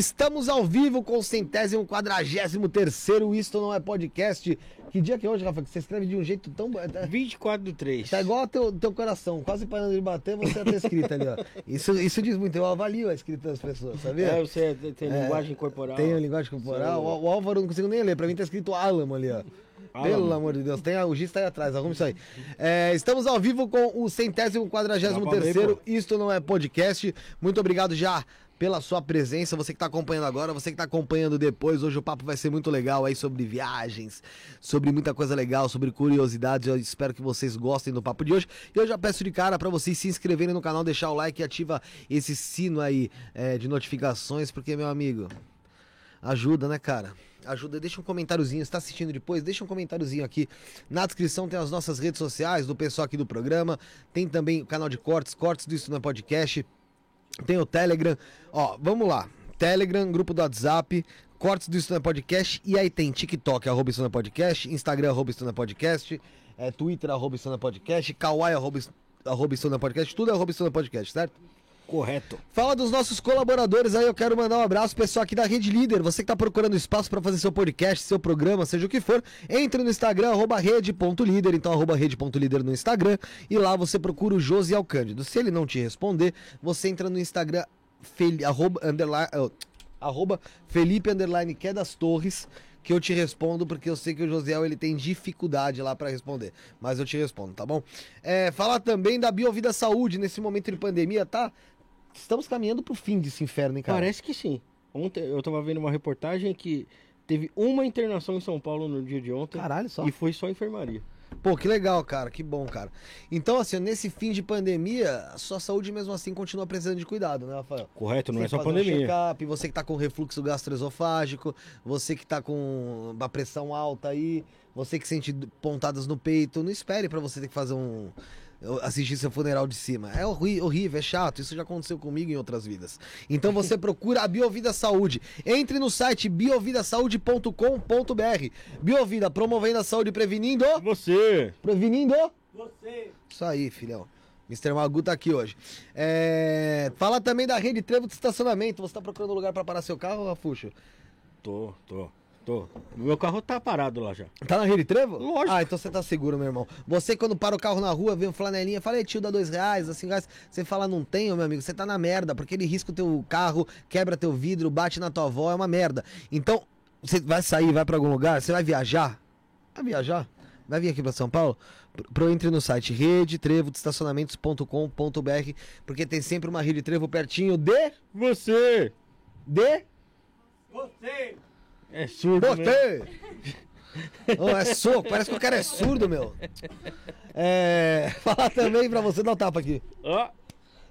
Estamos ao vivo com o centésimo quadragésimo terceiro Isto Não É Podcast. Que dia que é hoje, Rafa? Que você escreve de um jeito tão... 24 do 3. Tá igual ao teu, teu coração, quase parando de bater, você até escrita ali, ó. Isso, isso diz muito, eu avalio a escrita das pessoas, sabia? É, você tem É, linguagem corporal. Tem linguagem corporal. O, o Álvaro não consigo nem ler, pra mim tá escrito Alamo ali, ó. Pelo Alamo. amor de Deus, tem a, o Giz tá aí atrás, arruma isso aí. É, estamos ao vivo com o centésimo quadragésimo terceiro. Isto Não É Podcast. Muito obrigado já pela sua presença, você que tá acompanhando agora, você que tá acompanhando depois. Hoje o papo vai ser muito legal aí sobre viagens, sobre muita coisa legal, sobre curiosidades. Eu espero que vocês gostem do papo de hoje. E eu já peço de cara pra vocês se inscreverem no canal, deixar o like e ativa esse sino aí é, de notificações, porque, meu amigo, Ajuda, né, cara? Ajuda, deixa um comentáriozinho. Se tá assistindo depois, deixa um comentáriozinho aqui. Na descrição tem as nossas redes sociais do pessoal aqui do programa. Tem também o canal de cortes, cortes do Isso Não é Podcast. Tem o Telegram. Ó, vamos lá. Telegram, grupo do WhatsApp, cortes do é Podcast. E aí tem TikTok, arroba é Podcast, Instagram, arroba é Podcast, é, Twitter, arroba é Podcast, Kawaii, arroba, arroba é Podcast. Tudo é arroba é Podcast, certo? Correto. Fala dos nossos colaboradores aí, eu quero mandar um abraço pessoal aqui da Rede Líder. Você que tá procurando espaço para fazer seu podcast, seu programa, seja o que for, entre no Instagram, rede.líder, então arroba rede.líder no Instagram, e lá você procura o Josiel Cândido. Se ele não te responder, você entra no Instagram, fel, arroba, oh, arroba Felipe underline que é das Torres, que eu te respondo, porque eu sei que o Josiel ele tem dificuldade lá para responder. Mas eu te respondo, tá bom? É, falar também da Biovida Saúde, nesse momento de pandemia, tá? Estamos caminhando pro fim desse inferno, hein, cara? Parece que sim. Ontem eu tava vendo uma reportagem que teve uma internação em São Paulo no dia de ontem. Caralho, só. E foi só enfermaria. Pô, que legal, cara, que bom, cara. Então, assim, nesse fim de pandemia, a sua saúde mesmo assim continua precisando de cuidado, né, Rafael? Correto, não Tem é só um pandemia. check-up, você que tá com refluxo gastroesofágico, você que tá com uma pressão alta aí, você que sente pontadas no peito, não espere pra você ter que fazer um assistir seu funeral de cima. É horrível, é chato, isso já aconteceu comigo em outras vidas. Então você procura a Biovida Saúde. Entre no site biovidasaude.com.br. Biovida promovendo a saúde e prevenindo, Você. prevenindo Você. isso aí, filhão. Mr. Magu tá aqui hoje. É, Fala também da rede Trevo de estacionamento. Você tá procurando lugar pra parar seu carro, Rafuxo? Tô, tô, tô. Meu carro tá parado lá já. Tá na rede Trevo? Lógico. Ah, então você tá seguro, meu irmão. Você, quando para o carro na rua, vê um flanelinha, fala, "Ei, tio, dá dois reais, assim, reais. Você fala, não tenho, meu amigo, você tá na merda, porque ele risca o teu carro, quebra teu vidro, bate na tua avó, é uma merda. Então, você vai sair, vai pra algum lugar, você vai viajar? Vai viajar? Vai vir aqui pra São Paulo? Pro- entre no site redetrevo de estacionamentos.com.br, porque tem sempre uma rede trevo pertinho de. Você. De. Você. É surdo, né? Você! Ô, é soco, parece que o cara é surdo, meu. É. Falar também pra você dar um tapa aqui. Ó,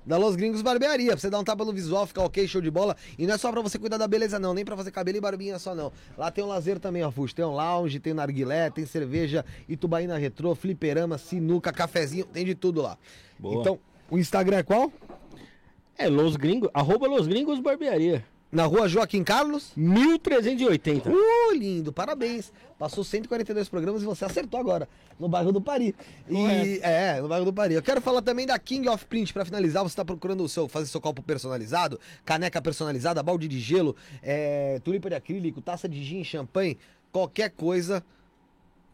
Da Los Gringos Barbearia, pra você dar um tapa no visual, ficar ok, show de bola. E não é só pra você cuidar da beleza, não, nem pra fazer cabelo e barbinha só, não. Lá tem um lazer também, ó, Fuxo. Tem um lounge, tem narguilé, tem cerveja, Itubaína retrô, fliperama, sinuca, cafezinho, tem de tudo lá. Boa. Então, o Instagram é qual? é Los Gringos, arroba Los Gringos Barbearia. Na rua Joaquim Carlos? 1380. Uh, lindo, parabéns. Passou 142 programas e você acertou agora, no bairro do Pari. E, Correto. é, no bairro do Pari. Eu quero falar também da King of Print, pra finalizar, você tá procurando o seu, fazer seu copo personalizado, caneca personalizada, balde de gelo, é, tulipa de acrílico, taça de gin, champanhe, qualquer coisa,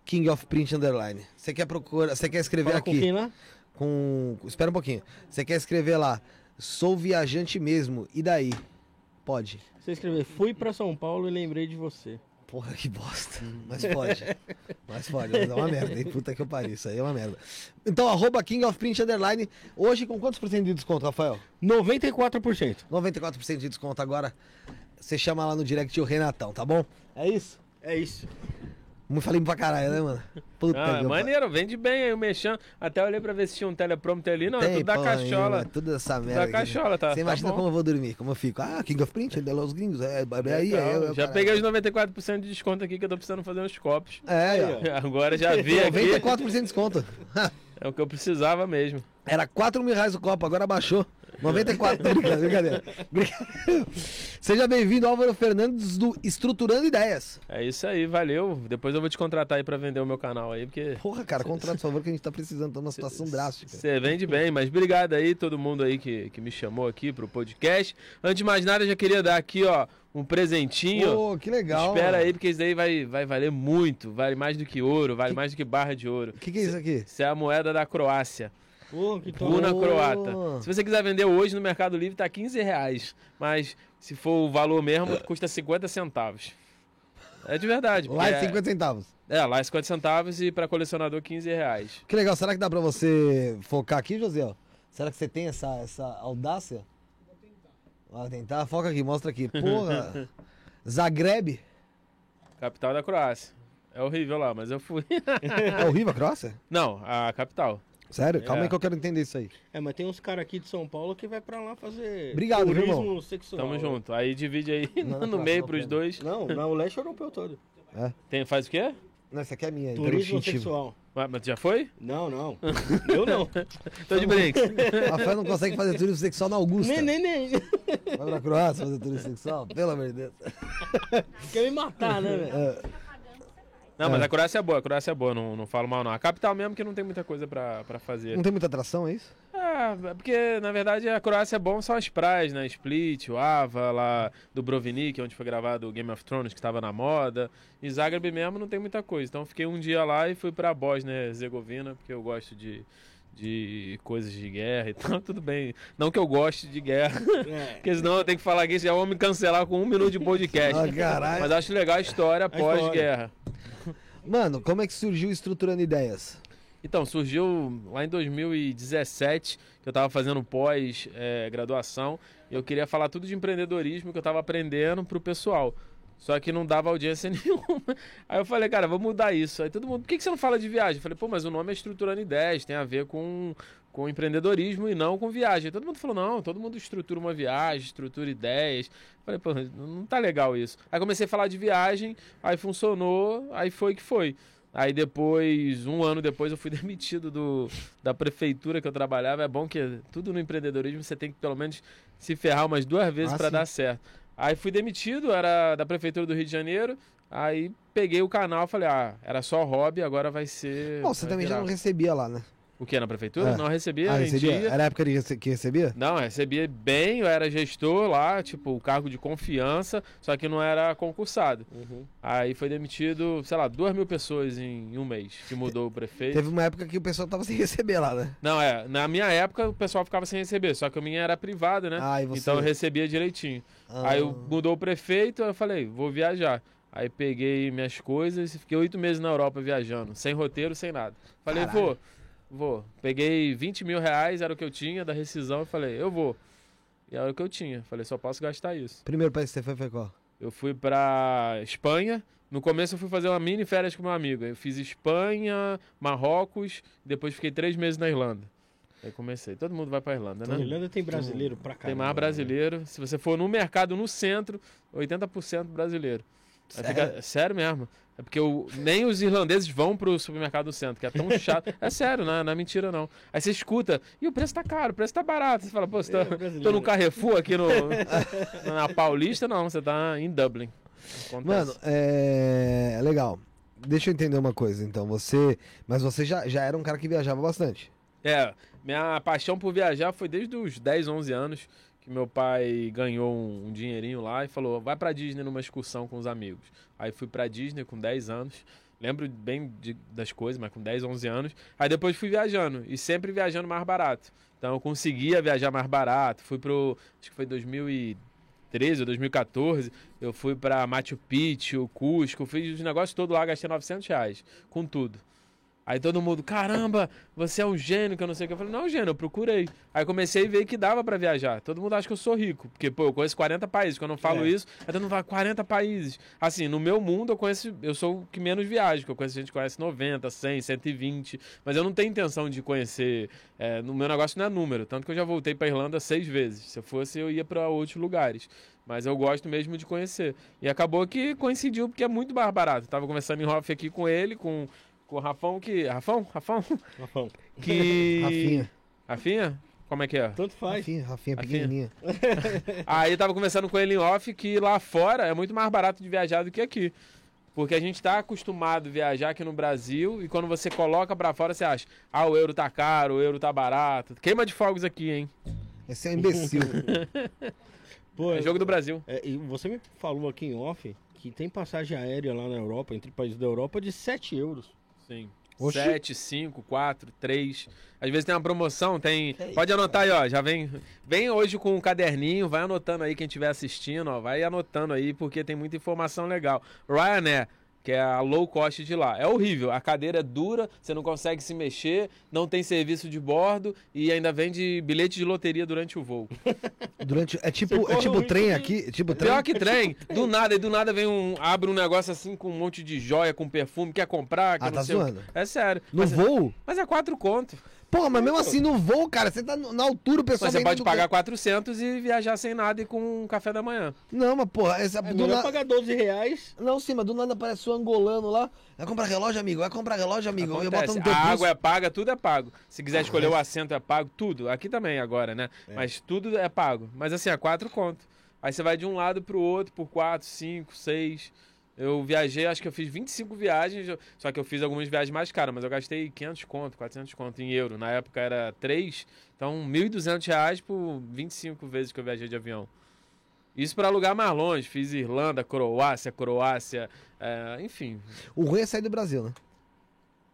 King of Print Underline. Você quer procurar, você quer escrever Fala com aqui quem lá? com. Espera um pouquinho. Você quer escrever lá, sou viajante mesmo, e daí? Pode. Você escrever, fui pra São Paulo e lembrei de você. Porra, que bosta. Mas pode. Mas pode, mas é uma merda, hein? Puta que eu pariu, isso aí é uma merda. Então, arroba King of Print Underline. Hoje, com quantos por cento de desconto, Rafael? 94%. 94% de desconto agora. Você chama lá no direct o Renatão, tá bom? É isso? É isso. Falei pra caralho, né, mano? Puta Ah, que eu maneiro, vende bem aí o mexão. Até olhei pra ver se tinha um teleprompter ali. Não, é Tem tudo da cachola. nenhuma, Tudo essa merda. aqui. cachola, tá- Você tá imagina bom. como eu vou dormir, como eu fico. Ah, King of Print, ele é os gringos. É, é aí, Legal. é, é, já caralho. peguei os 94% de desconto aqui que eu tô precisando fazer uns copos. É, ó. Agora já vi aqui. 94% de desconto. É o que eu precisava mesmo. Era 4 mil reais o copo, agora baixou. 94, tô brincando, brincadeira. Brincadeira. Seja bem-vindo, Álvaro Fernandes, do Estruturando Ideias. É isso aí, valeu. Depois eu vou te contratar aí pra vender o meu canal aí, porque Porra, cara, contrato, por favor, que a gente tá precisando, tá numa situação drástica. você vende bem. Mas obrigado aí, todo mundo aí que, que me chamou aqui pro podcast. Antes de mais nada, eu já queria dar aqui, ó, um presentinho. Pô, que legal. Espera mano. aí, porque isso daí vai, vai valer muito. Vale mais do que ouro, vale mais do que barra de ouro. O que, que é isso aqui? Isso é a moeda da Croácia. Pô, que top. Puna Oh. croata. Se você quiser vender hoje no Mercado Livre, tá 15 reais. Mas se for o valor mesmo, custa 50 centavos. É de verdade. Lá é porque 50 centavos. É, lá é 50 centavos e para colecionador 15 reais. Que legal, será que dá pra você focar aqui, José? Será que você tem essa, essa audácia? Vou tentar. Vai tentar? Foca aqui, mostra aqui. Porra. Zagreb. Capital da Croácia. É horrível lá, mas eu fui. É horrível a Croácia? Não, a capital. Sério? Calma É. aí que eu quero entender isso aí. É, mas tem uns caras aqui de São Paulo que vai pra lá fazer Obrigado, viu, turismo irmão? sexual. Tamo junto. Aí divide aí Não, no não, meio não, pros não. dois. Não, não, o leste europeu todo. Tem, faz o quê? Não, essa aqui é minha. Turismo sexual. Ué, Mas já foi? Não, não. Eu não. Tô de brinks. Rafael não consegue fazer turismo sexual na Augusta. nem, nem, nem. Vai pra Croácia fazer turismo sexual? Pelo amor de Deus. Quer me matar, né, velho? Não, mas a Croácia é boa, a Croácia é boa, não, não falo mal não. A capital mesmo que não tem muita coisa pra, pra fazer. Não tem muita atração, é isso? É, é porque na verdade a Croácia é bom só as praias, né? Split, o Ava, lá do Brovnik, onde foi gravado o Game of Thrones, que estava na moda. E Zagreb mesmo não tem muita coisa. Então fiquei um dia lá e fui pra Bósnia Herzegovina, porque eu gosto de, de coisas de guerra e tal. Tudo bem. Não que eu goste de guerra, É. porque senão eu tenho que falar aqui, já vão me cancelar com um minuto de podcast. Ah, caralho. Mas acho legal a história pós-guerra. Mano, como é que surgiu Estruturando Ideias? Então, surgiu lá em 2017, que eu estava fazendo pós-graduação, e eu queria falar tudo de empreendedorismo que eu estava aprendendo para o pessoal. Só que não dava audiência nenhuma. Aí eu falei, cara, vou mudar isso. Aí todo mundo, por que, que você não fala de viagem? Eu falei, pô, mas o nome é Estruturando Ideias, tem a ver com, com empreendedorismo e não com viagem. Aí todo mundo falou, não, todo mundo estrutura uma viagem, estrutura ideias. Eu falei, pô, não tá legal isso. Aí comecei a falar de viagem, aí funcionou, aí foi que foi. Aí depois, um ano depois, eu fui demitido do, da prefeitura que eu trabalhava. É bom que tudo no empreendedorismo você tem que pelo menos se ferrar umas duas vezes Ah, para dar certo. Aí fui demitido, era da prefeitura do Rio de Janeiro. Aí peguei o canal, falei, ah, era só hobby, agora vai ser. Bom, você vai também já virar. não recebia lá, né? O que na prefeitura? É. Não recebia, Ah, recebia? Era a época que recebia? Não, recebia bem, eu era gestor lá, tipo, o cargo de confiança, só que não era concursado. Aí foi demitido, sei lá, duas mil pessoas em, um mês, que mudou o prefeito. Teve uma época que o pessoal tava sem receber lá, né? Não, é, na minha época o pessoal ficava sem receber, só que a minha era privada, né? Ah, e você... Então eu recebia direitinho. Ah. Aí eu- mudou o prefeito, eu falei, vou viajar. Aí peguei minhas coisas e fiquei oito meses na Europa viajando, sem roteiro, sem nada. Falei, Caralho. vou, vou. Peguei 20 mil reais, era o que eu tinha da rescisão, eu falei, eu vou. E era o que eu tinha. Falei, só posso gastar isso. Primeiro país que você foi foi qual? Eu fui pra Espanha. No começo eu fui fazer uma mini férias com meu amigo. Eu fiz Espanha, Marrocos, depois fiquei três meses na Irlanda. Aí comecei. Todo mundo vai pra Irlanda, Na né? Irlanda tem brasileiro pra caramba. Tem mais né? brasileiro. Se você for no mercado no centro, 80% brasileiro. Sério? fica- sério mesmo. É porque o- nem os irlandeses vão pro supermercado do centro, que é tão chato. é sério, não é, não é mentira não. Aí você escuta, e o preço tá caro, o preço tá barato. Você fala, pô, você tá, É, tô no Carrefour aqui no, na Paulista, não, você tá em Dublin. Acontece. Mano, é... legal. Deixa eu entender uma coisa, então. Você... Mas você já, já era um cara que viajava bastante. É, minha paixão por viajar foi desde os 10, 11 anos que meu pai ganhou um, um dinheirinho lá e falou: vai pra Disney numa excursão com os amigos. Aí fui pra Disney com 10 anos. Lembro bem de- das coisas, mas com 10, 11 anos. Aí depois fui viajando e sempre viajando mais barato. Então eu conseguia viajar mais barato. Fui pro. Acho que foi 2013 ou 2014. Eu fui pra Machu Picchu, Cusco. Fiz os negócios todos lá, gastei 900 reais com tudo. Aí todo mundo, caramba, você é um gênio, que eu não sei o que. Eu falei, não, gênio, eu procurei. Aí comecei a ver que dava pra viajar. Todo mundo acha que eu sou rico, porque, pô, eu conheço 40 países. Quando eu falo É. isso, aí todo mundo fala 40 países. Assim, no meu mundo eu conheço, eu sou o que menos viaja, porque eu conheço gente que conhece 90, 100, 120. Mas eu não tenho intenção de conhecer. é, no meu negócio não é número. Tanto que eu já voltei pra Irlanda seis vezes. Se eu fosse, eu ia pra outros lugares. Mas eu gosto mesmo de conhecer. E acabou que coincidiu, porque é muito mais barato. Eu tava conversando em off aqui com ele, com, com o Rafão, que. Rafão? Rafão? Rafão, Que. Rafinha. Rafinha? Como é que é? Tanto faz. Rafinha, Rafinha, Rafinha. pequenininha. Aí eu tava conversando com ele em off que lá fora é muito mais barato de viajar do que aqui. Porque a gente tá acostumado a viajar aqui no Brasil e quando você coloca pra fora você acha, ah, o euro tá caro, o euro tá barato. Queima de fogos aqui, hein? Esse é um imbecil. Pô, É jogo do Brasil. é, e você me falou aqui em off que tem passagem aérea lá na Europa, entre países da Europa, de 7 euros. Sim. Oxi. 7, 5, 4, 3. Às vezes tem uma promoção, tem. Pode anotar aí, ó. Já vem. Vem hoje com um caderninho, vai anotando aí quem estiver assistindo, ó. Vai anotando aí, porque tem muita informação legal. Ryanair, que é a low cost de lá. É horrível. A cadeira é dura, você não consegue se mexer, não tem serviço de bordo e ainda vende bilhete de loteria durante o voo. Durante, é tipo, é tipo o risco trem aqui, tipo trem. Pior que trem, do nada, e do nada vem um. abre um negócio assim com um monte de joia, com perfume, quer comprar, que Ah, tá zoando. É sério. No mas, voo? mas é quatro conto. Porra, mas mesmo assim no voo, cara, você tá no- na altura, o pessoal Mas você pode pagar carro. 400 e viajar sem nada e com um café da manhã. Não, mas porra, essa, É do melhor na- pagar 12 reais. Não, sim, mas do nada aparece o angolano lá. Vai comprar relógio, amigo? Vai comprar relógio, amigo? Eu boto teu A água é paga, tudo é pago. Se quiser escolher o assento é pago, tudo. Aqui também agora, né? Mas tudo é pago. Mas assim, é quatro conto. Aí você vai de um lado pro outro por quatro, cinco, seis. Eu viajei, acho que eu fiz 25 viagens, só que eu fiz algumas viagens mais caras, mas eu gastei 500 conto, 400 conto em euro. Na época era 3, então 1.200 reais por 25 vezes que eu viajei de avião. Isso para lugar mais longe. Fiz Irlanda, Croácia, Croácia, é, enfim. O ruim é sair do Brasil, né?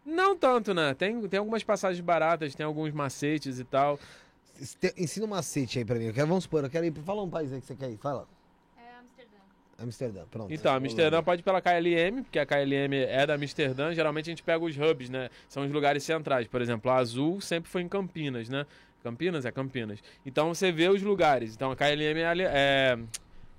Não tanto, né? Tem, tem algumas passagens baratas, tem alguns macetes e tal. Ensina um macete aí pra mim. Eu quero, vamos supor, eu quero ir. Fala um país aí que você quer ir. Fala. Amsterdã. Pronto. Então, Amsterdã pode ir pela KLM, porque a KLM é da Amsterdã. Geralmente a gente pega os hubs, né? São os lugares centrais. Por exemplo, a Azul sempre foi em Campinas, né? Campinas é Campinas. Então você vê os lugares. Então a KLM é, é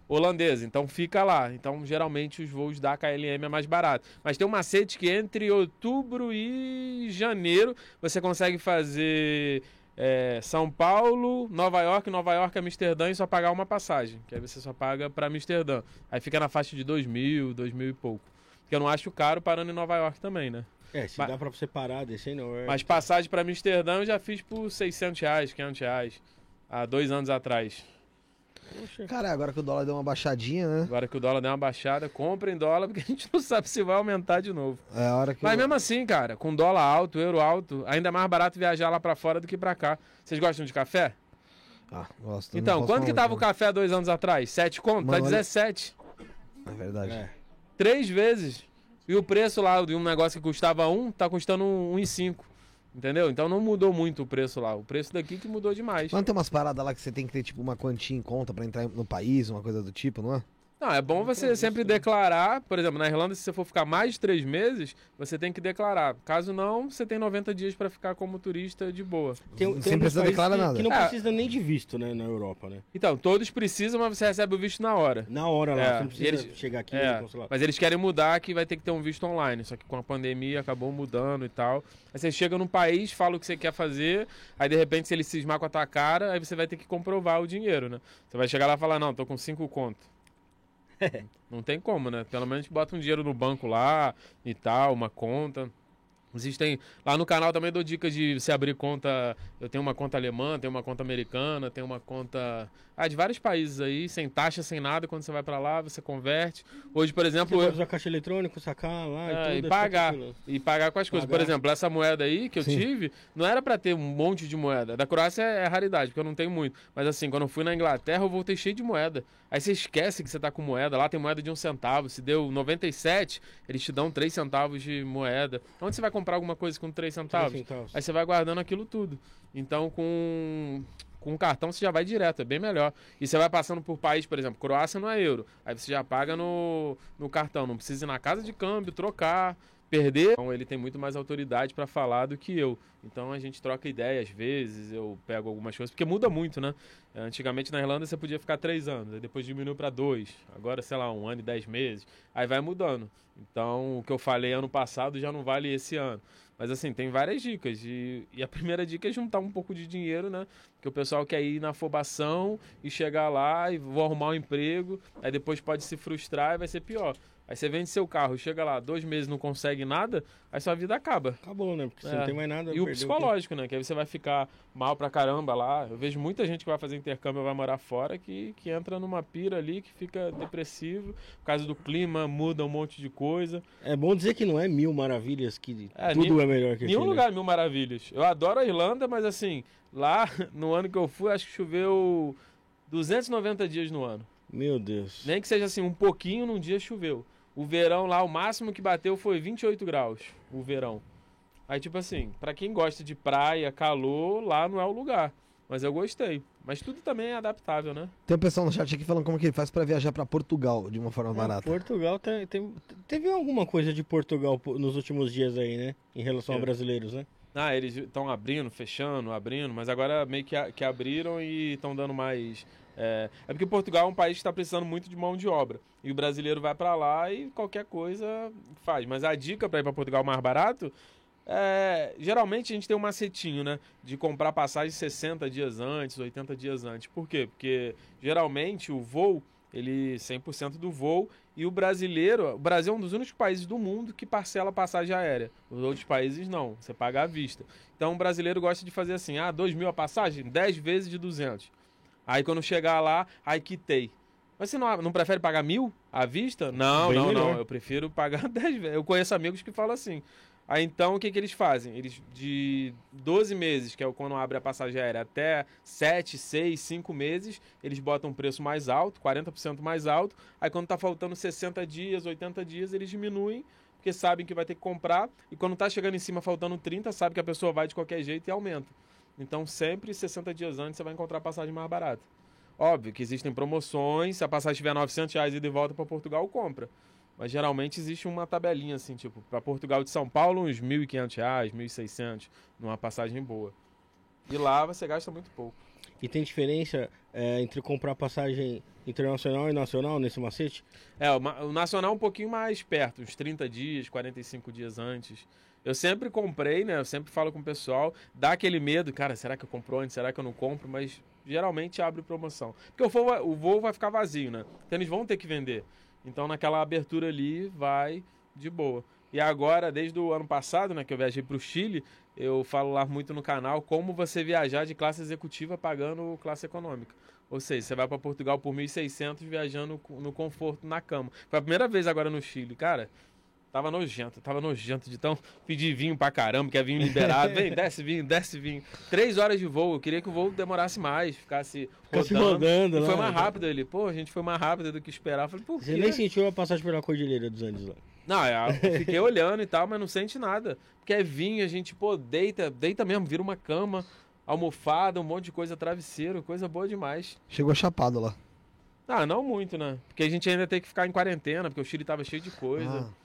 holandesa, então fica lá. Então, geralmente, os voos da KLM é mais barato. Mas tem um macete que entre outubro e janeiro você consegue fazer é, São Paulo, Nova York, Nova York, Amsterdã e só pagar uma passagem. Que aí você só paga para Amsterdã. Aí fica na faixa de dois mil, dois mil e pouco. Que eu não acho caro parando em Nova York também, né? É, se Mas- dá pra você parar, descer não é. Mas passagem para Amsterdã eu já fiz por 600 reais, 500 reais. Há dois anos atrás. Poxa. Cara, agora que o dólar deu uma baixadinha, né? Agora que o dólar deu uma baixada, compra em dólar, porque a gente não sabe se vai aumentar de novo. É a hora que. Mas eu- mesmo assim, cara, com dólar alto, euro alto, ainda é mais barato viajar lá pra fora do que pra cá. Vocês gostam de café? Ah, gosto. Então, quanto que tava o café há dois anos atrás? 7 conto? Tá Mano, olha- 17. não. É verdade. É. Três vezes. E o preço lá de um negócio que custava um, tá custando um, um e cinco. Entendeu? Então não mudou muito o preço lá. O preço daqui que mudou demais. Mas não tem umas paradas lá que você tem que ter, tipo, uma quantia em conta pra entrar no país, uma coisa do tipo, não é? Não, é bom você sempre declarar. Por exemplo, na Irlanda, se você for ficar mais de três meses, você tem que declarar. Caso não, você tem 90 dias pra ficar como turista de boa. Tem, Sem tem alguns precisar declarar que, nada. Que não É. precisa nem de visto, né, na Europa, né? Então, todos precisam, mas você recebe o visto na hora. Na hora lá, É, você não precisa eles- chegar aqui É, no consulado. mas eles querem mudar que vai ter que ter um visto online. Só que com a pandemia acabou mudando e tal. Aí você chega num país, fala o que você quer fazer, aí de repente se ele cismar com a tua cara, aí você vai ter que comprovar o dinheiro, né? Você vai chegar lá e falar, não, tô com cinco conto. Não tem como, né? Pelo menos bota um dinheiro no banco lá e tal, uma conta. Existem. Lá no canal também dou dicas de você abrir conta. Eu tenho uma conta alemã, tenho uma conta americana, tenho uma conta. Ah, de vários países aí, sem taxa, sem nada. Quando você vai pra lá, você converte. Hoje, por Você exemplo. pode eu- usar caixa eletrônico, sacar lá É, e tudo. e é pagar. E pagar com as coisas. Por Pagar. exemplo, essa moeda aí que eu Sim. tive, não era pra ter um monte de moeda. Da Croácia é raridade, porque eu não tenho muito. Mas assim, quando eu fui na Inglaterra, eu voltei cheio de moeda. Aí você esquece que você tá com moeda. Lá tem moeda de um centavo. Se deu 97, eles te dão 3 centavos de moeda. Onde você vai comprar alguma coisa com 3 Três centavos? centavos. Aí você vai guardando aquilo tudo. Então, com com cartão você já vai direto, é bem melhor. E você vai passando por país, por exemplo, Croácia não é euro. Aí você já paga no, no cartão, não precisa ir na casa de câmbio, trocar, perder. Então ele tem muito mais autoridade para falar do que eu. Então a gente troca ideia às vezes, eu pego algumas coisas, porque muda muito, né? Antigamente na Irlanda você podia ficar três anos, depois diminuiu para dois. Agora, sei lá, um ano e dez meses. Aí vai mudando. Então o que eu falei ano passado já não vale esse ano. Mas assim, tem várias dicas. E, e a primeira dica é juntar um pouco de dinheiro, né? Porque o pessoal quer ir na afobação e chegar lá e vou arrumar um emprego. Aí depois pode se frustrar e vai ser pior. Aí você vende seu carro, chega lá, dois meses não consegue nada, aí sua vida acaba. Acabou, né? Porque você É. não tem mais nada. E o psicológico, né? Que aí você vai ficar mal pra caramba lá. Eu vejo muita gente que vai fazer intercâmbio vai morar fora que, que entra numa pira ali, que fica depressivo. Por causa do clima, muda um monte de coisa. É bom dizer que não é mil maravilhas, que É, tudo nenhum- é melhor que Nenhum aqui, né? lugar é mil maravilhas. Eu adoro a Irlanda, mas assim, lá no ano que eu fui, acho que choveu 290 dias no ano. Meu Deus. Nem que seja assim, um pouquinho num dia choveu. O verão lá, o máximo que bateu foi 28 graus, o verão. Aí, tipo assim, pra quem gosta de praia, calor, lá não é o lugar. Mas eu gostei. Mas tudo também é adaptável, né? Tem um pessoal no chat aqui falando como que ele faz pra viajar pra Portugal de uma forma Ah, barata. Portugal tem, tem- teve alguma coisa de Portugal po- nos últimos dias aí, né? Em relação a É. brasileiros, né? Ah, eles estão abrindo, fechando, abrindo, mas agora meio que, a- que abriram e estão dando mais. É... é porque Portugal é um país que está precisando muito de mão de obra. E o brasileiro vai para lá e qualquer coisa faz. Mas a dica para ir para Portugal mais barato é. Geralmente a gente tem um macetinho, né? De comprar passagem 60 dias antes, 80 dias antes. Por quê? Porque geralmente o voo, ele 100% do voo e o brasileiro, o Brasil é um dos únicos países do mundo que parcela a passagem aérea. Os outros países não, você paga à vista. Então o brasileiro gosta de fazer assim, ah, 2 mil a passagem? 10 vezes de 200. Aí quando chegar lá, aí quitei. Mas você não, não prefere pagar mil à vista? Não, Bem não, melhor. não. Eu prefiro pagar 10 vezes. Eu conheço amigos que falam assim. Aí então o que, que eles fazem? Eles de 12 meses, que é quando abre a passagem aérea, até 7, 6, 5 meses, eles botam um preço mais alto, 40% mais alto. Aí quando tá faltando 60 dias, 80 dias, eles diminuem, porque sabem que vai ter que comprar. E quando tá chegando em cima faltando 30, sabe que a pessoa vai de qualquer jeito e aumenta. Então sempre 60 dias antes você vai encontrar a passagem mais barata. Óbvio que existem promoções, se a passagem estiver 900 reais e de volta para Portugal, compra. Mas geralmente existe uma tabelinha assim, tipo, para Portugal de São Paulo, uns 1.500 reais, 1.600, numa passagem boa. E lá você gasta muito pouco. E tem diferença é, entre comprar passagem internacional e nacional nesse macete? É, o, o nacional é um pouquinho mais perto, uns 30 dias, 45 dias antes. Eu sempre comprei, né? Eu sempre falo com o pessoal, dá aquele medo, cara, será que eu compro antes? Será que eu não compro? Mas geralmente abre promoção. Porque o voo, o voo vai ficar vazio, né? Então eles vão ter que vender. Então naquela abertura ali vai de boa. E agora, desde o ano passado, né, que eu viajei para o Chile, eu falo lá muito no canal como você viajar de classe executiva pagando classe econômica. Ou seja, você vai para Portugal por 1.600 viajando no conforto na cama. Foi a primeira vez agora no Chile, cara. Tava nojento, tava nojento de tão pedir vinho pra caramba, que é vinho liberado. Vem, desce vinho, desce vinho. Três horas de voo, eu queria que o voo demorasse mais, ficasse Ficasse rodando. rodando E lá. foi mais rápido ele. Pô, a gente foi mais rápido do que esperar. Eu Falei, por Você quê? nem sentiu a passagem pela Cordilheira dos Andes lá. Não, é, eu fiquei olhando e tal, mas não sente nada. Porque é vinho, a gente, pô, deita, deita mesmo, vira uma cama, almofada, um monte de coisa, travesseiro, coisa boa demais. Chegou chapado lá. Ah, não muito, né? Porque a gente ainda tem que ficar em quarentena, porque o Chile tava cheio de coisa. Ah,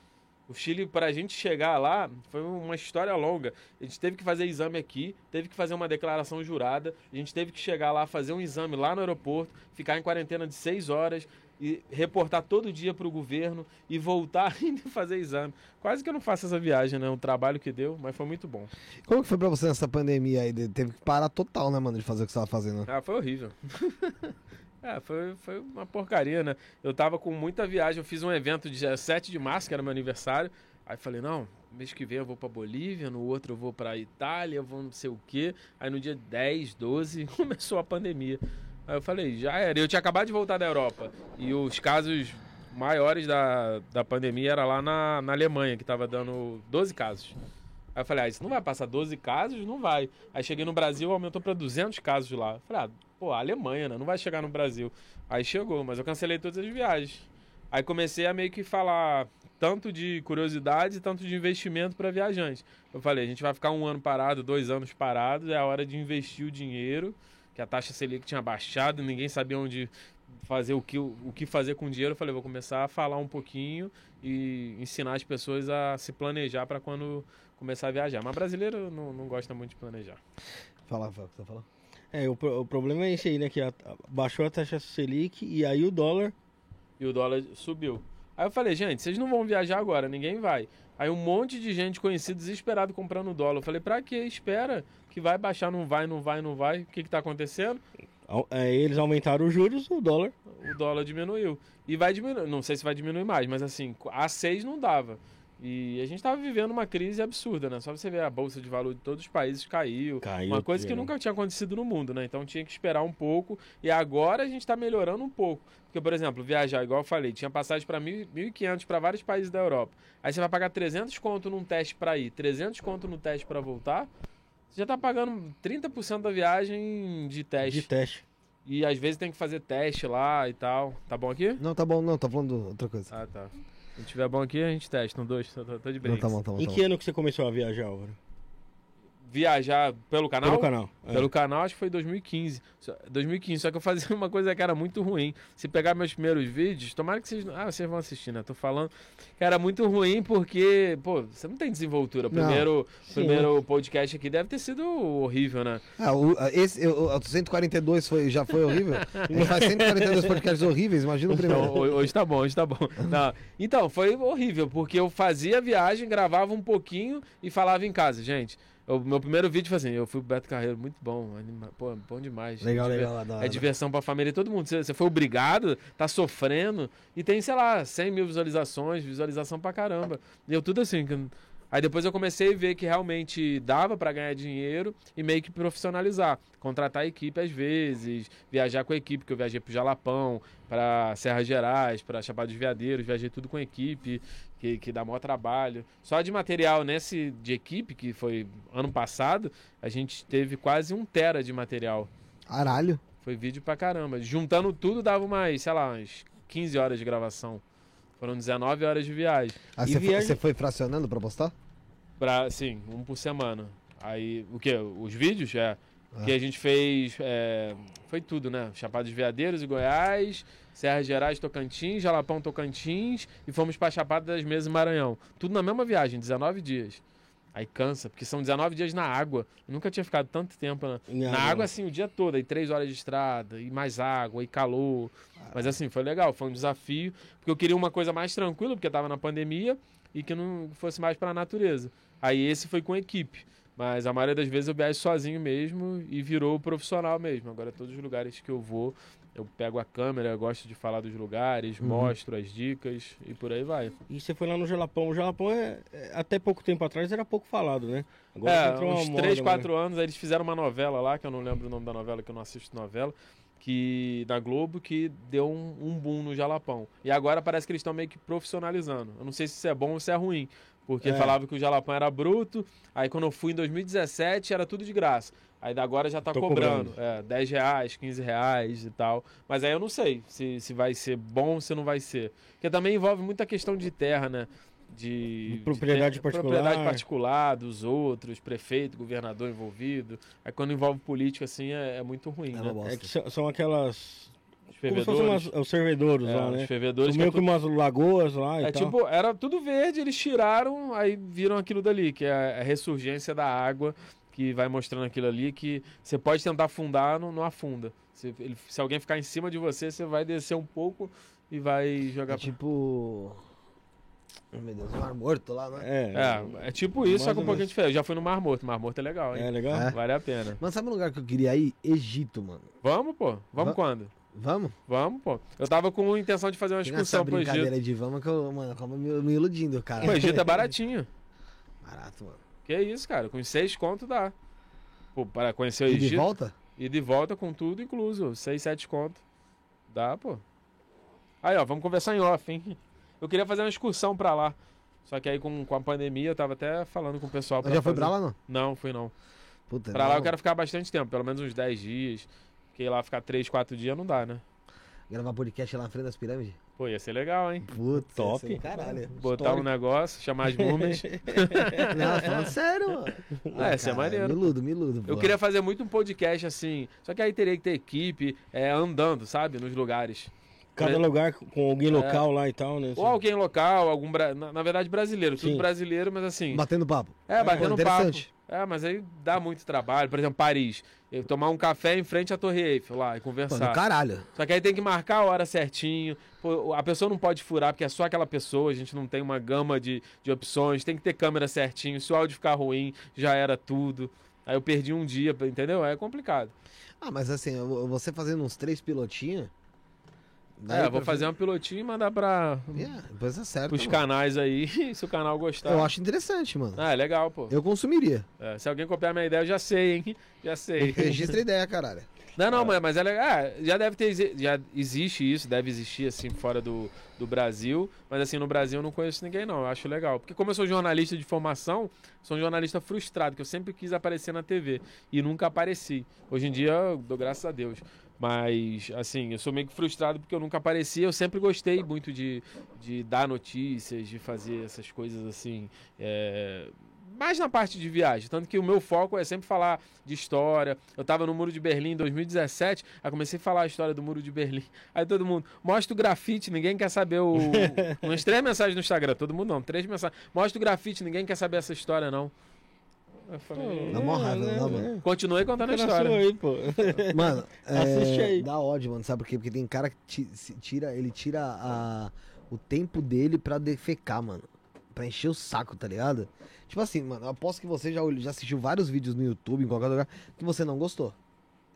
O Chile, pra gente chegar lá, foi uma história longa. A gente teve que fazer exame aqui, teve que fazer uma declaração jurada, a gente teve que chegar lá, fazer um exame lá no aeroporto, ficar em quarentena de seis horas e reportar todo dia pro governo e voltar ainda e fazer exame. Quase que eu não faço essa viagem, né? O trabalho que deu, mas foi muito bom. Como que foi pra você nessa pandemia aí? Teve que parar total, né, mano, de fazer o que você tava fazendo. Ah, foi horrível. é, foi, foi uma porcaria, né? Eu tava com muita viagem, eu fiz um evento dia 7 de março, que era meu aniversário. Aí falei, não, mês que vem eu vou pra Bolívia, no outro eu vou pra Itália, eu vou não sei o quê. Aí no dia 10, 12, começou a pandemia. Aí eu falei, já era. Eu tinha acabado de voltar da Europa. E os casos maiores da, da pandemia era lá na, na Alemanha, que tava dando 12 casos. Aí eu falei, ah, isso não vai passar 12 casos? Não vai. Aí cheguei no Brasil, aumentou pra 200 casos lá. Eu falei, ah, pô, Alemanha, né? Não vai chegar no Brasil. Aí chegou, mas eu cancelei todas as viagens. Aí comecei a meio que falar tanto de curiosidade, tanto de investimento para viajantes. Eu falei, a gente vai ficar um ano parado, dois anos parados, é a hora de investir o dinheiro, que a taxa Selic tinha baixado, ninguém sabia onde fazer o que, o que fazer com o dinheiro. Eu falei, vou começar a falar um pouquinho e ensinar as pessoas a se planejar para quando começar a viajar. Mas brasileiro não, não gosta muito de planejar. Fala, fala o que você tá falando. É, o, o problema é esse aí, né? Que a- a- baixou a taxa Selic e aí o dólar. e o dólar subiu. Aí eu falei, gente, vocês não vão viajar agora, ninguém vai. Aí um monte de gente conhecida desesperado comprando dólar. Eu falei, pra quê? Espera, que vai baixar, não vai, não vai, não vai. O que que tá acontecendo? é, eles aumentaram os juros, o dólar. O dólar diminuiu. E vai diminuir, não sei se vai diminuir mais, mas assim, a 6 não dava. E a gente tava vivendo uma crise absurda, né? Só você ver a bolsa de valor de todos os países caiu. Caiu. Uma coisa que geral. nunca tinha acontecido no mundo, né? Então tinha que esperar um pouco. E agora a gente está melhorando um pouco. Porque, por exemplo, viajar, igual eu falei, tinha passagem para 1.500 para vários países da Europa. Aí você vai pagar 300 conto num teste para ir, 300 conto no teste para voltar. Você já tá pagando 30% da viagem de teste. De teste. E às vezes tem que fazer teste lá e tal. Tá bom aqui? Não, tá bom, não, tá falando outra coisa. Ah, tá. Se tiver bom aqui, a gente testa. Um, dois, tô, tô- de Não, brinks. tá bom, tá bom. Em tá que bom. ano que você começou a viajar, Álvaro? Viajar pelo canal? Pelo canal. é. Pelo canal, acho que foi 2015. Só- 2015, só que eu fazia uma coisa que era muito ruim. Se pegar meus primeiros vídeos, tomara que vocês. Ah, vocês vão assistir, né? Tô falando que era muito ruim porque, pô, você não tem desenvoltura. O Não. Primeiro, primeiro podcast aqui deve ter sido horrível, né? Ah, o, esse, o, o 142 foi, já foi horrível. Gente faz 142 podcasts horríveis, imagina o Então, primeiro. ho- hoje tá bom, hoje tá bom. Não. Então, foi horrível, porque eu fazia a viagem, gravava um pouquinho e falava em casa, gente. O meu primeiro vídeo foi assim, eu fui pro Beto Carreiro, muito bom, anima- pô, bom demais. Legal, Diver- legal. hora. É diversão pra família e todo mundo. Você, foi obrigado, tá sofrendo e tem, sei lá, 100 mil visualizações, visualização pra caramba. E eu tudo assim. Aí depois eu comecei a ver que realmente dava pra ganhar dinheiro e meio que profissionalizar. Contratar equipe às vezes, viajar com a equipe, que eu viajei pro Jalapão, pra Serra Gerais, pra Chapada dos Veadeiros, viajei tudo com equipe, que, que dá maior trabalho. Só de material nesse de equipe, que foi ano passado, a gente teve quase um tera de material. Caralho. Foi vídeo pra caramba. Juntando tudo dava umas, sei lá, umas 15 horas de gravação. Foram 19 horas de viagem. Ah, E você foi, viagem- você foi fracionando pra postar? Pra, sim, um por semana. Aí, o que? Os vídeos? É. Ah. Que a gente fez. é, foi tudo, né? Chapada dos Veadeiros e Goiás, Serra Gerais, Tocantins, Jalapão, Tocantins e fomos pra Chapada das Mesas Maranhão. Tudo na mesma viagem, 19 dias. Aí cansa, porque são 19 dias na água. Eu nunca tinha ficado tanto tempo na, Em na água. água, assim, o dia todo. Aí três horas de estrada, e mais água, e calor. Mas assim, foi legal, foi um desafio. Porque eu queria uma coisa mais tranquila, porque tava na pandemia, e que não fosse mais pra natureza. Aí esse foi com equipe. Mas a maioria das vezes eu viajo sozinho mesmo e virou profissional mesmo. Agora todos os lugares que eu vou, eu pego a câmera, eu gosto de falar dos lugares, Uhum. mostro as dicas e por aí vai. E você foi lá no Jalapão. O Jalapão, é, é- até pouco tempo atrás, era pouco falado, né? Agora é, entrou uns moda, 3, né? 4 anos, aí eles fizeram uma novela lá, que eu não lembro o nome da novela, que eu não assisto novela, que na Globo, que deu um, um boom no Jalapão. E agora parece que eles estão meio que profissionalizando. Eu não sei se isso é bom ou se é ruim, porque É. falava que o Jalapão era bruto, aí quando eu fui em 2017 era tudo de graça. Aí da agora já tá Tô cobrando, cobrando. É, 10 reais, 15 reais e tal. Mas aí eu não sei se, se vai ser bom ou se não vai ser. Porque também envolve muita questão de terra, né? De, De propriedade de particular. propriedade particular dos outros, prefeito, governador envolvido. Aí quando envolve político assim é, é muito ruim, É né? É que são aquelas. Os Como fervedores. os servidores é, lá, os né? fervedores São que é meio que umas lagoas lá e é tal. tipo, era tudo verde, eles tiraram, aí viram aquilo dali, que é a ressurgência da água, que vai mostrando aquilo ali, que você pode tentar afundar, não, não afunda. Se, ele- se alguém ficar em cima de você, você vai descer um pouco e vai jogar É pra... tipo. Oh, meu Deus, o Mar Morto lá, né? É, É, é tipo isso, só que um ou pouquinho diferente. Eu já fui no Mar Morto, Mar Morto é legal, hein? é legal. É. Vale a pena. Mano, sabe um lugar que eu queria ir? Egito, mano. Vamos, pô. Vamos Va- quando? Vamos? Vamos, pô. Eu tava com intenção de fazer uma excursão pro Egito. brincadeira de vamos que eu, mano, acaba me, me iludindo, cara. O Egito é baratinho. Barato, mano. Que isso, cara. Com seis conto dá. Pô, para conhecer o E de Egito. volta? E de volta com tudo incluso. Seis, sete conto. Dá, pô. Aí, ó, vamos conversar em off, hein? Eu queria fazer uma excursão pra lá. Só que aí com, com a pandemia eu tava até falando com o pessoal. Mas já foi fazer. pra lá, não? Não, fui não. Puta, Pra não. lá eu quero ficar bastante tempo, pelo menos uns 10 dias. Porque lá ficar 3, 4 dias não dá, né? Gravar podcast lá na frente das pirâmides? Pô, ia ser legal, hein? Puta, Top. ia ser Caralho. Botar um negócio, chamar as múmias. Não, falando sério, mano. É, isso é maneiro. Me iludo, me iludo. Eu pô. queria fazer muito um podcast assim, só que aí teria que ter equipe é, andando, sabe? Nos lugares. Cada lugar com alguém local lá e tal, né? Ou alguém local, algum. bra- Na, na verdade, brasileiro. Tudo Sim. brasileiro, mas assim. Batendo papo. É, batendo papo. É, mas aí dá muito trabalho. Por exemplo, Paris. Eu tomar um café em frente à Torre Eiffel lá e Pô, conversar. caralho. Só que aí tem que marcar a hora certinho. Pô, a pessoa não pode furar, porque é só aquela pessoa, a gente não tem uma gama de, de opções, tem que ter câmera certinho. Se o áudio ficar ruim, já era tudo. Aí eu perdi um dia, entendeu? É complicado. Ah, mas assim, você fazendo uns três pilotinhos. É, eu vou fazer um pilotinho e mandar pra, Yeah, depois acerta. pros mano. canais aí, se o canal gostar. Eu acho interessante, mano. Ah, é legal, pô. Eu consumiria. É, se alguém copiar minha ideia, eu já sei, hein? Já sei. Registra a ideia, caralho. Não, não, mas- mas é legal. Ah, já deve ter. Já existe isso, deve existir assim fora do, do Brasil. Mas assim, no Brasil eu não conheço ninguém, não. Eu acho legal. Porque como eu sou jornalista de formação, sou um jornalista frustrado, que eu sempre quis aparecer na TV. E nunca apareci. Hoje em dia, eu dou graças a Deus. Mas, assim, eu sou meio que frustrado porque eu nunca apareci. Eu sempre gostei muito de, de dar notícias, de fazer essas coisas assim. é, mais na parte de viagem. Tanto que o meu foco é sempre falar de história. Eu tava no Muro de Berlim em 2017, aí comecei a falar a história do Muro de Berlim. Aí todo mundo, mostra o grafite, ninguém quer saber o. Umas três mensagens no Instagram, todo mundo não, três mensagens. Mostra o grafite, ninguém quer saber essa história, não. Eu falei, Na mó raiva, não dá, mano. Continuei contando a na história. aí, pô. Mano, é, Assiste aí. dá ódio, mano. Sabe por quê? Porque tem cara que tira, ele tira a, o tempo dele pra defecar, mano. Pra encher o saco, tá ligado? Tipo assim, mano, eu aposto que você já, já assistiu vários vídeos no YouTube, em qualquer lugar, que você não gostou.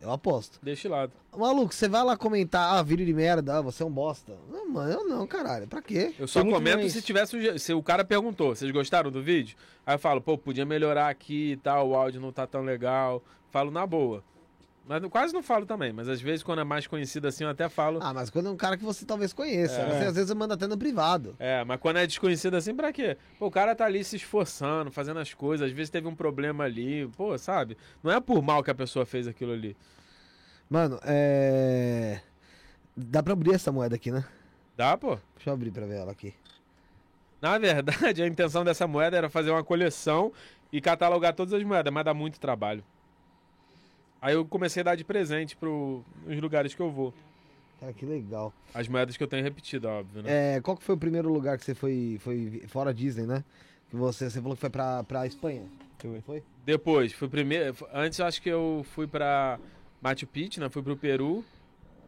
Eu aposto. Deixa de lado. Maluco, você vai lá comentar, ah, vídeo de merda, ah, você é um bosta. Não, mano, eu não, caralho. Pra quê? Eu só comento se tiver suge... Se o cara perguntou, vocês gostaram do vídeo? Aí eu falo, pô, podia melhorar aqui e tal, o áudio não tá tão legal. Falo na boa. Mas eu quase não falo também, mas às vezes quando é mais conhecido assim, eu até falo. Ah, mas quando é um cara que você talvez conheça. É. Você às vezes manda até no privado. É, mas quando é desconhecido assim, pra quê? Pô, o cara tá ali se esforçando, fazendo as coisas, às vezes teve um problema ali, pô, sabe? Não é por mal que a pessoa fez aquilo ali. Mano, é. Dá pra abrir essa moeda aqui, né? Dá, pô? Deixa eu abrir pra ver ela aqui. Na verdade, a intenção dessa moeda era fazer uma coleção e catalogar todas as moedas, mas dá muito trabalho. Aí eu comecei a dar de presente pro, nos lugares que eu vou. Cara, que legal. As moedas que eu tenho repetido, óbvio, né? É, qual que foi o primeiro lugar que você foi, foi fora Disney, né? Que você, você falou que foi pra, pra Espanha. Foi. Foi? Depois, fui primeiro. Antes eu acho que eu fui pra Machu Picchu, né? Fui pro Peru.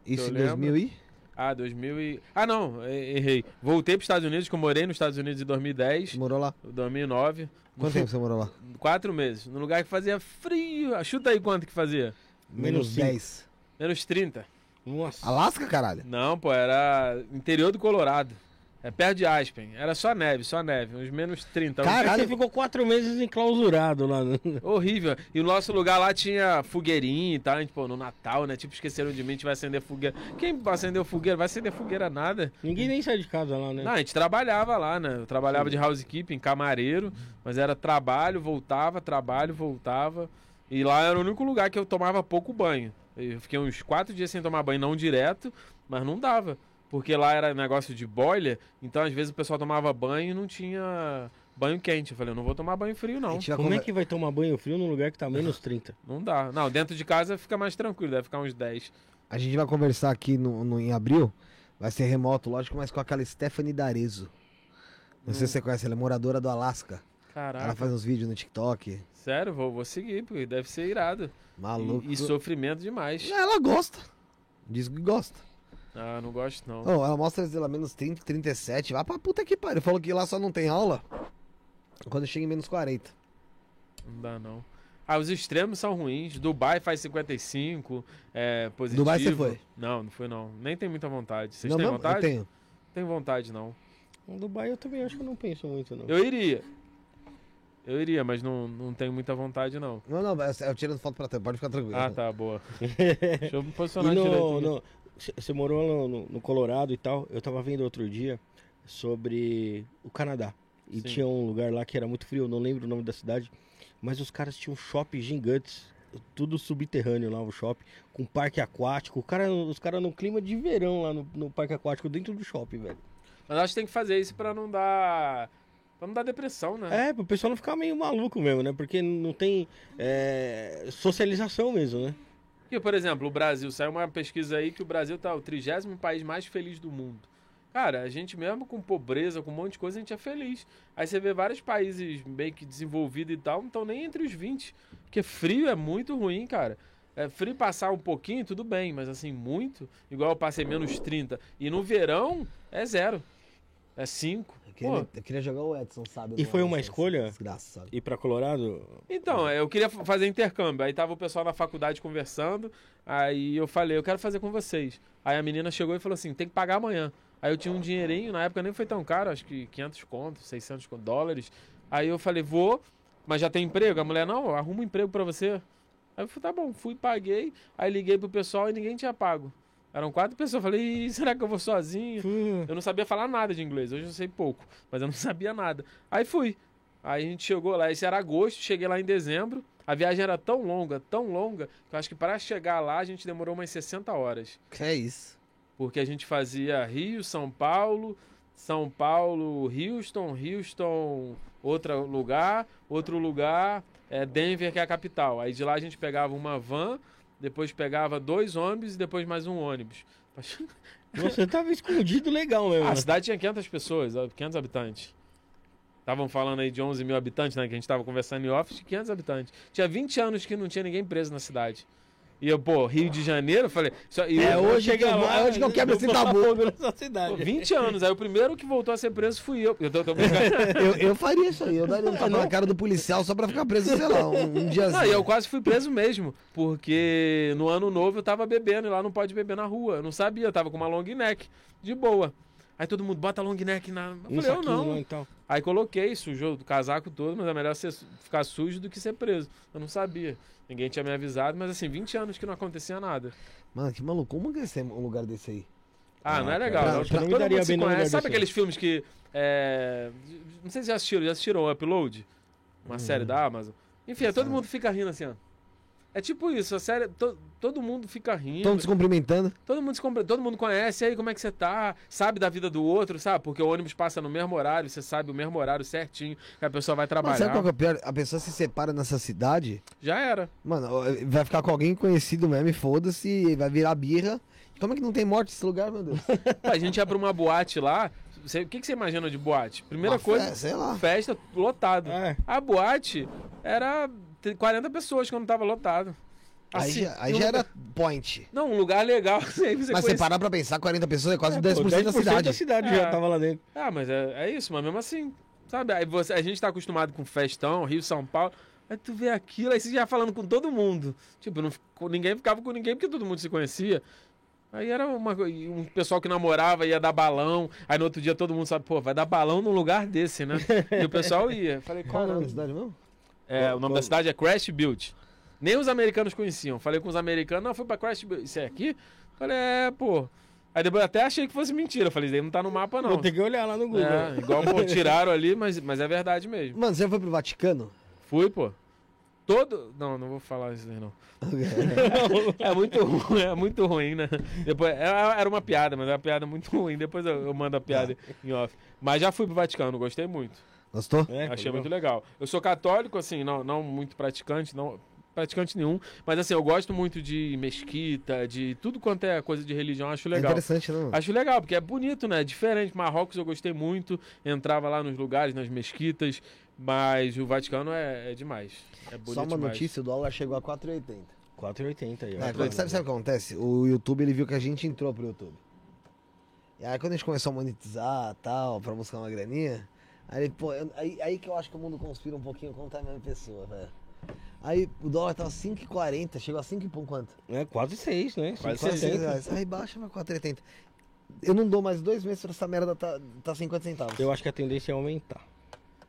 Isso em lembro. 2000 e... Ah, 2000 e... Ah, não, e- errei. Voltei pros Estados Unidos, que eu morei nos Estados Unidos em 2010, Morou lá. 2009. Quanto tempo você morou lá? Quatro meses. Num lugar que fazia frio. Chuta aí quanto que fazia. Menos cinco. 10. Menos 30. Nossa. Alasca, caralho? Não, pô, era interior do Colorado. É perto de Aspen. Era só neve, só neve. Uns menos 30. Cara, você ficou quatro meses enclausurado lá. né? Horrível. E o nosso lugar lá tinha fogueirinha e tal. A gente, pô, no Natal, né? Tipo, esqueceram de mim, a gente vai acender fogueira. Quem acendeu fogueira? Vai acender fogueira nada. Ninguém nem sai de casa lá, né? Não, a gente trabalhava lá, né? Eu trabalhava de housekeeping, camareiro, mas era trabalho, voltava, trabalho, voltava. E lá era o único lugar que eu tomava pouco banho. Eu fiquei uns quatro dias sem tomar banho, não direto, mas não dava. Porque lá era negócio de boiler, então às vezes o pessoal tomava banho e não tinha banho quente. Eu falei, eu não vou tomar banho frio, não. Como é que vai tomar banho frio num lugar que tá menos 30? Não dá. Não, dentro de casa fica mais tranquilo, deve ficar uns 10. A gente vai conversar aqui no, no- em abril. Vai ser remoto, lógico, mas com aquela Stephanie Darezo. Não sei se você conhece, ela é moradora do Alasca. Caraca. Ela faz uns vídeos no TikTok. Sério, vou, vou seguir, porque deve ser irado. Maluco. E, e sofrimento demais. Ela gosta. Diz que gosta. Ah, não gosto não. Oh, ela mostra lá menos 30, 37. Vai pra puta que pariu. Falou que lá só não tem aula quando chega em menos 40. Não dá não. Ah, os extremos são ruins. Dubai faz 55, é positivo. Dubai você foi? Não, não foi não. Nem tem muita vontade. Vocês não, têm mesmo? vontade? Eu tenho. Tenho vontade não. No Dubai eu também acho que eu não penso muito, não. Eu iria. Eu iria, mas não, não tenho muita vontade não. Não, não, eu tirando foto pra trás. Pode ficar tranquilo. Ah, tá, boa. Deixa eu me posicionar E direito. no, aqui. no- você morou no, no- Colorado e tal. Eu tava vendo outro dia sobre o Canadá. E Sim. tinha um lugar lá que era muito frio, eu não lembro o nome da cidade. Mas os caras tinham shopping gigantes. Tudo subterrâneo lá, o shopping, com parque aquático. Cara, os caras no clima de verão lá no, no parque aquático, dentro do shopping, velho. Mas acho que tem que fazer isso pra não dar... Pra não dar depressão, né? É, pro pessoal não ficar meio maluco mesmo, né? Porque não tem é, socialização mesmo, né? Porque, por exemplo, o Brasil, saiu uma pesquisa aí que o Brasil tá o trigésimo país mais feliz do mundo. Cara, a gente mesmo com pobreza, com um monte de coisa, a gente é feliz. Aí você vê vários países meio que desenvolvidos e tal, não estão nem entre os 20. Porque frio é muito ruim, cara. É frio passar um pouquinho, tudo bem, mas assim, muito. Igual eu passei menos 30. E no verão, é zero. É 5. Eu queria, eu queria jogar o Edson, sabe? E foi uma escolha? Desgraçado. Ir pra Colorado, Então, eu queria fa- fazer intercâmbio. Aí tava o pessoal na faculdade conversando. Aí eu falei, eu quero fazer com vocês. Aí a menina chegou e falou assim: tem que pagar amanhã. Aí eu tinha um dinheirinho, na época nem foi tão caro, acho que 500 contos, 600 con- dólares. Aí eu falei, vou, mas já tem emprego? A mulher, não, arruma um emprego pra você. Aí eu falei, tá bom, fui, paguei. Aí liguei pro pessoal e ninguém tinha pago. Eram quatro pessoas. Eu falei, "Ih, será que eu vou sozinho? Eu não sabia falar nada de inglês, hoje eu sei pouco, mas eu não sabia nada. Aí fui. Aí a gente chegou lá, esse era agosto, cheguei lá em dezembro. A viagem era tão longa, tão longa, que eu acho que para chegar lá a gente demorou umas 60 horas. Que é isso? Porque a gente fazia Rio, São Paulo, São Paulo, Houston, Houston, outro lugar, outro lugar, é Denver, que é a capital. Aí de lá a gente pegava uma van, depois pegava dois ônibus e depois mais um ônibus. você tava escondido legal mesmo. A né? cidade tinha 500 pessoas, ó, 500 habitantes. Estavam falando aí de 11 mil habitantes, né? Que a gente tava conversando em office, 500 habitantes. Tinha 20 anos que não tinha ninguém preso na cidade. E eu, pô, Rio de Janeiro, eu falei... Só, e É eu- hoje que Chega eu, lá, é hoje que eu quebro esse tabu. nessa pô, cidade. 20 anos. Aí o primeiro que voltou a ser preso fui eu. Eu tô, tô brincando. Eu, eu faria isso aí. Eu daria um tapa na cara do policial só pra ficar preso, sei lá, um, um diazinho. Não, e eu quase fui preso mesmo. Porque no ano novo eu tava bebendo e lá não pode beber na rua. Eu não sabia, eu tava com uma long neck, de boa. Aí todo mundo bota long neck na. Eu Um falei, eu não. então. Aí coloquei, sujou o casaco todo, mas é melhor ser, ficar sujo do que ser preso. Eu não sabia. Ninguém tinha me avisado, mas assim, 20 anos que não acontecia nada. Mano, que maluco. Como que é um lugar desse aí? Ah, não é legal. pra- não. pra- Todo me daria mundo se conhece. Sabe aqueles filmes que. é, Não sei se já assistiram, já assistiram o Upload? Uma série da Amazon. Enfim, é, todo mundo fica rindo assim, ó. É tipo isso, a série. to- todo mundo fica rindo. Estão se cumprimentando. Todo mundo, se todo mundo conhece, e aí como é que você tá? Sabe da vida do outro, sabe? Porque o ônibus passa no mesmo horário, você sabe o mesmo horário certinho que a pessoa vai trabalhar. sabe qual que é o pior? A pessoa se separa nessa cidade, Já era. mano, vai ficar com alguém conhecido mesmo e foda-se, vai virar birra. Como é que não tem morte nesse lugar, meu Deus? A gente ia pra uma boate lá, você- o que, que você imagina de boate? Primeira Uma coisa, fe- sei lá. festa lotado. É. A boate era 40 pessoas quando tava lotado. Aí, Assim, já, aí já lugar- era point. Não, um lugar legal. Assim, aí você Mas você conhece- parar pra pensar, 40 pessoas é quase É, 10%, pô, da cidade. da cidade É. já tava lá dentro. Ah, mas é, é isso, mas mesmo assim, sabe? Aí você, a gente tá acostumado com festão, Rio, São Paulo. Aí tu vê aquilo, aí você já falando com todo mundo. Tipo, não, ficou- ninguém ficava com ninguém porque todo mundo se conhecia. Aí era uma, um pessoal que namorava, ia dar balão. Aí no outro dia todo mundo sabe, pô, vai dar balão num lugar desse, né? E o pessoal ia. Falei, Qual é o nome cara, da cidade mesmo? É, o nome Qual- da cidade é Crash Build. Nem os americanos conheciam. Falei com os americanos, não, fui pra Crash Build. Isso é aqui? Falei, é, pô. Aí depois eu até achei que fosse mentira. Falei, isso aí não tá no mapa, não. Vou ter que olhar lá no Google. É, igual pô, tiraram ali, mas, mas é verdade mesmo. Mano, você foi pro Vaticano? Fui, pô. Todo. Não, não vou falar isso aí, não. é muito ruim, é muito ruim, né? Depois, era era uma piada, mas é uma piada muito ruim. Depois eu, eu mando a piada em off. Mas já fui pro Vaticano, gostei muito. Gostou? É, Achei legal. muito legal. Eu sou católico, assim, não, não muito praticante, não praticante nenhum, mas assim, eu gosto muito de mesquita, de tudo quanto é coisa de religião, acho É legal. interessante, né? mano? Acho legal, porque é bonito, né? É diferente. Marrocos eu gostei muito, entrava lá nos lugares, nas mesquitas, mas o Vaticano é, é demais. É bonito Só uma demais. notícia, o dólar chegou a 4,80. 4,80 aí, ó. É, quando- sabe, sabe o que acontece? O YouTube, ele viu que a gente entrou pro YouTube. E aí quando a gente começou a monetizar tal, pra buscar uma graninha, aí, pô, eu- aí, aí que eu acho que o mundo conspira um pouquinho contra a mesma pessoa, velho. Aí o dólar tava 5,40, chegou a 5 e pão quanto? É quase 6, né? Quase Quase 6 6,70. reais. Aí baixa pra 4,80. Eu não dou mais dois meses pra essa merda tá, tá 50 centavos. Eu acho que a tendência é aumentar.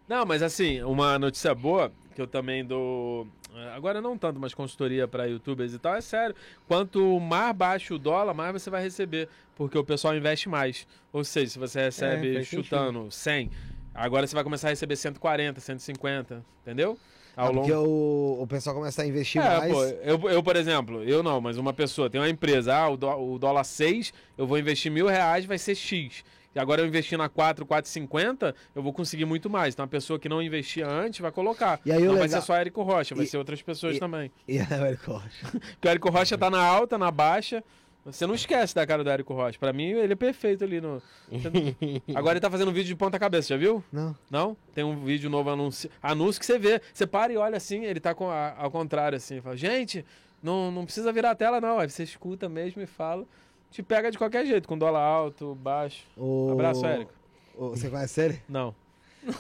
Não, mas assim, uma notícia boa, que eu também dou. eh, Agora não tanto, mas consultoria para youtubers e tal, é sério. Quanto mais baixo o dólar, mais você vai receber. Porque o pessoal investe mais. Ou seja, se você recebe É, chutando 100, agora você vai começar a receber 140, 150, entendeu? Ah, porque o, o pessoal começa a investir É, mais. pô, eu, eu, por exemplo, eu não, mas uma pessoa tem uma empresa, ah, o, dó- o dólar 6, eu vou investir mil reais, vai ser X. E agora eu investir na 4, 4,50, eu vou conseguir muito mais. Então a pessoa que não investia antes vai colocar. E aí não vai legal- ser só Érico Rocha, vai E- ser outras pessoas e- também. E aí, o Érico Rocha. Porque o Érico Rocha tá na alta, na baixa. Você não esquece da cara do Érico Rocha. Pra mim, ele é perfeito ali no. Agora ele tá fazendo um vídeo de ponta cabeça, já viu? Não. Não? Tem um vídeo novo anúncio, anúncio que você vê. Você para e olha assim, ele tá com a- ao contrário, assim. Fala, gente, não, não precisa virar a tela, não. Aí você escuta mesmo e fala. Te pega de qualquer jeito, com dólar alto, baixo. O... Abraço, Érico. o- Você conhece ele? Não.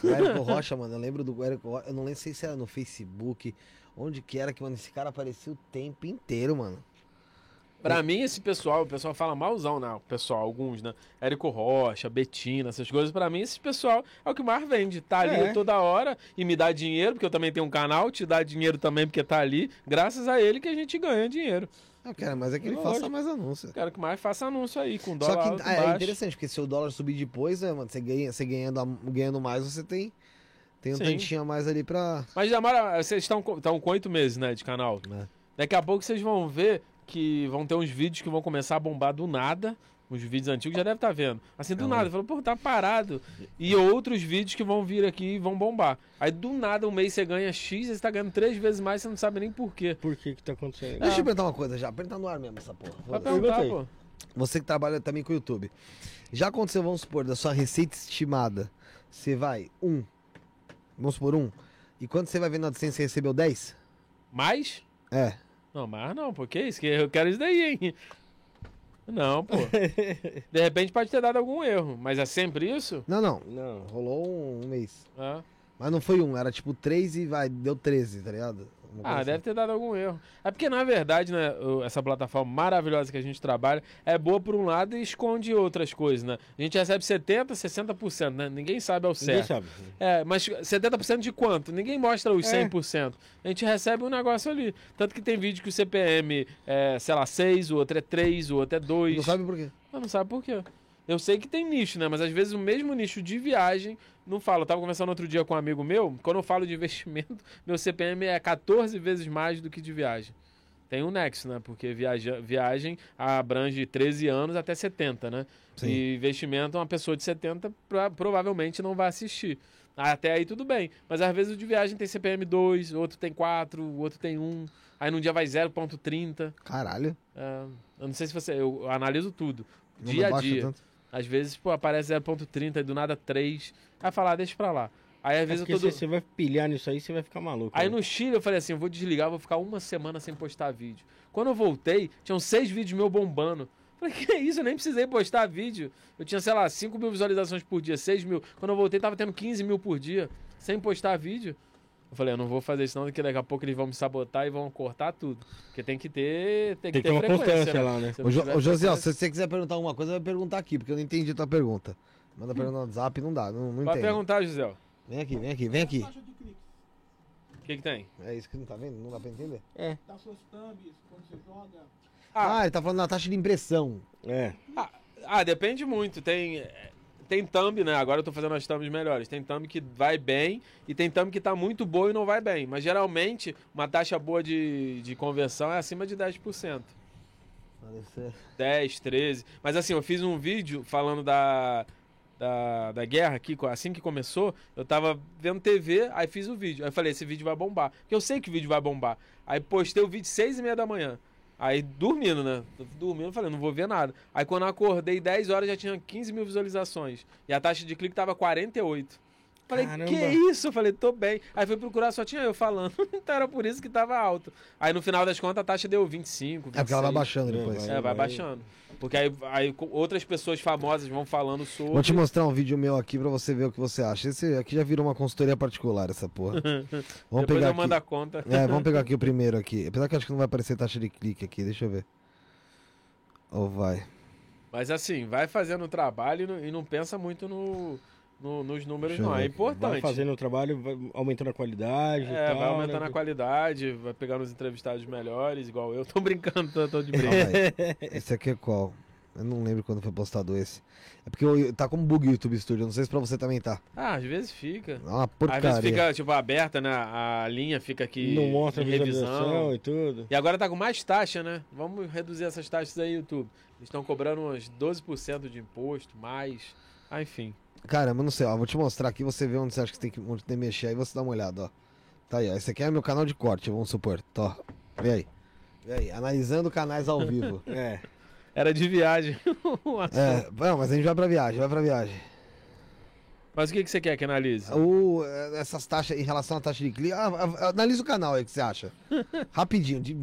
O Érico Rocha, mano, eu lembro do Érico Rocha, eu não lembro sei se era no Facebook, onde que era que, mano, esse cara aparecia o tempo inteiro, mano. Pra mim, esse pessoal, o pessoal fala malzão, né? O pessoal, alguns, né? Érico Rocha, Betina, essas coisas. Pra mim, esse pessoal é o que mais vende. Tá ali É. toda hora e me dá dinheiro, porque eu também tenho um canal, te dá dinheiro também porque tá ali. Graças a ele que a gente ganha dinheiro. Eu quero, mas é que ele Lógico. faça mais anúncio. Quero que mais faça anúncio aí, com Só dólar que alto, é baixo. interessante, porque se o dólar subir depois, né, mano, você, ganha, você ganhando, ganhando mais, você tem, tem um Sim. tantinho a mais ali pra... Mas, Jamara, vocês estão com oito meses, né, de canal. É. Daqui a pouco vocês vão ver que vão ter uns vídeos que vão começar a bombar do nada. Os vídeos antigos já deve estar vendo. Assim, do É, nada. Falou, pô, tá parado. E outros vídeos que vão vir aqui e vão bombar. Aí, do nada, um mês você ganha X, você tá ganhando três vezes mais, você não sabe nem por quê. Por que que tá acontecendo? Deixa eu perguntar uma coisa já, perguntar no ar mesmo essa porra. Vai perguntar, pergunta pô. Você que trabalha também com o YouTube. Já aconteceu, vamos supor, da sua receita estimada, você vai um, vamos supor um, e quando você vai ver na AdSense, você recebeu 10? Mais? É. Não, mas não, pô, que isso? Que eu quero isso daí, hein? Não, pô. De repente pode ter dado algum erro, mas é sempre isso? Não, não, Não. rolou um, um mês. É. Mas não foi um, era tipo 3 e vai, deu 13, tá ligado? Ah, deve assim. ter dado algum erro. É porque, na verdade, né, essa plataforma maravilhosa que a gente trabalha é boa por um lado e esconde outras coisas, né? A gente recebe 70%, 60%, né? Ninguém sabe ao Ninguém certo. sabe. É, mas 70% de quanto? Ninguém mostra os É. 100%. A gente recebe um negócio ali. Tanto que tem vídeo que o CPM é, sei lá, 6, o outro é 3, o outro é 2. Não sabe por quê? Mas não sabe por quê. Eu sei que tem nicho, né? Mas às vezes o mesmo nicho de viagem não fala. Eu tava conversando outro dia com um amigo meu. Quando eu falo de investimento, meu CPM é 14 vezes mais do que de viagem. Tem um nexo, né? Porque viaja, viagem abrange 13 anos até 70, né? Sim. E investimento, uma pessoa de 70 pro- provavelmente não vai assistir. Até aí tudo bem. Mas às vezes o de viagem tem CPM 2, o outro tem 4, o outro tem 1. Aí num dia vai 0.30. Caralho. É, eu não sei se você. Eu analiso tudo. Não dia a dia. tanto. Às vezes, pô, aparece 0.30 e do nada 3. Aí falar, ah, deixa pra lá. Aí às É vezes eu tô. você, você vai pilhar nisso aí, você vai ficar maluco. Aí né? no Chile eu falei assim, eu vou desligar, vou ficar uma semana sem postar vídeo. Quando eu voltei, tinham seis vídeos meu bombando. Falei, que isso, eu nem precisei postar vídeo. Eu tinha, sei lá, 5 mil visualizações por dia, 6 mil. Quando eu voltei, tava tendo 15 mil por dia, sem postar vídeo. Eu falei, eu não vou fazer isso não, porque daqui a pouco eles vão me sabotar e vão cortar tudo. Porque tem que ter, tem que Tem que ter ter uma constância né? lá, né? Se Ô, não Jo- tiver ô Josiel, frequência- se você quiser perguntar alguma coisa, vai perguntar aqui, porque eu não entendi a tua pergunta. Manda pergunta no WhatsApp, não dá, não, não Pode entendo. perguntar, José. O Vem aqui, vem aqui, vem aqui. que que tem? É isso que não tá vendo? Não dá pra entender? das suas thumbs, quando você joga. Ah, ele tá falando na taxa de impressão. É. Ah, depende muito. Tem, tem thumb, né? Agora eu tô fazendo as thumbs melhores. Tem thumb que vai bem e tem thumb que tá muito boa e não vai bem. Mas geralmente, uma taxa boa de, de conversão é acima de 10%. Deve ser. 10, 13. Mas assim, eu fiz um vídeo falando da, da, da guerra aqui, assim que começou, eu tava vendo TV, aí fiz o vídeo. Aí falei, esse vídeo vai bombar. Porque eu sei que o vídeo vai bombar. Aí postei o vídeo 6 e meia da manhã. Aí dormindo, né? Dormindo, falei, não vou ver nada. Aí quando eu acordei 10 horas já tinha 15 mil visualizações. E a taxa de clique tava 48. Falei, Caramba. que isso? Eu falei, tô bem. Aí fui procurar, só tinha eu falando. então era por isso que tava alto. Aí no final das contas a taxa deu 25, 26. É porque ela vai baixando Não, depois. vai. É, vai baixando. Porque aí, aí outras pessoas famosas vão falando sobre. Vou te mostrar um vídeo meu aqui pra você ver o que você acha. Esse aqui já virou uma consultoria particular, essa porra. Vamos Depois pegar eu aqui. mando a conta. É, vamos pegar aqui o primeiro aqui. Apesar que eu acho que não vai aparecer taxa de clique aqui, deixa eu ver. Ou vai? Mas assim, vai fazendo o trabalho e não, e não pensa muito no, no- nos números, não. É importante. Vai fazendo o trabalho, vai aumentando a qualidade. É, tal, vai aumentando né? a qualidade, vai pegando os entrevistados melhores, igual eu. Tô brincando, tô, tô de aí. Esse aqui é qual? Eu não lembro quando foi postado esse. É porque eu- tá como bug o YouTube Studio, não sei se pra você também tá. Ah, às vezes fica. É uma Às porcaria. vezes fica, tipo, aberta, né? A linha fica aqui Não mostra em revisão. e tudo. E agora tá com mais taxa, né? Vamos reduzir essas taxas aí, YouTube. Eles estão cobrando uns 12% de imposto, mais. Ah, enfim. Caramba, não sei, ó. Vou te mostrar aqui, você vê onde você acha que tem que, onde tem que mexer, aí você dá uma olhada, ó. Tá aí, ó. Esse aqui é meu canal de corte, vamos supor. Tó. Vê aí. Vê aí, analisando canais ao vivo. É. Era de viagem. é, não, mas a gente vai pra viagem, vai pra viagem. Mas o que, que você quer que analise? O, eh, essas taxas em relação à taxa de clique. Ah, ah, analisa o canal aí, o que você acha? Rapidinho. de-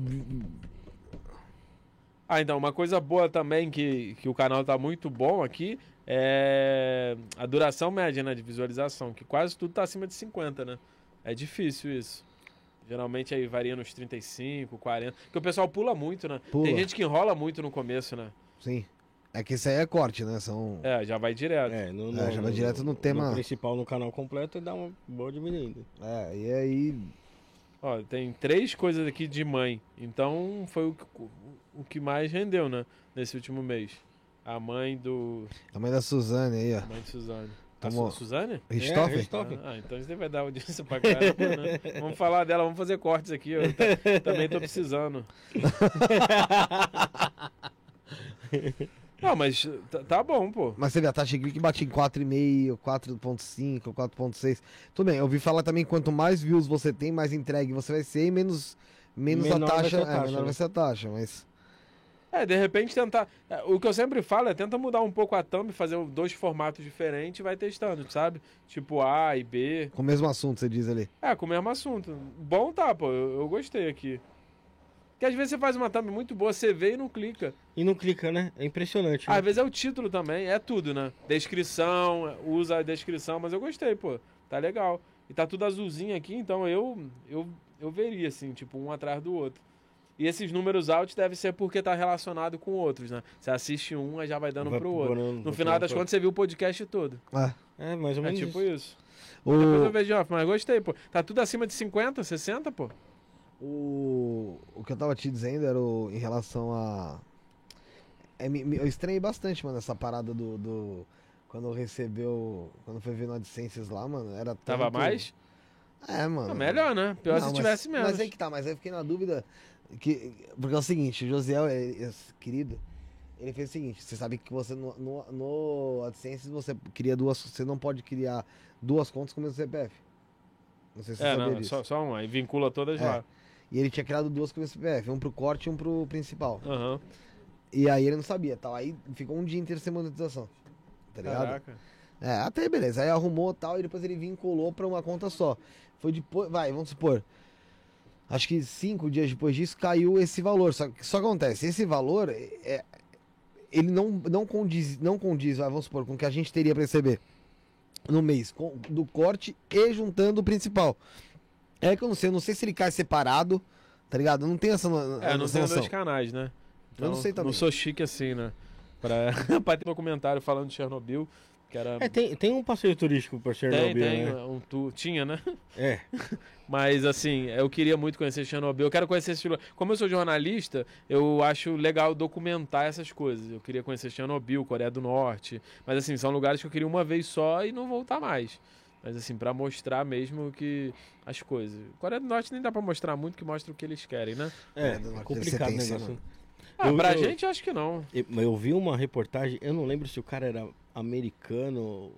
Ah, então, uma coisa boa também que, que o canal tá muito bom aqui é a duração média né, de visualização, que quase tudo tá acima de 50, né? É difícil isso. Geralmente aí varia nos 35, 40. Porque o pessoal pula muito, né? Pula. Tem gente que enrola muito no começo, né? Sim. É que isso aí é corte, né? São. É, já vai direto. É, no, É, já vai direto no tema. No principal, no canal completo, e dá uma boa diminuída. É, e aí. Ó, tem três coisas aqui de mãe. Então foi o que, o que mais rendeu, né? Nesse último mês. A mãe do. A mãe da Suzane aí, ó. A mãe de Suzane. A Tomou- Su Suzane? Richthofen? É, Richthofen. Ah, então isso vai dar audiência pra caramba, né? Vamos falar dela, vamos fazer cortes aqui. Eu ta- também tô precisando. Não, mas tá, tá bom, pô. Mas você vê, a taxa de clique bate em 4,5, 4,5, 4,6. Tudo bem, eu ouvi falar também que quanto mais views você tem, mais entregue você vai ser e menos, menos Menor a vai taxa. ser a é, taxa, menor né? vai ser a taxa, mas. É, de repente tentar. é, O que eu sempre falo é tenta mudar um pouco a thumb, fazer dois formatos diferentes e vai testando, sabe? Tipo A e B. Com o mesmo assunto, você diz ali. É, com o mesmo assunto. Bom tá, pô. Eu, eu gostei aqui. Porque às vezes você faz uma thumb muito boa, você vê e não clica. E não clica, né? É impressionante. né? Às vezes é o título também, é tudo, né? Descrição, usa a descrição, mas eu gostei, pô. Tá legal. E tá tudo azulzinho aqui, então eu eu, eu veria, assim, tipo, um atrás do outro. E esses números altos deve ser porque tá relacionado com outros, né? Você assiste um, aí já vai dando Vai pro outro. No final das contas, você viu o podcast todo. Ah, É, mais ou É menos tipo isso. isso. Depois eu o, vejo mas gostei, pô. Tá tudo acima de 50, 60, pô. o, o que eu tava te dizendo era o, em relação a. É, me- me- eu estranhei bastante, mano, essa parada do. do- quando recebeu. Quando foi ver no AdSenses lá, mano, era Tava tanto- mais? É, mano. Não, melhor, né? Pior Não, se mas- tivesse menos. Mas aí que tá, mas aí eu fiquei na dúvida. Que, porque é o seguinte, o Josiel, é- esse querido, ele fez o seguinte: você sabe que você no, no, no AdSense você cria duas. Você não pode criar duas contas com o mesmo CPF. Não sei se você É, sabia não, disso. só, só um. Aí vincula todas É. lá. E ele tinha criado duas com o mesmo CPF, um pro corte e um pro principal. Aham. E aí ele não sabia, tal. Aí ficou um dia inteiro sem monetização. tá ligado? Caraca. É, até beleza. Aí arrumou tal, e depois ele vinculou pra uma conta só. Foi depois, vai, vamos supor. Acho que cinco dias depois disso caiu esse valor. Só que só acontece, esse valor é, ele não, não condiz, não condiz, vai, vamos supor, com o que a gente teria pra receber no mês, com- do corte e juntando o principal. É que eu não sei, eu não sei se ele cai separado, tá ligado? Eu não tenho essa, É, não tem dois canais, né? Eu não sei também. Não sou chique assim, né? Pra, pra ter documentário falando de Chernobyl, que era... É, tem, tem um passeio turístico por tem, Chernobyl, tem né? um tour. Tinha, né? É. Mas assim, eu queria muito conhecer Chernobyl. Eu quero conhecer esse lugar. Como eu sou jornalista, eu acho legal documentar essas coisas. Eu queria conhecer Chernobyl, Coreia do Norte. Mas assim, são lugares que eu queria uma vez só e não voltar mais. Mas assim, pra mostrar mesmo que as coisas. Coreia do Norte nem dá pra mostrar muito, que mostra o que eles querem, né? É, É, complicado o negócio. Ah, Eu- pra eu- gente, acho que não. Eu, eu vi uma reportagem, eu não lembro se o cara era americano.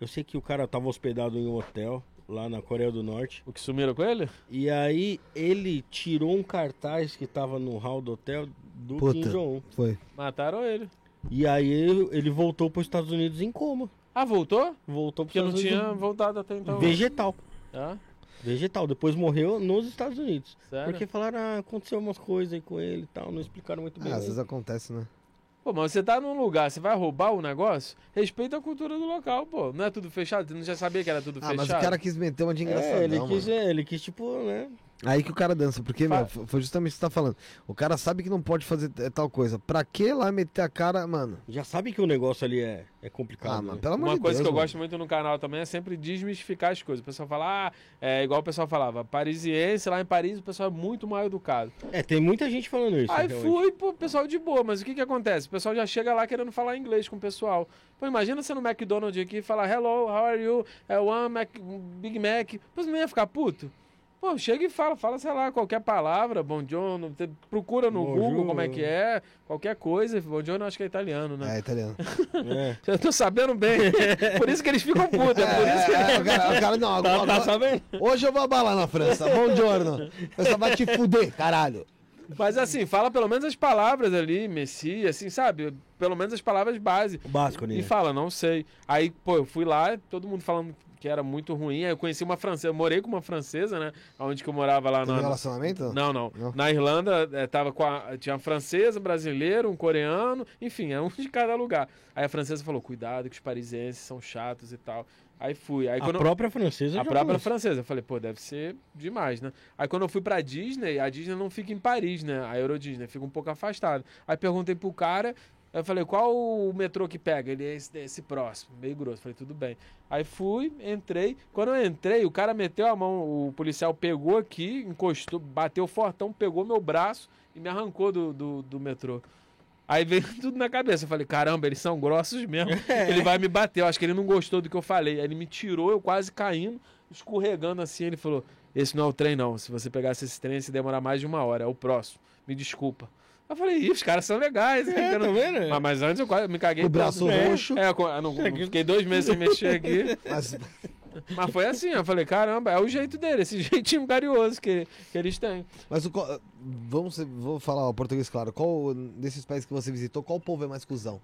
Eu sei que o cara tava hospedado em um hotel lá na Coreia do Norte. O que sumiram com ele? E aí ele tirou um cartaz que tava no hall do hotel do Puta. Kim Jong-un. Foi. Mataram ele. E aí ele, ele voltou para os Estados Unidos em coma. Ah, voltou? Voltou para Porque não tinha Unidos voltado até então. vegetal. Ah, Vegetal. Depois morreu nos Estados Unidos. sério? Porque falaram, ah, aconteceu umas coisas aí com ele e tal. Não explicaram muito bem. Ah, às vezes acontece, né? Pô, mas você tá num lugar, você vai roubar o negócio? Respeita a cultura do local, pô. Não é tudo fechado? Você não já sabia que era tudo Ah, fechado? mas o cara quis meter uma de engraçadão, é, ele mano. quis, é, ele quis, tipo, né? Aí que o cara dança, porque, meu, foi justamente o que você tá falando. O cara sabe que não pode fazer t- tal coisa. Pra que lá meter a cara, mano? Já sabe que o negócio ali é, é complicado. Ah, né? mano, pelo amor Uma de coisa Deus. que eu mano. gosto muito no canal também é sempre desmistificar as coisas. O pessoal fala, ah, é igual o pessoal falava, parisiense lá em Paris, o pessoal é muito mal educado. É, tem muita gente falando isso. Aí fui, pô, pessoal de boa, mas o que que acontece? O pessoal já chega lá querendo falar inglês com o pessoal. Pô, imagina você no McDonald's aqui e falar, hello, how are you? É one Mac, Big Mac. Pô, você não ia ficar puto? Pô, chega e fala, fala, sei lá, qualquer palavra, bom giorno, procura no Bonjour. Google como é que é, qualquer coisa. Bom giorno acho que é italiano, né? É, italiano. É. Eu tô sabendo bem. por isso que eles ficam putos, é por isso que É, é, o, cara, o cara, não, Tá, agora, tá sabendo? hoje eu vou abalar na França. Bom giorno. Você vai te fuder, caralho. Mas assim, fala pelo menos as palavras ali, Messi, assim, sabe? Pelo menos as palavras base. O básico, né? E fala, não sei. Aí, pô, eu fui lá, todo mundo falando que era muito ruim. Aí eu conheci uma francesa, eu morei com uma francesa, né? Onde que eu morava lá Tem na. relacionamento? Não, não, Não? Na Irlanda, eh, tava com a, tinha uma francesa, um brasileiro, um coreano, enfim, é um de cada lugar. Aí a francesa falou: cuidado que os parisienses são chatos e tal. Aí fui. Aí A eu- própria francesa a própria falou. francesa. Eu falei, pô, deve ser demais, né? Aí quando eu fui pra Disney, a Disney não fica em Paris, né? A Euro Disney fica um pouco afastada. Aí perguntei pro cara, eu falei, qual o metrô que pega? Ele é esse, esse próximo, meio grosso. Falei, tudo bem. Aí fui, entrei. Quando eu entrei, o cara meteu a mão, o policial pegou aqui, encostou, bateu fortão, pegou meu braço e me arrancou do, do, do metrô. Aí veio tudo na cabeça. Eu falei, caramba, eles são grossos mesmo. Ele vai me bater. Eu acho que ele não gostou do que eu falei. Aí ele me tirou, eu quase caindo, escorregando assim. Ele falou: Esse não é o trem, não. Se você pegasse esse trem, se demorar mais de uma hora. É o próximo. Me desculpa. Eu falei, Ih, os caras são legais. É, tá não- vendo? mas, mas antes eu quase me caguei O braço todo. Roxo. É, eu não, eu fiquei dois meses sem mexer aqui. Mas, Mas foi assim, eu falei, caramba, é o jeito dele, esse jeitinho carinhoso que, que eles têm. mas o, vamos, vou falar o português claro. Qual desses países que você visitou, qual povo é mais cuzão?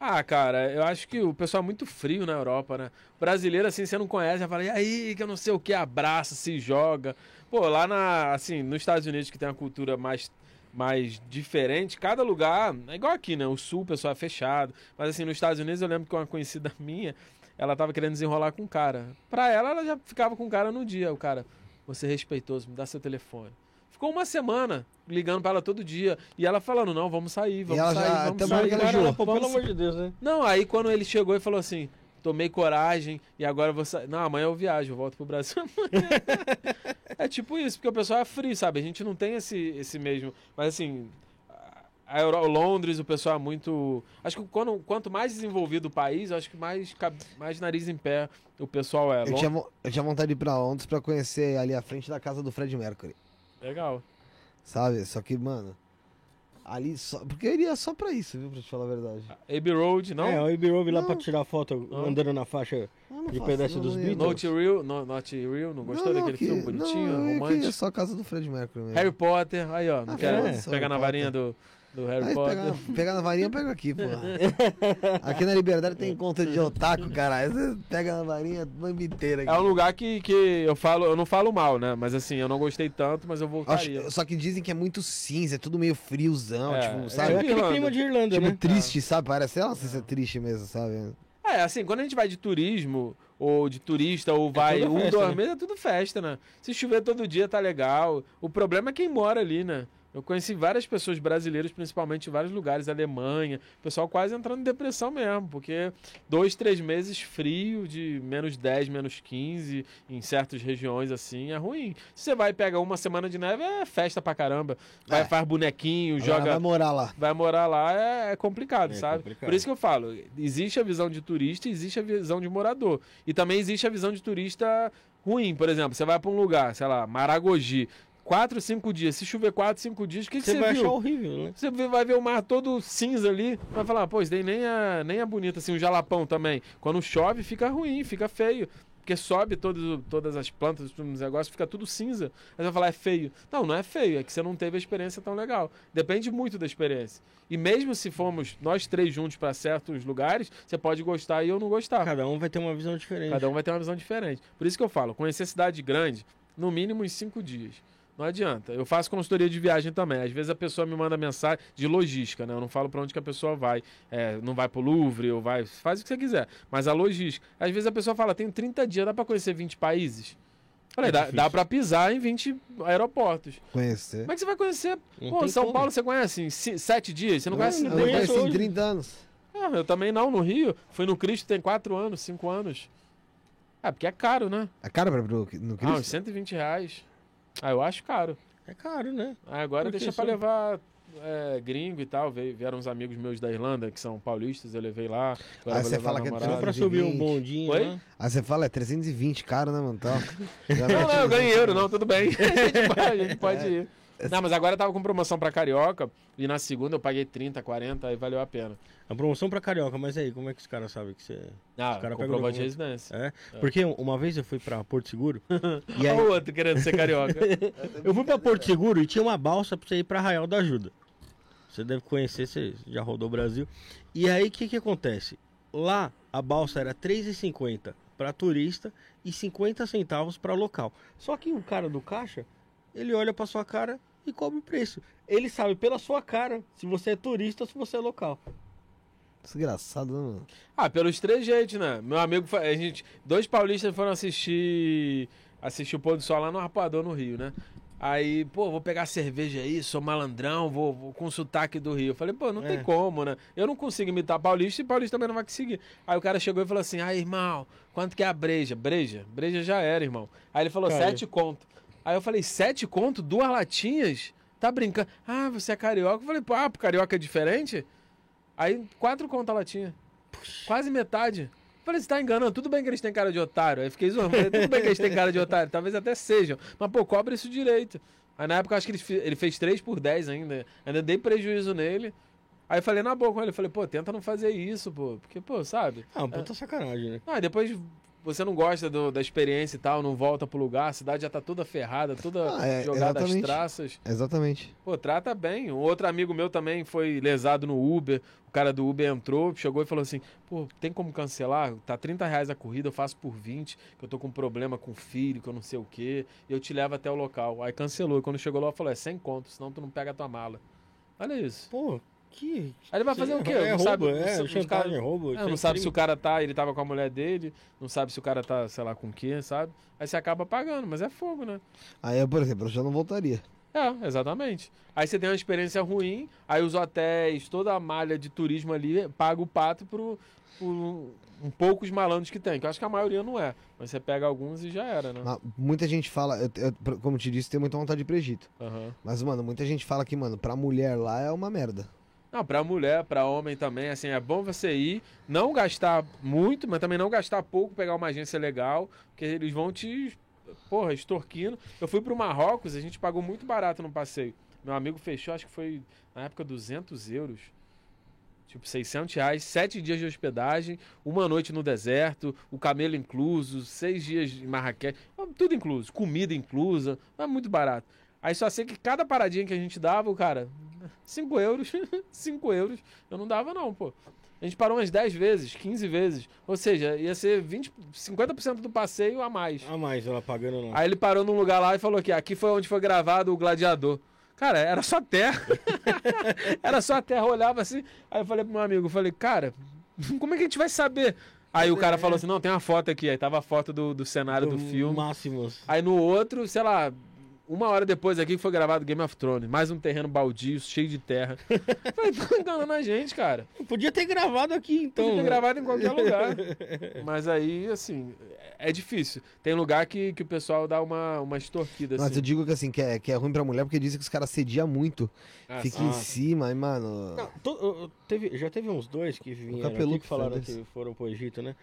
Ah, cara, eu acho que o pessoal é muito frio na Europa, né? Brasileiro, assim, você não conhece, já fala, e aí, que eu não sei o que, abraça, se joga. Pô, lá na, assim, nos Estados Unidos, que tem uma cultura mais, mais diferente, cada lugar, é igual aqui, né? O sul, o pessoal é fechado. Mas, assim, nos Estados Unidos, eu lembro que uma conhecida minha, ela tava querendo desenrolar com um cara. Pra ela, ela já ficava com o cara no dia. O cara, você é respeitoso, me dá seu telefone. Ficou uma semana ligando pra ela todo dia. E ela falando, não, vamos sair, vamos ela sair, já- vamos também sair. ela Cara, enjoou. pô, pelo amor de Deus, né? Não, aí quando ele chegou e falou assim: tomei coragem e agora eu vou sair. Não, amanhã eu viajo, eu volto pro Brasil amanhã. é tipo isso, porque o pessoal é frio, sabe? A gente não tem esse, esse mesmo. Mas assim. A Euro, Londres, o pessoal é muito. Acho que quando, quanto mais desenvolvido o país, acho que mais, mais nariz em pé o pessoal é. Eu Lon- tinha, eu tinha vontade de ir pra Londres pra conhecer ali a frente da casa do Fred Mercury. Legal. Sabe? Só que, mano. Ali só. Porque eu iria só pra isso, viu? Pra te falar a verdade. Abbey Road, não? É, o Abbey Road lá Não. pra tirar foto Não. andando na faixa. Não De pedestre dos Beatles? Not Real, no, Not Real, não gostou não, daquele que- filme bonitinho, não, eu queria romântico? só a casa do Fred Mercury mesmo. Harry Potter, aí ó, não Ah, quer foda-se, pegar na varinha do, do Harry Aí Potter. pegar, pegar na varinha, eu pego aqui, pô. Aqui na Liberdade tem encontro de otaku, caralho. Você pega na varinha, a inteira aqui. É um lugar que, que eu falo, eu não falo mal, né? Mas assim, eu não gostei tanto, mas eu Acho- voltaria. só que dizem que é muito cinza, é tudo meio friozão, É, tipo, é sabe? É aquele Irlanda. clima de Irlanda, Tipo, né? triste, sabe? Parece, se isso é triste mesmo, sabe? É, assim, quando a gente vai de turismo, ou de turista, ou vai toda um, festa, dois né? meses, é tudo festa, né? Se chover todo dia, tá legal. O problema é quem mora ali, né? Eu conheci várias pessoas brasileiras, principalmente em vários lugares, Alemanha, o pessoal quase entrando em depressão mesmo, porque dois, três meses frio, de menos 10, menos 15, em certas regiões assim, é ruim. Se você vai e pega uma semana de neve, é festa pra caramba. Vai, É. faz bonequinho, Agora joga Vai morar lá. vai morar lá é, é complicado, É sabe? complicado. Por isso que eu falo, existe a visão de turista existe a visão de morador. E também existe a visão de turista ruim, por exemplo, você vai pra um lugar, sei lá, Maragogi, quatro, cinco dias, se chover quatro, cinco dias, o que, que Você você, vai viu? achar horrível, né? Você vai ver o mar todo cinza ali, vai falar, pô, isso daí nem é, nem é bonito, assim, o jalapão também. Quando chove, fica ruim, fica feio. Porque sobe todos, todas as plantas, os negócios, fica tudo cinza. Aí você vai falar, é feio. Não, não é feio, é que você não teve a experiência tão legal. Depende muito da experiência. E mesmo se formos nós três juntos para certos lugares, você pode gostar e eu não gostar. Cada um vai ter uma visão diferente. Cada um vai ter uma visão diferente. Por isso que eu falo, conhecer cidade grande, no mínimo em cinco dias. Não adianta. Eu faço consultoria de viagem também. Às vezes a pessoa me manda mensagem de logística, né? Eu não falo para onde que a pessoa vai. É, não vai pro Louvre ou vai. Faz o que você quiser. Mas a logística. Às vezes a pessoa fala, tenho 30 dias, dá para conhecer 20 países? Falei, É dá, dá para pisar em 20 aeroportos. Conhecer. Como é que você vai conhecer? Não Pô, São como. Paulo você conhece em ci- sete dias? Você não conhece eu em não conheço conheci em hoje. 30 anos. ah, eu também não, no Rio. Fui no Cristo tem 4 anos, 5 anos. É, porque é caro, né? É caro pra, no Ah, uns Cristo? 120 reais. Ah, eu acho caro. É caro, né? Ah, agora deixa pra levar é, gringo e tal. Vieram uns amigos meus da Irlanda, que são paulistas, eu levei lá. Agora Ah, você fala que é. Só pra 320. subir um bondinho Oi? lá. Aí você fala, é 320, caro, né, mano? Já Não, não, eu ganhei euro, não, tudo bem. a gente pode, a gente pode É. ir. Não, mas agora eu tava com promoção pra Carioca e na segunda eu paguei 30, 40, aí valeu a pena. A promoção pra carioca, mas aí, como é que os caras sabem que você. Ah, Os cara comprovante de residência. É? Porque uma vez eu fui pra Porto Seguro. e aí, o outro querendo ser carioca. eu fui pra Porto Seguro e tinha uma balsa pra você ir pra Arraial da Ajuda. Você deve conhecer, você já rodou o Brasil. E aí, o que que acontece? Lá, a balsa era R$ 3,50 pra turista e 50 centavos pra local. Só que o cara do caixa, ele olha pra sua cara e cobra o preço. Ele sabe pela sua cara se você é turista ou se você é local. Desgraçado, né, mano? Ah, pelos três jeitos, né? Meu amigo, a gente, dois paulistas foram assistir assistir o pôr do sol lá no Arpoador, no Rio, né? Aí, pô, vou pegar cerveja aí, sou malandrão, vou, vou com sotaque do Rio. Eu falei, pô, não É. tem como, né? Eu não consigo imitar paulista e paulista também não vai conseguir. Aí o cara chegou e falou assim, ah, irmão, quanto que é a breja? Breja? Breja já era, irmão. Aí ele falou, sete conto. Aí eu falei, sete conto? Duas latinhas? Tá brincando? Ah, você é carioca? Eu falei, pô, ah, carioca é diferente? Aí, quatro conto a latinha. Quase metade. Falei, você tá enganando. Tudo bem que eles têm cara de otário. Aí fiquei zoando. Falei, Tudo bem que eles têm cara de otário. Talvez até sejam. Mas, pô, cobra isso direito. Aí na época, eu acho que ele, ele fez 3 por 10 ainda. Ainda dei prejuízo nele. Aí eu falei na boca com ele. Falei, pô, tenta não fazer isso, pô. Porque, pô, sabe? Ah, uma puta sacanagem, né? Ah, depois você não gosta do- da experiência e tal, não volta pro lugar. A cidade já tá toda ferrada, toda Ah, é, jogada às traças. Exatamente. Pô, trata bem. Um outro amigo meu também foi lesado no Uber. O cara do Uber entrou, chegou e falou assim: pô, tem como cancelar? Tá 30 reais a corrida, eu faço por 20, que eu tô com problema com o filho, que eu não sei o quê. E eu te levo até o local. Aí cancelou. E quando chegou lá, falou: é 100 conto, senão tu não pega a tua mala. Olha isso. Pô, que. Aí ele vai fazer o quê? É não roubo, sabe, é, chantagem, cara- é roubo. é, isso é não sabe crime. se o cara tá, ele tava com a mulher dele, não sabe se o cara tá, sei lá, com o quê, sabe? Aí você acaba pagando, mas é fogo, né? Aí, eu, por exemplo, eu já não voltaria. É, exatamente. Aí você tem uma experiência ruim, aí os hotéis, toda a malha de turismo ali, paga o pato pro, por um, poucos malandros que tem, que eu acho que a maioria não é. Mas você pega alguns e já era, né? Mas muita gente fala, eu- eu- como te disse, tenho muita vontade de ir pro Egito. Aham. Mas, mano, muita gente fala que, mano, pra mulher lá é uma merda. Não, pra mulher, pra homem também, assim, é bom você ir, não gastar muito, mas também não gastar pouco, pegar uma agência legal, porque eles vão te, porra, extorquindo. Eu fui pro Marrocos, a gente pagou muito barato no passeio. Meu amigo fechou, acho que foi, na época, 200 euros. Tipo, 600 reais, sete dias de hospedagem, uma noite no deserto, o camelo incluso, seis dias em Marrakech, tudo incluso, comida inclusa, é muito barato. Aí só sei que cada paradinha que a gente dava, o cara, 5 euros, 5 euros, eu não dava não, pô. A gente parou umas 10 vezes, 15 vezes. Ou seja, ia ser 20, 50% do passeio a mais. A mais, ela pagando lá. Aí ele parou num lugar lá e falou que aqui foi onde foi gravado o Gladiador. Cara, era só terra. era só terra, eu olhava assim. Aí eu falei pro meu amigo, eu falei, cara, como é que a gente vai saber? Aí o cara falou assim, não, tem uma foto aqui. Aí tava a foto do, do cenário do, filme. Máximos. Aí no outro, sei lá, uma hora depois aqui foi gravado Game of Thrones. Mais um terreno baldio, cheio de terra. Falei, tô enganando a gente, cara. Podia ter gravado aqui, então. Podia ter né? gravado em qualquer lugar. Mas aí, assim, é difícil. Tem lugar que, que o pessoal dá uma, uma extorquida, Mas assim. eu digo que assim, que é, que é ruim pra mulher porque dizem que os caras sediam muito. Ah, Fica em cima, aí, mano. Não, to- eu- eu- teve, já teve uns dois que vieram Capeludo aqui que falaram que foram pro Egito, né?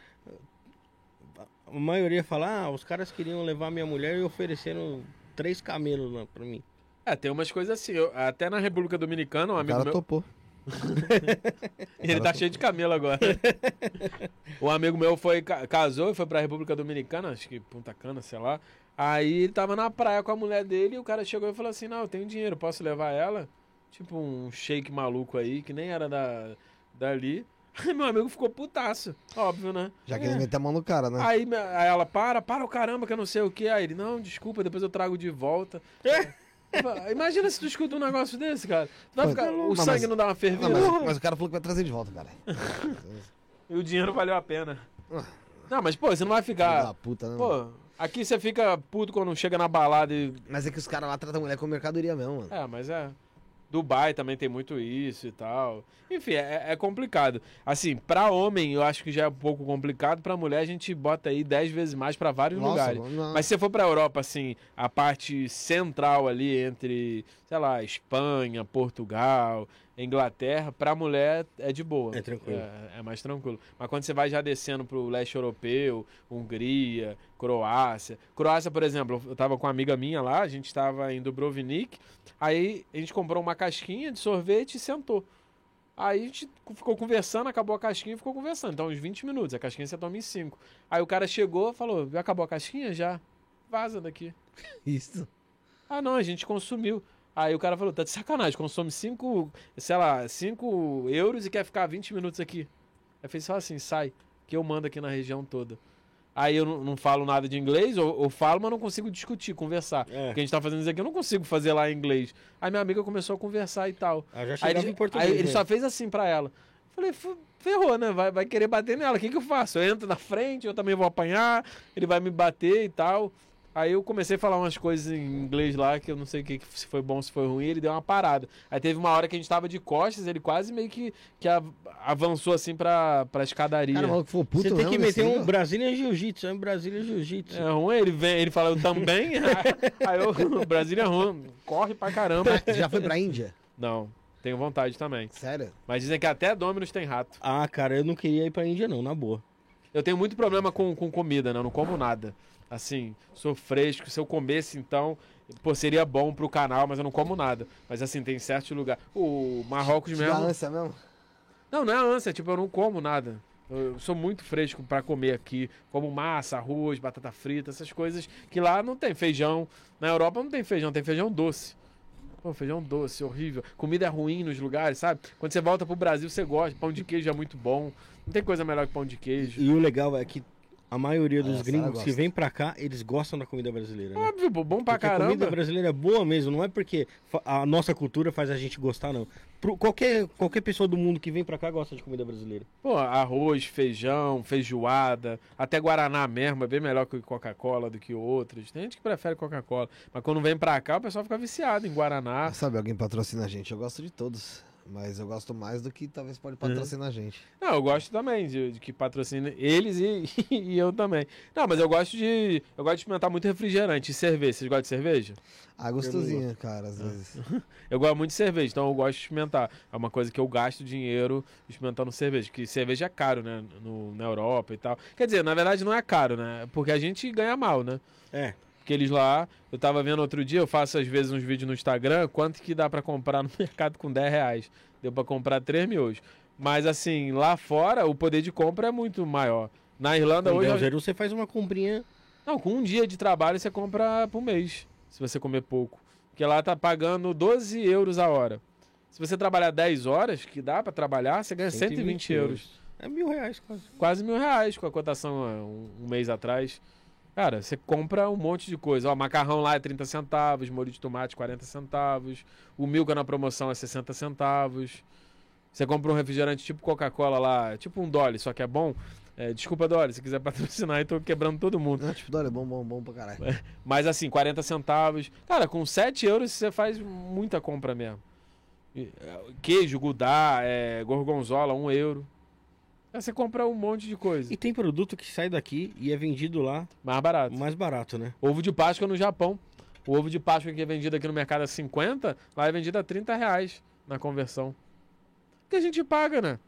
A maioria fala, ah, os caras queriam levar minha mulher e ofereceram três camelos lá pra mim. É, tem umas coisas assim. Eu- até na República Dominicana, um o amigo cara meu. topou. Ele tá cheio de camelo agora. um amigo meu foi, ca- casou e foi pra República Dominicana, acho que Punta Cana, sei lá. Aí ele tava na praia com a mulher dele e o cara chegou e falou assim: Não, eu tenho dinheiro, posso levar ela? Tipo um shake maluco aí, que nem era da, dali. Aí meu amigo ficou putaço, óbvio, né? Já que ele meteu a mão no cara, né? Aí, aí ela, para, para o caramba, que eu não sei o que. Aí ele, não, desculpa, depois eu trago de volta. Falei, Imagina se tu escuta um negócio desse, cara. Tu vai ficar, o mas- sangue não dá uma fervida. Não, mas, mas o cara falou que vai trazer de volta, cara. E o dinheiro valeu a pena. Não, mas, pô, você não vai ficar. puta, né? Pô, aqui você fica puto quando chega na balada e. Mas é que os caras lá tratam a mulher como mercadoria mesmo, mano. É, mas é. Dubai também tem muito isso e tal. Enfim, é, é complicado. Assim, pra homem eu acho que já é um pouco complicado. Pra mulher a gente bota aí 10 vezes mais pra vários Nossa, lugares. não. Mas se você for pra Europa, assim, a parte central ali entre, sei lá, Espanha, Portugal, Inglaterra, pra mulher é de boa. É tranquilo. É, é mais tranquilo. Mas quando você vai já descendo pro leste europeu, Hungria, Croácia. Croácia, por exemplo, eu tava com uma amiga minha lá, a gente tava em Dubrovnik, aí a gente comprou uma casquinha de sorvete e sentou. Aí a gente ficou conversando, acabou a casquinha e ficou conversando. Então, uns 20 minutos. A casquinha você toma em 5. Aí o cara chegou e falou: Já acabou a casquinha? Já. Vaza daqui. Isso. Ah, não, a gente consumiu. Aí o cara falou: Tá de sacanagem, consome 5, sei lá, 5 euros e quer ficar 20 minutos aqui. Aí fez só assim: sai, que eu mando aqui na região toda. Aí eu não, não falo nada de inglês, ou, ou falo, mas não consigo discutir, conversar. É. Porque a gente tá fazendo isso aqui, eu não consigo fazer lá em inglês. Aí minha amiga começou a conversar e tal. Ah, já Aí ele, em português. aí ele né? só fez assim pra ela. Falei, "Fu- ferrou, né? Vai, vai querer bater nela. O que, que eu faço? Eu entro na frente, eu também vou apanhar, ele vai me bater e tal. Aí eu comecei a falar umas coisas em inglês lá que eu não sei que, se foi bom, se foi ruim, ele deu uma parada. Aí teve uma hora que a gente tava de costas, ele quase meio que, que av- avançou assim pra, pra escadaria. Cara, maluco ficou puto Você tem que meter um nível. Brasília Jiu-Jitsu, é um Brasília Jiu-Jitsu. É ruim, ele vem, ele fala, eu também. Aí eu, Brasília é ruim, corre pra caramba. Você já foi pra Índia? Não, tenho vontade também. Sério? Mas dizem que até Dominus tem rato. Ah, cara, eu não queria ir pra Índia não, na boa. Eu tenho muito problema com, com comida, né? Eu não como nada. Assim, sou fresco. Se eu comesse, então, pô, seria bom pro canal, mas eu não como nada. Mas assim, tem certos lugares. O Marrocos Te dá mesmo. ânsia mesmo? Não, não é ânsia, tipo, eu não como nada. Eu sou muito fresco pra comer aqui. Como massa, arroz, batata frita, essas coisas que lá não tem feijão. Na Europa não tem feijão, tem feijão doce. Pô, feijão doce, horrível. Comida é ruim nos lugares, sabe? Quando você volta pro Brasil, você gosta. Pão de queijo é muito bom. Não tem coisa melhor que pão de queijo. E o legal é que a maioria dos Ah, gringos que vem pra cá, eles gostam da comida brasileira, né? Óbvio, bom pra Porque a comida caramba. brasileira é boa mesmo, não é porque a nossa cultura faz a gente gostar, não. Pro- qualquer, qualquer pessoa do mundo que vem pra cá gosta de comida brasileira. Pô, arroz, feijão, feijoada, até Guaraná mesmo, é bem melhor que Coca-Cola do que outros. Tem gente que prefere Coca-Cola. Mas quando vem pra cá, o pessoal fica viciado em Guaraná. Sabe, alguém patrocina a gente. Eu gosto de todos. Mas eu gosto mais do que talvez pode patrocinar a gente. Não, eu gosto também de, de que patrocina eles e, e eu também. Não, mas eu gosto de. Eu gosto de experimentar muito refrigerante e cerveja. Vocês gostam de cerveja? Ah, gostosinha, cara, às vezes. Eu gosto muito de cerveja, então eu gosto de experimentar. É uma coisa que eu gasto dinheiro experimentando cerveja. Que cerveja é caro, né? No, na Europa e tal. Quer dizer, na verdade não é caro, né? Porque a gente ganha mal, né? É. Porque eles lá, eu tava vendo outro dia, eu faço às vezes uns vídeos no Instagram, quanto que dá pra comprar no mercado com 10 reais. Deu pra comprar 3 mil hoje. Mas assim, lá fora o poder de compra é muito maior. Na Irlanda Com hoje. 10 euros você faz uma comprinha. Não, com um dia de trabalho você compra por mês, se você comer pouco. Porque lá tá pagando 12 euros a hora. Se você trabalhar 10 horas, que dá pra trabalhar, você ganha 120, euros. É mil reais quase. Quase mil reais com a cotação há um, um mês atrás. Cara, você compra um monte de coisa. Ó, macarrão lá é 30 centavos, molho de tomate 40 centavos, o milka na promoção é 60 centavos. Você compra um refrigerante tipo Coca-Cola lá, tipo um Dolly, só que é bom. É, desculpa, Dolly, se quiser patrocinar, eu tô quebrando todo mundo. Não, tipo, olha, bom, bom, bom pra caralho. Mas assim, 40 centavos. Cara, com 7 euros você faz muita compra mesmo. É, Queijo, gudá, é, gorgonzola, 1 euro. Aí você compra um monte de coisa. E tem produto que sai daqui e é vendido lá Mais barato. mais barato, né? Ovo de Páscoa no Japão. O ovo de Páscoa que é vendido aqui no mercado a 50, lá é vendido a 30 reais na conversão. Que a gente paga, né?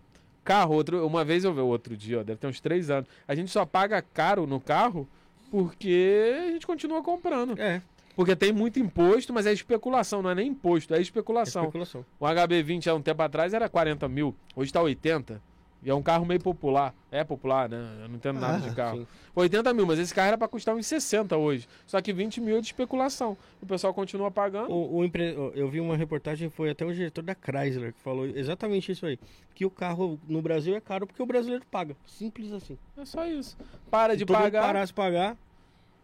Carro, outro, uma vez eu vi outro dia, ó, deve ter uns 3 anos. A gente só paga caro no carro porque a gente continua comprando. É, Porque tem muito imposto, mas é especulação, não é nem imposto, é é especulação. especulação. O HB20 há um tempo atrás era 40 mil, hoje está 80. E é um carro meio popular. É popular, né? Eu não entendo nada Ah, de carro. sim. 80 mil, mas esse carro era para custar uns 60 hoje. Só que 20 mil é de especulação. O pessoal continua pagando. O, o empre- Eu vi uma reportagem, foi até o diretor da Chrysler que falou exatamente isso aí. Que o carro no Brasil é caro porque o brasileiro paga. Simples assim. É só isso. Para de pagar. parasse de pagar,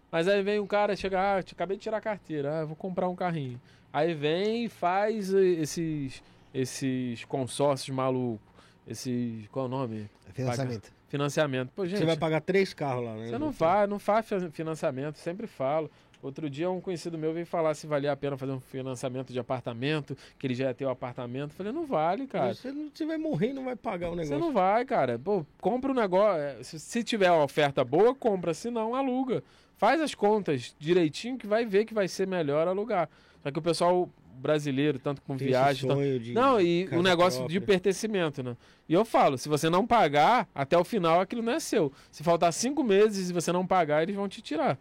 Mas aí vem um cara, chega, ah, acabei de tirar a carteira, ah, vou comprar um carrinho. Aí vem e faz eh, esses, esses consórcios malucos. Esses. Qual é o nome? Financiamento. Financiamento. Pô, gente. você vai pagar três carros lá, né? Você não faz, não faz fi- financiamento, sempre falo. Outro dia um conhecido meu veio falar se valia a pena fazer um financiamento de apartamento, que ele já ia ter o apartamento. Eu Falei, não vale, cara. Você, não- você vai morrer e não vai pagar o Você negócio. não vai, cara. Pô, compra um negócio. é, Se, se tiver uma oferta boa, compra. Se não, aluga. Faz as contas direitinho que vai ver que vai ser melhor alugar. Só que o pessoal brasileiro, tanto com Tem viagem. tanto- de Não, e casa um negócio de própria. pertencimento, né? E eu falo, se você não pagar, até o final aquilo não é seu. Se faltar cinco meses e você não pagar, eles vão te tirar.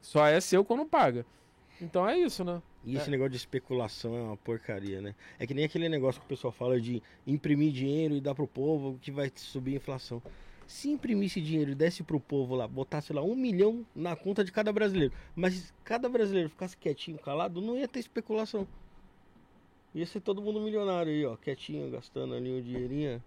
Só é seu quando paga. Então é isso, né? E esse negócio de especulação é uma porcaria, né? É que nem aquele negócio que o pessoal fala de imprimir dinheiro e dar pro povo que vai subir a inflação. Se imprimisse dinheiro e desse pro povo lá, botasse lá um milhão na conta de cada brasileiro, mas cada brasileiro ficasse quietinho, calado, não ia ter especulação. Ia ser todo mundo milionário aí, ó, quietinho, gastando ali o dinheirinho.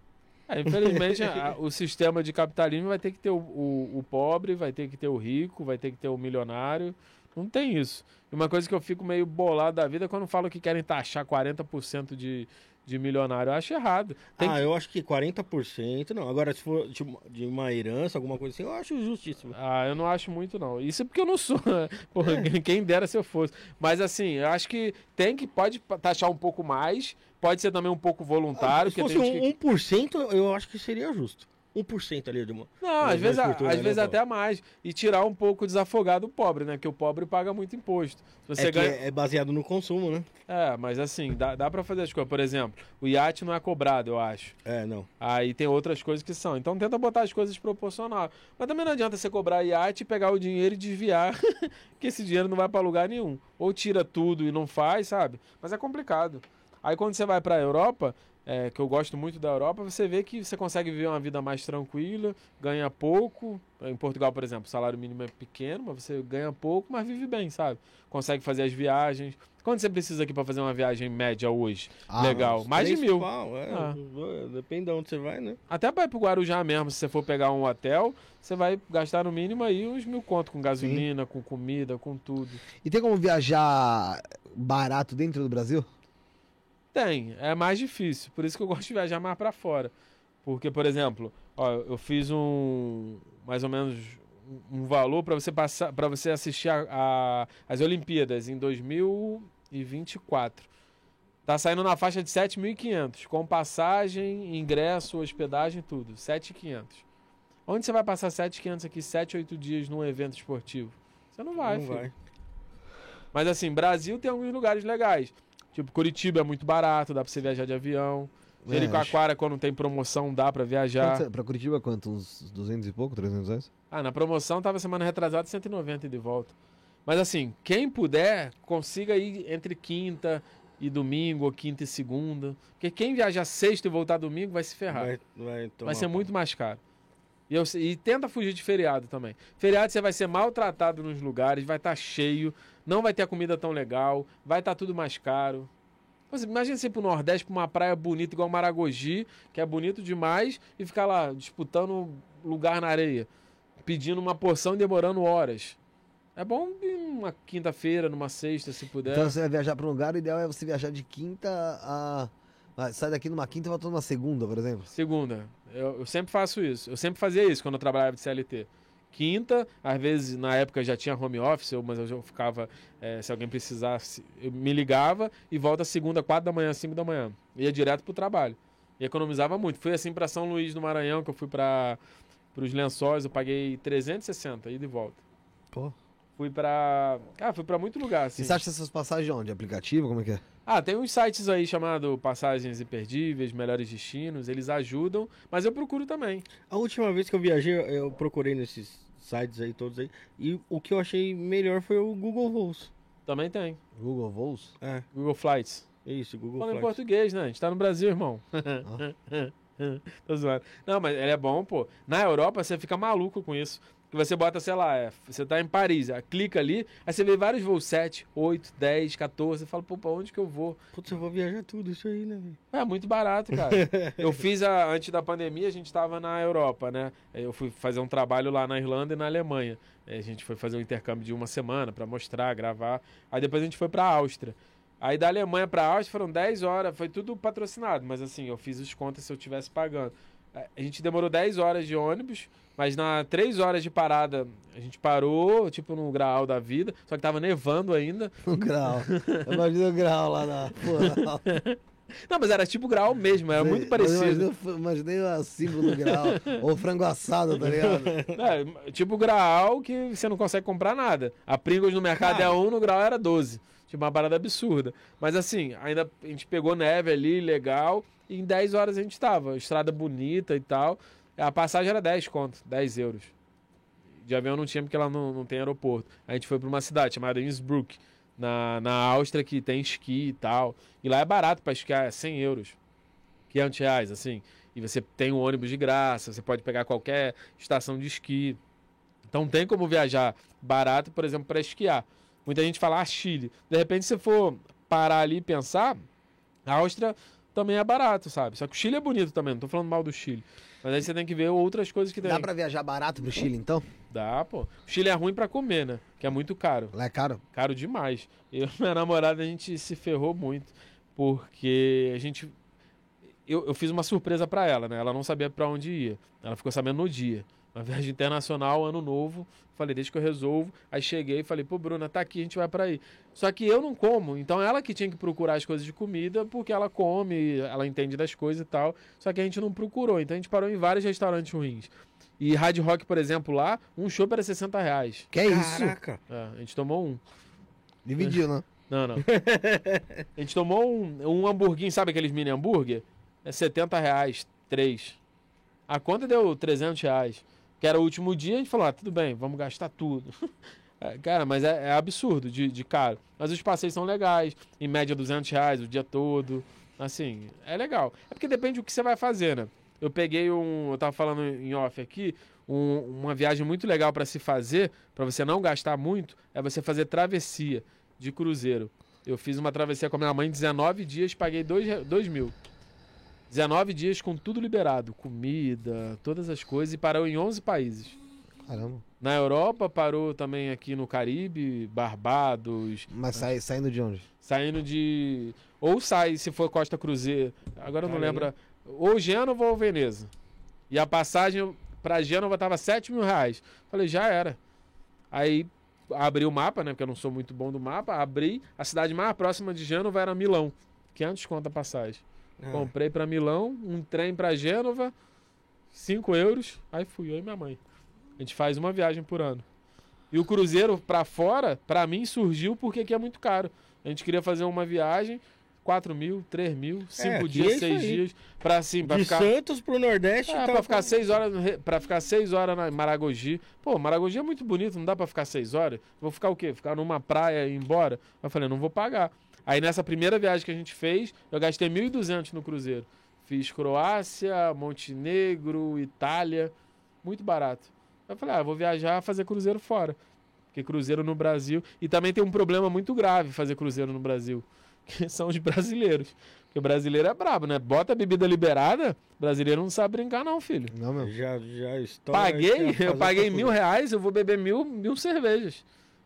É, infelizmente, a- o sistema de capitalismo vai ter que ter o, o- o pobre, vai ter que ter o rico, vai ter que ter o milionário. Não tem isso. E uma coisa que eu fico meio bolado da vida é quando falam que querem taxar 40% de, de milionário. Eu acho errado. Tem ah, que- eu acho que 40%, não. Agora, se for de uma- herança, alguma coisa assim, eu acho justíssimo. Ah, eu não acho muito, não. Isso é porque eu não sou. né? Porra, quem dera se eu fosse. Mas assim, eu acho que tem que. Pode taxar um pouco mais. Pode ser também um pouco voluntário. se porque fosse tem gente que- um 1%, eu acho que seria justo. 1% ali de uma. Não, às vezes, a- às né, vezes até mais. E tirar um pouco o desafogado do pobre, né? Porque o pobre paga muito imposto. Você é, que ganha. é baseado no consumo, né? É, mas assim, dá, dá pra fazer as coisas. Por exemplo, o iate não é cobrado, eu acho. É, não. Aí tem outras coisas que são. Então tenta botar as coisas proporcional. Mas também não adianta você cobrar iate, pegar o dinheiro e desviar, que esse dinheiro não vai pra lugar nenhum. Ou tira tudo e não faz, sabe? Mas é complicado. Aí quando você vai pra Europa, é, que eu gosto muito da Europa, você vê que você consegue viver uma vida mais tranquila, ganha pouco. Em Portugal, por exemplo, o salário mínimo é pequeno, mas você ganha pouco, mas vive bem, sabe? Consegue fazer as viagens. Quanto você precisa aqui pra fazer uma viagem média hoje? Ah, Legal. Mais de mil. pau, é, Ah. Depende de onde você vai, né? Até para ir pro Guarujá mesmo, se você for pegar um hotel, você vai gastar no mínimo aí uns mil conto com gasolina, com comida, com tudo. E tem como viajar barato dentro do Brasil? Tem, é mais difícil. Por isso que eu gosto de viajar mais para fora. Porque, por exemplo, ó, eu fiz um mais ou menos um valor para você passar, para você assistir a, a- as Olimpíadas em 2024. Tá saindo na faixa de 7.500, com passagem, ingresso, hospedagem, tudo. 7.500. Onde você vai passar 7.500 aqui, 7, 8 dias num evento esportivo? Você não vai, não filho. vai. Mas assim, Brasil tem alguns lugares legais. Tipo, Curitiba é muito barato, dá pra você viajar de avião. É, Jericoacoara, quando tem promoção, dá pra viajar. Quanto- Pra Curitiba, quanto? Uns 200 e pouco, 300 reais? Ah, na promoção tava semana retrasada 190 e de volta. Mas assim, quem puder, consiga ir entre quinta e domingo, ou quinta e segunda. Porque quem viajar sexta e voltar domingo vai se ferrar. Vai, Vai, vai, ser muito mais caro. E, eu- e tenta fugir de feriado também. Feriado você vai ser maltratado nos lugares, vai estar cheio, não vai ter a comida tão legal, vai estar tudo mais caro. Mas imagina você ir pro Nordeste, pra uma praia bonita igual Maragogi, que é bonito demais, e ficar lá disputando lugar na areia, pedindo uma porção e demorando horas. É bom ir numa quinta-feira, numa sexta, se puder. Então você vai viajar pra um lugar, o ideal é você viajar de quinta a. Sai daqui numa quinta e volta numa segunda, por exemplo. Segunda. Eu, eu sempre faço isso. Eu sempre fazia isso quando eu trabalhava de CLT. Quinta, às vezes na época já tinha home office, eu- mas eu ficava, eh, se alguém precisasse, eu me ligava e volta segunda, quatro da manhã, cinco da manhã. Ia direto pro trabalho. E economizava muito. Fui assim para São Luís do Maranhão, que eu fui para os lençóis, eu paguei 360 ida e volta. Pô. Fui pra. Ah, fui pra muito lugar, assim. E você acha essas passagens onde? Aplicativo? Como é que é? Ah, tem uns sites aí chamado Passagens Imperdíveis, Melhores Destinos, eles ajudam, mas eu procuro também. A última vez que eu viajei, eu- procurei nesses sites aí, todos aí, e o que eu achei melhor foi o Google Voos. Também tem. Google Voos? É, Google Flights. isso, Google em Flights. português, né? A gente tá no Brasil, irmão. Tô zoando. Não, mas ele é bom, pô. Na Europa você fica maluco com isso. Que você bota, sei lá, é, você tá em Paris, aí clica ali, aí você vê vários voos 7, 8, 10, 14. Você fala, pô, pra onde que eu vou? Putz, eu vou viajar tudo isso aí, né, velho? É muito barato, cara. eu fiz a, antes da pandemia, a gente estava na Europa, né? Eu fui fazer um trabalho lá na Irlanda e na Alemanha. A gente foi fazer um intercâmbio de uma semana para mostrar, gravar. Aí depois a gente foi para Áustria. Aí da Alemanha para Áustria foram 10 horas, foi tudo patrocinado, mas assim, eu fiz os contas se eu tivesse pagando. A gente demorou 10 horas de ônibus, mas na 3 horas de parada a gente parou, tipo no grau da vida, só que tava nevando ainda. O grau. Imagina o grau lá na. Não, mas era tipo grau mesmo, era muito parecido. Imaginei, o símbolo do grau. Ou frango assado, tá ligado? É, tipo Graal que você não consegue comprar nada. A Pringles no mercado é 1, no Graal era 12. Tipo, uma parada absurda. Mas assim, ainda a gente pegou neve ali, legal. Em 10 horas a gente tava. Estrada bonita e tal. A passagem era 10 conto, 10 euros. De avião não tinha porque lá não, não tem aeroporto. A gente foi pra uma cidade chamada Innsbruck, na, na Áustria, que tem esqui e tal. E lá é barato pra esquiar, é 100 euros. 500 reais, assim. E você tem um ônibus de graça, você pode pegar qualquer estação de esqui. Então tem como viajar barato, por exemplo, para esquiar. Muita gente fala, ah, Chile. De repente, se for parar ali e pensar, a Áustria também é barato, sabe? Só que o Chile é bonito também, não tô falando mal do Chile. Mas aí você tem que ver outras coisas que tem. Dá pra viajar barato pro Chile, então? Dá, pô. O Chile é ruim para comer, né? Que é muito caro. Lá é caro? Caro demais. Eu e minha namorada, a gente se ferrou muito. Porque a gente. Eu, eu fiz uma surpresa pra ela, né? Ela não sabia pra onde ia. Ela ficou sabendo no dia. Uma viagem internacional, ano novo. Falei, deixa que eu resolvo. Aí cheguei e falei, pô, Bruna, tá aqui, a gente vai pra aí. Só que eu não como. Então ela que tinha que procurar as coisas de comida, porque ela come, ela entende das coisas e tal. Só que a gente não procurou. Então a gente parou em vários restaurantes ruins. E Hard Rock, por exemplo, lá, um chopp era 60 reais. Que é isso? Caraca. É, a gente tomou um. Dividiu, né? Não, não. a gente tomou um, um hamburguinho, sabe aqueles mini hambúrguer? É 70 reais, três. A conta deu 300 reais. Que era o último dia, a gente falou, ah, tudo bem, vamos gastar tudo. É, cara, mas é, é absurdo de, de caro. Mas os passeios são legais, em média 200 reais o dia todo. Assim, é legal. É porque depende do que você vai fazer, né? Eu peguei um, eu tava falando em off aqui, um- uma viagem muito legal para se fazer, para você não gastar muito, é você fazer travessia de cruzeiro. Eu fiz uma travessia com a minha mãe 19 dias, paguei 2 mil. 19 dias com tudo liberado, comida, todas as coisas, e parou em 11 países. Caramba. Na Europa, parou também aqui no Caribe, Barbados, Mas sai, saindo de onde? saindo de. Ou sai, se for Costa Cruzeiro, agora eu não lembro. Ou Gênova ou Veneza. E a passagem pra Gênova tava 7 mil reais. Falei, já era. Aí abri o mapa, né? Porque eu não sou muito bom do mapa. Abri. A cidade mais próxima de Gênova era Milão. 500 conto a passagem. Ah, Comprei pra Milão, um trem pra Gênova, 5 euros. Aí fui eu e minha mãe. A gente faz uma viagem por ano. E o cruzeiro pra fora, pra mim, surgiu porque aqui é muito caro. A gente queria fazer uma viagem, 4 mil, 3 mil, 5 aqui é dias, isso 6 aí. dias, pra assim, pra de ficar. Santos pro Nordeste. É, tá pra ficar seis horas, no re- pra ficar seis horas na Maragogi. Pô, Maragogi é muito bonito, não dá pra ficar seis horas. Vou ficar o quê? Ficar numa praia e ir embora? Eu falei, não vou pagar. Aí nessa primeira viagem que a gente fez, eu gastei 1.200 no cruzeiro. Fiz Croácia, Montenegro, Itália, muito barato. Eu falei, ah, vou viajar, fazer cruzeiro fora. Porque cruzeiro no Brasil... E também tem um problema muito grave fazer cruzeiro no Brasil. que são os brasileiros. Porque o brasileiro é brabo, né? Bota a bebida liberada, brasileiro não sabe brincar, não, filho. Não, meu. Já, já estoura. Paguei, eu paguei mil reais, eu vou beber mil, mil cervejas.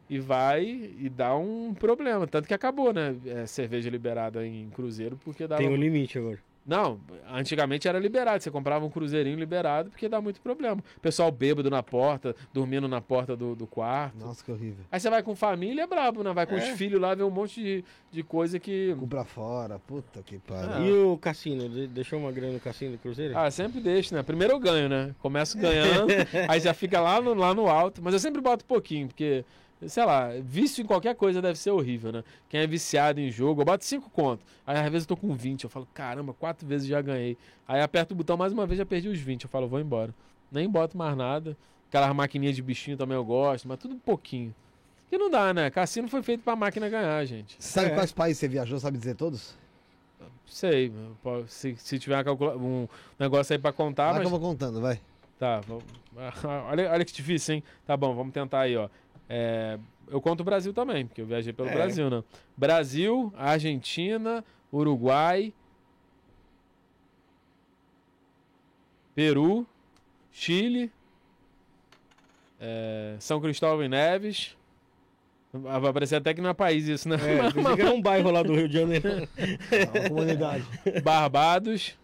E vai e dá um problema. Tanto que acabou, né? É, cerveja liberada em cruzeiro, porque dava. Tem um limite agora. Não, antigamente era liberado. Você comprava um cruzeirinho liberado porque dá muito problema. Pessoal bêbado na porta, dormindo na porta do, do quarto. Nossa, que horrível. Aí você vai com família, é brabo, né? Vai com os É. filhos lá, vê um monte de, de coisa que. Cu pra fora, puta que pariu. Ah. E o cassino? De- Deixou uma grana no cassino do Cruzeiro? Ah, sempre deixo, né? Primeiro eu ganho, né? Começo ganhando, aí já fica lá no, lá no alto. Mas eu sempre boto pouquinho, porque, sei lá, vício em qualquer coisa deve ser horrível, né? Quem é viciado em jogo, eu boto 5 conto. Aí às vezes eu tô com 20, eu falo, caramba, quatro vezes já ganhei. Aí aperto o botão mais uma vez, já perdi os 20. Eu falo, vou embora. Nem boto mais nada. Aquelas maquininhas de bichinho também eu gosto, mas tudo pouquinho. Que não dá, né? Cassino foi feito pra máquina ganhar, gente. Sabe É. quais países você viajou? Sabe dizer todos? Sei, se, se tiver um negócio aí pra contar, Vai mas... que eu vou contando, vai. Tá, vamos... olha, olha que difícil, hein? Tá bom, vamos tentar aí, ó. É, eu conto o Brasil também, porque eu viajei pelo É. Brasil, né? Brasil, Argentina, Uruguai, Peru, Chile, é, São Cristóvão e Neves. Ah, Vai parecer até que não é país isso, né? É, que era um bairro lá do Rio de Janeiro. É uma comunidade. Barbados.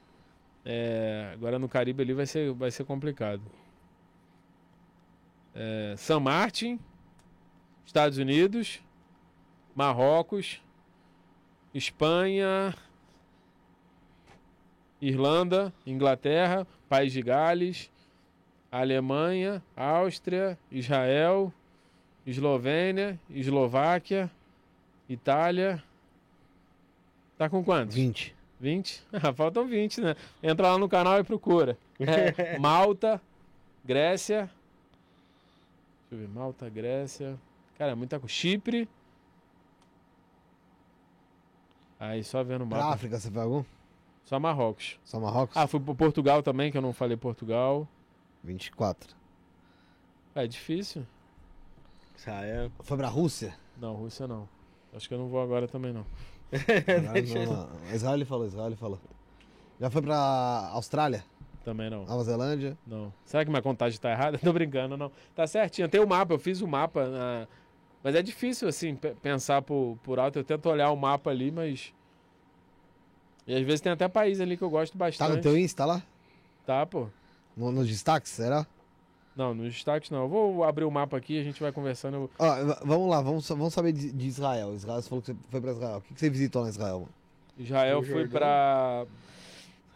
É, agora no Caribe ali vai ser, vai ser complicado. É, San Martin, Estados Unidos, Marrocos, Espanha, Irlanda, Inglaterra, País de Gales, Alemanha, Áustria, Israel, Eslovênia, Eslováquia, Itália. Tá com quantos? 20. 20? Ah, faltam 20, né? Entra lá no canal e procura. É, Malta, Grécia. Deixa eu ver. Malta, Grécia. Cara, é muita coisa. Chipre. Aí, só vendo o Pra mapa. África, você foi algum? Só Marrocos. Só Marrocos? Ah, fui pro Portugal também, que eu não falei Portugal. 24. É difícil. Israel. Foi pra Rússia? Não, Rússia não. Acho que eu não vou agora também, não. Não, não, não. Israel ele falou, Israel ele falou. Já foi pra Austrália? Também não. Nova Zelândia? Não. Será que minha contagem tá errada? Tô brincando, não. Tá certinho. Tem o mapa, eu fiz o mapa. na- Mas é difícil, assim, pe- pensar por, por alto. Eu tento olhar o mapa ali, mas. E às vezes tem até país ali que eu gosto Tá bastante. no teu Insta lá? Tá, pô. No, nos destaques, será? Não, nos destaques não. Eu vou abrir o mapa aqui a gente vai conversando. Eu- Ó, v- vamos lá, vamos, vamos saber de, de Israel. Israel, você falou que você foi pra Israel. O que, que você visitou na Israel, mano? Israel fui pra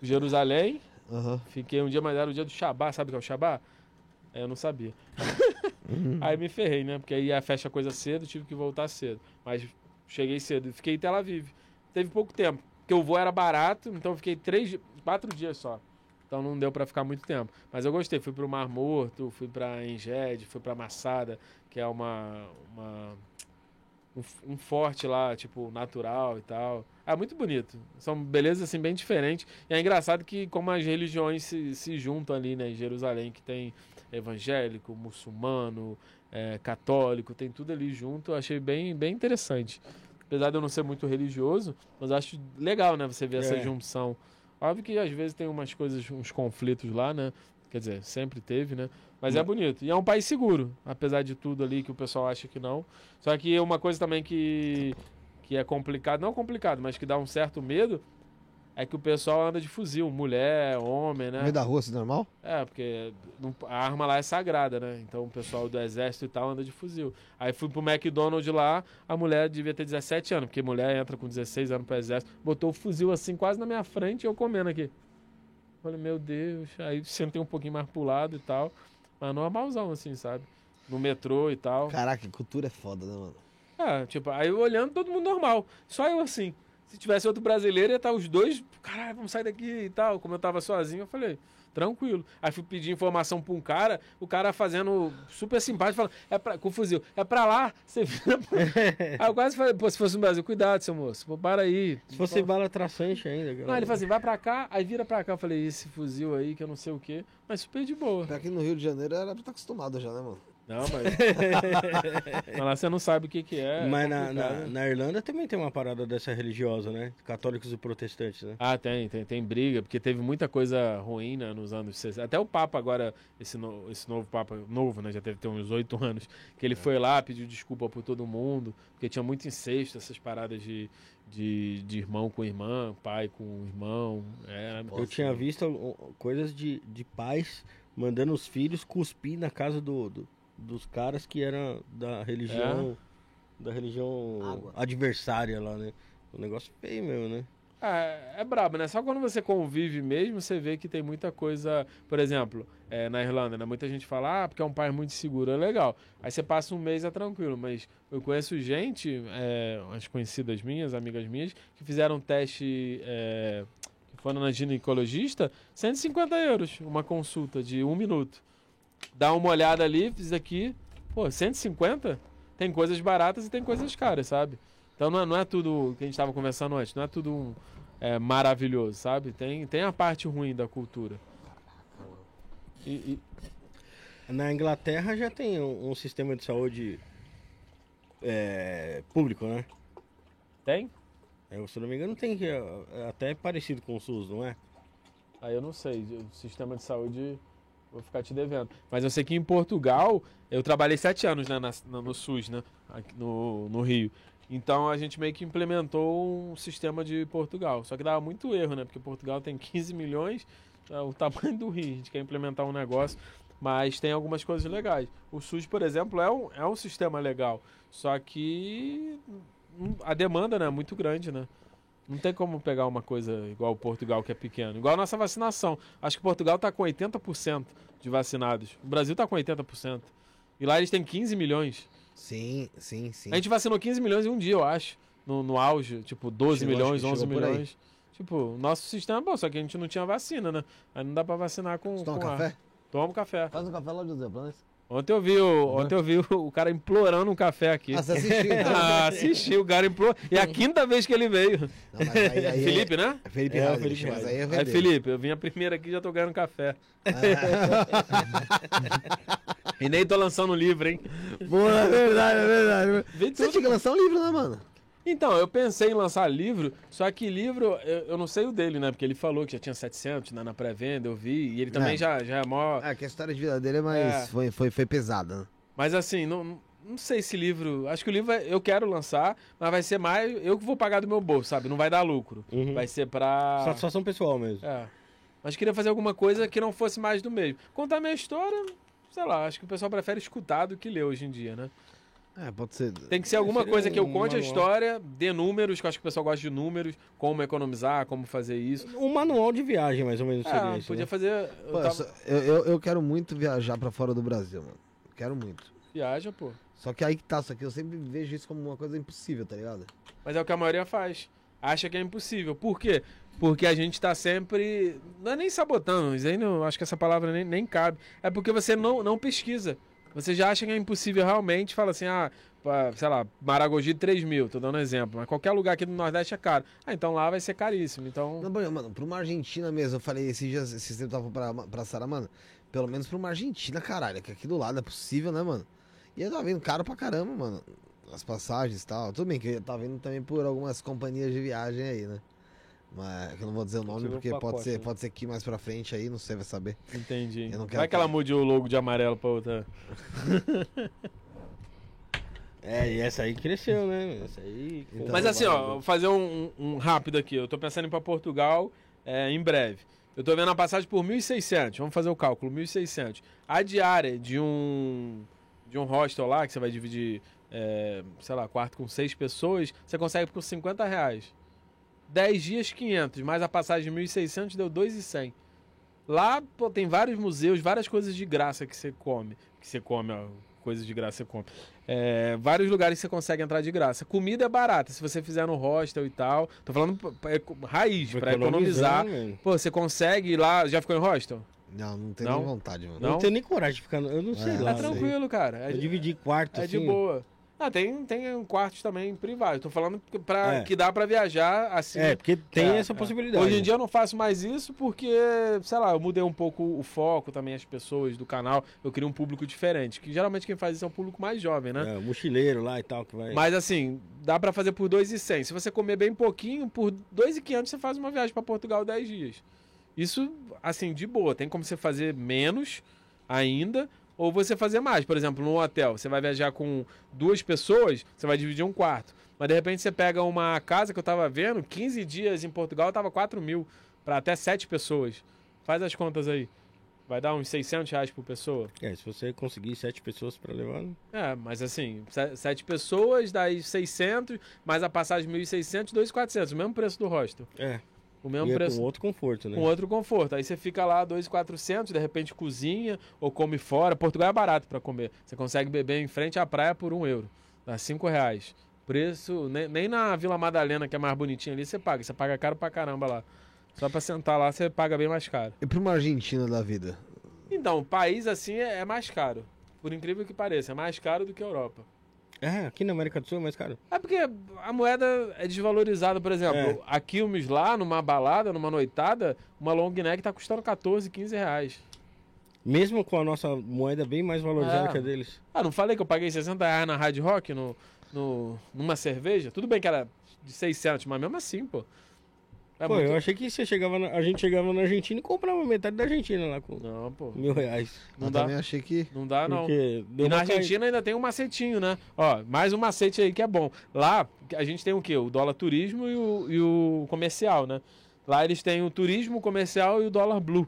Jerusalém. Aham. Fiquei um dia, mas era o dia do Shabá. Sabe o que é o Shabá? Eu não sabia. aí me ferrei, né? Porque aí a fecha coisa cedo, tive que voltar cedo. Mas cheguei cedo. Fiquei em Tel Aviv. Teve pouco tempo. Porque o voo era barato, então eu fiquei três, quatro dias só. Então não deu pra ficar muito tempo. Mas eu gostei. Fui pro Mar Morto, fui pra Enged, fui pra Massada, que é uma, uma um, um forte lá, tipo, natural e tal. É muito bonito. São belezas, assim, bem diferentes. E é engraçado que como as religiões se, se juntam ali, né, em Jerusalém, que tem evangélico, muçulmano, é, católico, tem tudo ali junto. Eu achei bem, bem interessante. Apesar de eu não ser muito religioso, mas acho legal, né, você ver essa É. junção. Óbvio que às vezes tem umas coisas, uns conflitos lá, né? Quer dizer, sempre teve, né? Mas é bonito. E é um país seguro, apesar de tudo ali que o pessoal acha que não. Só que uma coisa também que, que é complicado, não complicado, mas que dá um certo medo, é que o pessoal anda de fuzil, mulher, homem, No né? meio da rua, assim, normal? É, porque a arma lá é sagrada, né? Então o pessoal do exército e tal anda de fuzil. Aí fui pro McDonald's lá, a mulher devia ter 17 anos, porque mulher entra com 16 anos pro exército, botou o fuzil assim quase na minha frente e eu comendo aqui. Falei, meu Deus. Aí sentei um pouquinho mais pro lado e tal. Mas normalzão, assim, sabe? No metrô e tal. Caraca, cultura é foda, né, mano? É, tipo, aí olhando todo mundo normal. Só eu assim. Se tivesse outro brasileiro, ia estar os dois, caralho, vamos sair daqui e tal. Como eu tava sozinho, eu falei, tranquilo. Aí fui pedir informação pra um cara, o cara fazendo super simpático, falando, é pra, com fuzil, é pra lá, você vira pra... Aí eu quase falei, pô, se fosse no Brasil, cuidado, seu moço, pô, para aí. Se fosse bala traçante ainda. Não, ele falou assim, vai pra cá, aí vira pra cá. Eu falei, esse fuzil aí, que eu não sei o quê, mas super de boa. Aqui no Rio de Janeiro era pra estar acostumado já, né, mano? Não, mas. mas lá você não sabe o que, que é. Mas é na, na, na Irlanda também tem uma parada dessa religiosa, né? Católicos e protestantes, né? Ah, tem, tem, tem briga, porque teve muita coisa ruim né, nos anos 60. Até o Papa agora, esse, no- esse novo Papa, novo, né? Já deve ter uns oito anos, que ele foi lá, pediu desculpa por todo mundo, porque tinha muito incesto, essas paradas de, de, de irmão com irmã, pai com irmão. É, Eu tinha visto ó, coisas de, de pais mandando os filhos cuspir na casa do, do- dos caras que eram da religião da religião Água. adversária lá, né? Um negócio feio mesmo, né? É, é brabo, né? Só quando você convive mesmo, você vê que tem muita coisa. Por exemplo, é, na Irlanda, né? Muita gente fala, ah, porque é um país muito seguro, é legal. Aí você passa um mês, é tranquilo. Mas eu conheço gente, é, umas conhecidas minhas, amigas minhas, que fizeram um teste. É, que foram na ginecologista, 150 euros, uma consulta de um minuto. Dá uma olhada ali, fiz aqui, pô, 150? Tem coisas baratas e tem coisas caras, sabe? Então não é, não é tudo que a gente estava conversando antes, não é tudo um, é, maravilhoso, sabe? Tem, tem a parte ruim da cultura. E, e- Na Inglaterra já tem um, um sistema de saúde é, público, né? tem? É, se eu não me engano, tem que é, é até parecido com o SUS, não é? Aí eu não sei, o sistema de saúde vou ficar te devendo. Mas eu sei que em Portugal, eu trabalhei sete anos né, na- no SUS, né? Aqui no, no Rio. Então a gente meio que implementou um sistema de Portugal. Só que dava muito erro, né? Porque Portugal tem 15 milhões, é o tamanho do Rio. A gente quer implementar um negócio, mas tem algumas coisas legais. O SUS, por exemplo, é um, é um sistema legal. Só que a demanda né, é muito grande, né? Não tem como pegar uma coisa igual o Portugal, que é pequeno. Igual a nossa vacinação. Acho que Portugal está com 80% de vacinados. O Brasil está com 80%. E lá eles têm 15 milhões. Sim, sim, sim. A gente vacinou 15 milhões em um dia, eu acho. No, no auge. Tipo, 12 Chegou, milhões, acho que 11 chegou por aí. milhões. Tipo, o nosso sistema é bom, só que a gente não tinha vacina, né? Aí não dá pra vacinar com, Você toma com ar. café? Toma café. Faz um café lá, José Planes. Ontem eu vi o, ontem eu vi o, o cara implorando um café aqui. Ah, você assistiu, então. Ah, assisti, o cara implorou. E é a quinta vez que ele veio. Não, mas aí, aí Felipe, né? É, Felipe É, o Reis, Felipe mas Reis. aí é Aí, vender. Felipe, eu vim a primeira aqui e já tô ganhando café. e nem tô lançando livro, hein? Pô, é verdade, é verdade. Você tinha que lançar um livro, né, mano? Então, eu pensei em lançar livro, só que livro, eu, eu não sei o dele, né? Porque ele falou que já tinha 700 né, na pré-venda, eu vi. E ele também É. já, já é maior. É, que a história de vida dele é mais. É. Foi, foi, foi pesada, né? Mas assim, não, não sei se livro. Acho que o livro vai- eu quero lançar, mas vai ser mais. Eu que vou pagar do meu bolso, sabe? Não vai dar lucro. Uhum. Vai ser pra. Satisfação pessoal mesmo. É. Mas queria fazer alguma coisa que não fosse mais do mesmo. Contar minha história, sei lá, acho que o pessoal prefere escutar do que ler hoje em dia, né? É, pode ser. Tem que ser alguma Seria coisa que eu um conte a história, dê números, que eu acho que o pessoal gosta de números, como economizar, como fazer isso. Um manual de viagem, mais ou menos, seria É, isso. podia né? fazer. Eu Pô, eu, tava... eu, eu, eu quero muito viajar pra fora do Brasil, mano. Quero muito. Viaja, pô. Só que aí que tá, só que eu sempre vejo isso como uma coisa impossível, tá ligado? Mas é o que a maioria faz. Acha que é impossível. Por quê? Porque a gente tá sempre. Não é nem sabotando, isso aí não, acho que essa palavra nem, nem cabe. É porque você não, não pesquisa. Você já acha que é impossível realmente, fala assim, ah, sei lá, Maragogi 3 mil, tô dando um exemplo. Mas qualquer lugar aqui do Nordeste é caro. Ah, então lá vai ser caríssimo. Então. Não, mano, pra uma Argentina mesmo, eu falei esses dias, esses tempos tava pra, pra Sara, mano. Pelo menos pra uma Argentina, caralho, que aqui do lado é possível, né, mano? E eu tava vendo caro pra caramba, mano. As passagens e tal. Tudo bem que eu tava vendo também por algumas companhias de viagem aí, né? Mas eu não vou dizer o nome porque pode pacote, ser, né? pode ser que mais pra frente aí, não sei, vai saber. Entendi. Eu não quero Vai que ela mude o logo de amarelo pra outra. É, e essa aí cresceu, né? Essa aí. Então, Mas assim, ó, fazer um, um rápido aqui. Eu tô pensando em ir pra Portugal é, em breve. Eu tô vendo a passagem por 1.600. Vamos fazer o cálculo, 1.600. A diária de um de um hostel lá, que você vai dividir, é, sei lá, quarto com seis pessoas, você consegue por 50 reais. 10 dias, 500. Mais a passagem de 1.600 deu 2.100. Lá, pô, tem vários museus, várias coisas de graça que você come. Que você come, ó, coisas de graça você come. É, vários lugares que você consegue entrar de graça. Comida é barata, se você fizer no hostel e tal. Tô falando eco- raiz, pra economizar. Mano. Pô, você consegue ir lá. Já ficou em hostel? Não, não tenho Não? nem vontade, mano. Não? não tenho nem coragem de ficar. no- Eu não sei É, lá. é tranquilo, cara. É, Eu dividi quarto, é assim. de boa. Ah, tem, tem quartos também privados. Tô falando que- pra, É. que dá pra viajar assim. É, porque tem É, essa é. possibilidade. Hoje em dia eu não faço mais isso porque, sei lá, eu mudei um pouco o foco também, as pessoas do canal. Eu queria um público diferente. Que geralmente quem faz isso é um público mais jovem, né? É, o mochileiro lá e tal, que vai. Mas assim, dá pra fazer por 2,100. Se você comer bem pouquinho, por 2,500 você faz uma viagem pra Portugal 10 dias. Isso, assim, de boa. Tem como você fazer menos ainda ou você fazer mais. Por exemplo, num hotel, você vai viajar com duas pessoas, você vai dividir um quarto. Mas de repente você pega uma casa que eu tava vendo, 15 dias em Portugal tava 4 mil pra até 7 pessoas. Faz as contas aí. Vai dar uns 600 reais por pessoa. É, se você conseguir sete pessoas pra levar. né? É, mas assim, se- sete pessoas, daí 600, mais a passagem 1.600, 2.400, o mesmo preço do hostel. É. O mesmo e é preço, com outro conforto, né? com outro conforto. Aí você fica lá 2.400, de repente cozinha ou come fora. Portugal é barato para comer. Você consegue beber em frente à praia por um euro, dá 5 reais. Preço, nem, nem na Vila Madalena, que é mais bonitinha ali, você paga. Você paga caro pra caramba lá. Só pra sentar lá, você paga bem mais caro. E pra uma Argentina da vida? Então, o país assim é, é mais caro. Por incrível que pareça, é mais caro do que a Europa. É, aqui na América do Sul é mais caro. É porque a moeda é desvalorizada, por exemplo, É. a Quilmes lá, numa balada, numa noitada, uma long neck tá custando 14, 15 reais. Mesmo com a nossa moeda bem mais valorizada É. que a deles. Ah, não falei que eu paguei 60 reais na Hard Rock no, no, numa cerveja? Tudo bem que era de 600, mas mesmo assim, pô. É Pô, muito- eu achei que você chegava na- a gente chegava na Argentina e comprava metade da Argentina lá com Não, pô. mil reais. Não eu dá, também achei que. não dá, não. Porque E na. Argentina ainda tem um macetinho, né? Ó, mais um macete aí que é bom. Lá, a gente tem o quê? O dólar turismo e o, e o comercial, né? Lá eles têm o turismo, o comercial e o dólar blue.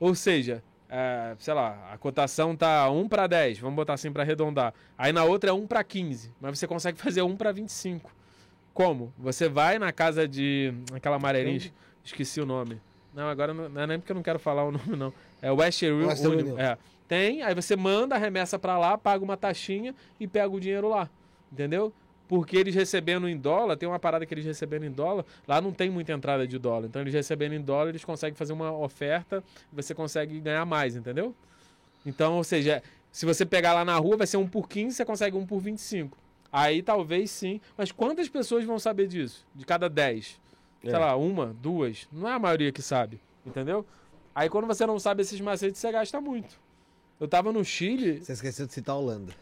Ou seja, é, sei lá, a cotação tá 1 para 10, vamos botar assim para arredondar. Aí na outra é 1 para 15, mas você consegue fazer 1 para 25. Como? Você vai na casa de aquela amarelinha, es- esqueci o nome. Não, agora não, não é nem porque eu não quero falar o nome não. É Western Union. Union. É. Tem, aí você manda a remessa para lá, paga uma taxinha e pega o dinheiro lá. Entendeu? Porque eles recebendo em dólar, tem uma parada que eles recebendo em dólar, lá não tem muita entrada de dólar. Então eles recebendo em dólar, eles conseguem fazer uma oferta e você consegue ganhar mais, entendeu? Então, ou seja, se você pegar lá na rua, vai ser um por 15, você consegue um por 25. Aí talvez sim. Mas quantas pessoas vão saber disso? De cada 10? Sei É. lá, uma, duas. Não é a maioria que sabe, entendeu? Aí quando você não sabe esses macetes, você gasta muito. Eu tava no Chile. Você esqueceu de citar a Holanda.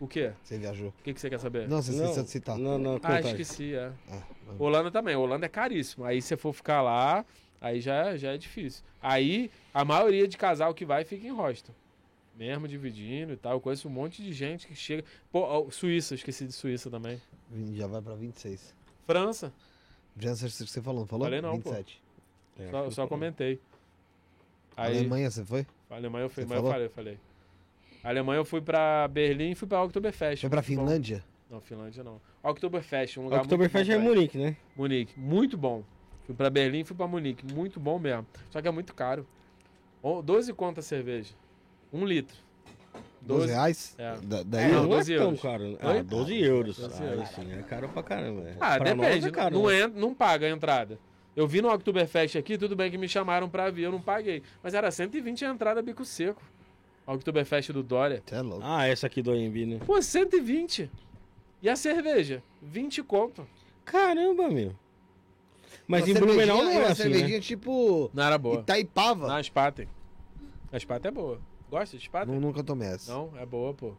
O quê? Você viajou. O que, que você quer saber? Não, você Não, esqueceu de citar. não, não, Ah, contagem. esqueci, é. Ah, não. Holanda também. Holanda é caríssimo. Aí se for ficar lá, aí já, já é difícil. Aí a maioria de casal que vai fica em hostel. Mesmo dividindo e tal. Eu conheço um monte de gente que chega. Pô, Suíça, esqueci de Suíça também. Já vai pra 26. França, que você falou, não falou? Falei não, pô. 27. É, só, só comentei. Aí, Alemanha, você foi? Alemanha eu fui, mas eu falei, eu falei. Alemanha eu fui pra Berlim e fui pra Oktoberfest. Foi pra muito bom. Finlândia? Não, Finlândia não. Oktoberfest, um lugar Oktoberfest é. Munique, né? Munique, muito bom. Fui pra Berlim e fui pra Munique, muito bom mesmo. Só que é muito caro. O- 12 conto a cerveja. Um litro. 12 12. reais? É. Da, É, daí não, não, 12 é tão euros. caro. Oi? Ah, 12 euros. 12 Ah, euros. sim, é caro pra caramba. é. Ah, Pra depende. é caro, não, né? entra, não paga a entrada. Eu vi no Oktoberfest aqui, tudo bem que me chamaram pra vir, eu não paguei. Mas era 120 a entrada bico seco. Oktoberfest do Dória. Você é louco. Ah, essa aqui do AMB, né? Pô, 120. E a cerveja? 20 conto. Caramba, meu. Mas Uma em Blumenau cervejinha- não é uma assim, cervejinha né? tipo Não era boa. Itaipava. Não, a Spaten. A Spaten é boa. Gosta de? Nu- Nunca tomei essa. Não, é boa, pô.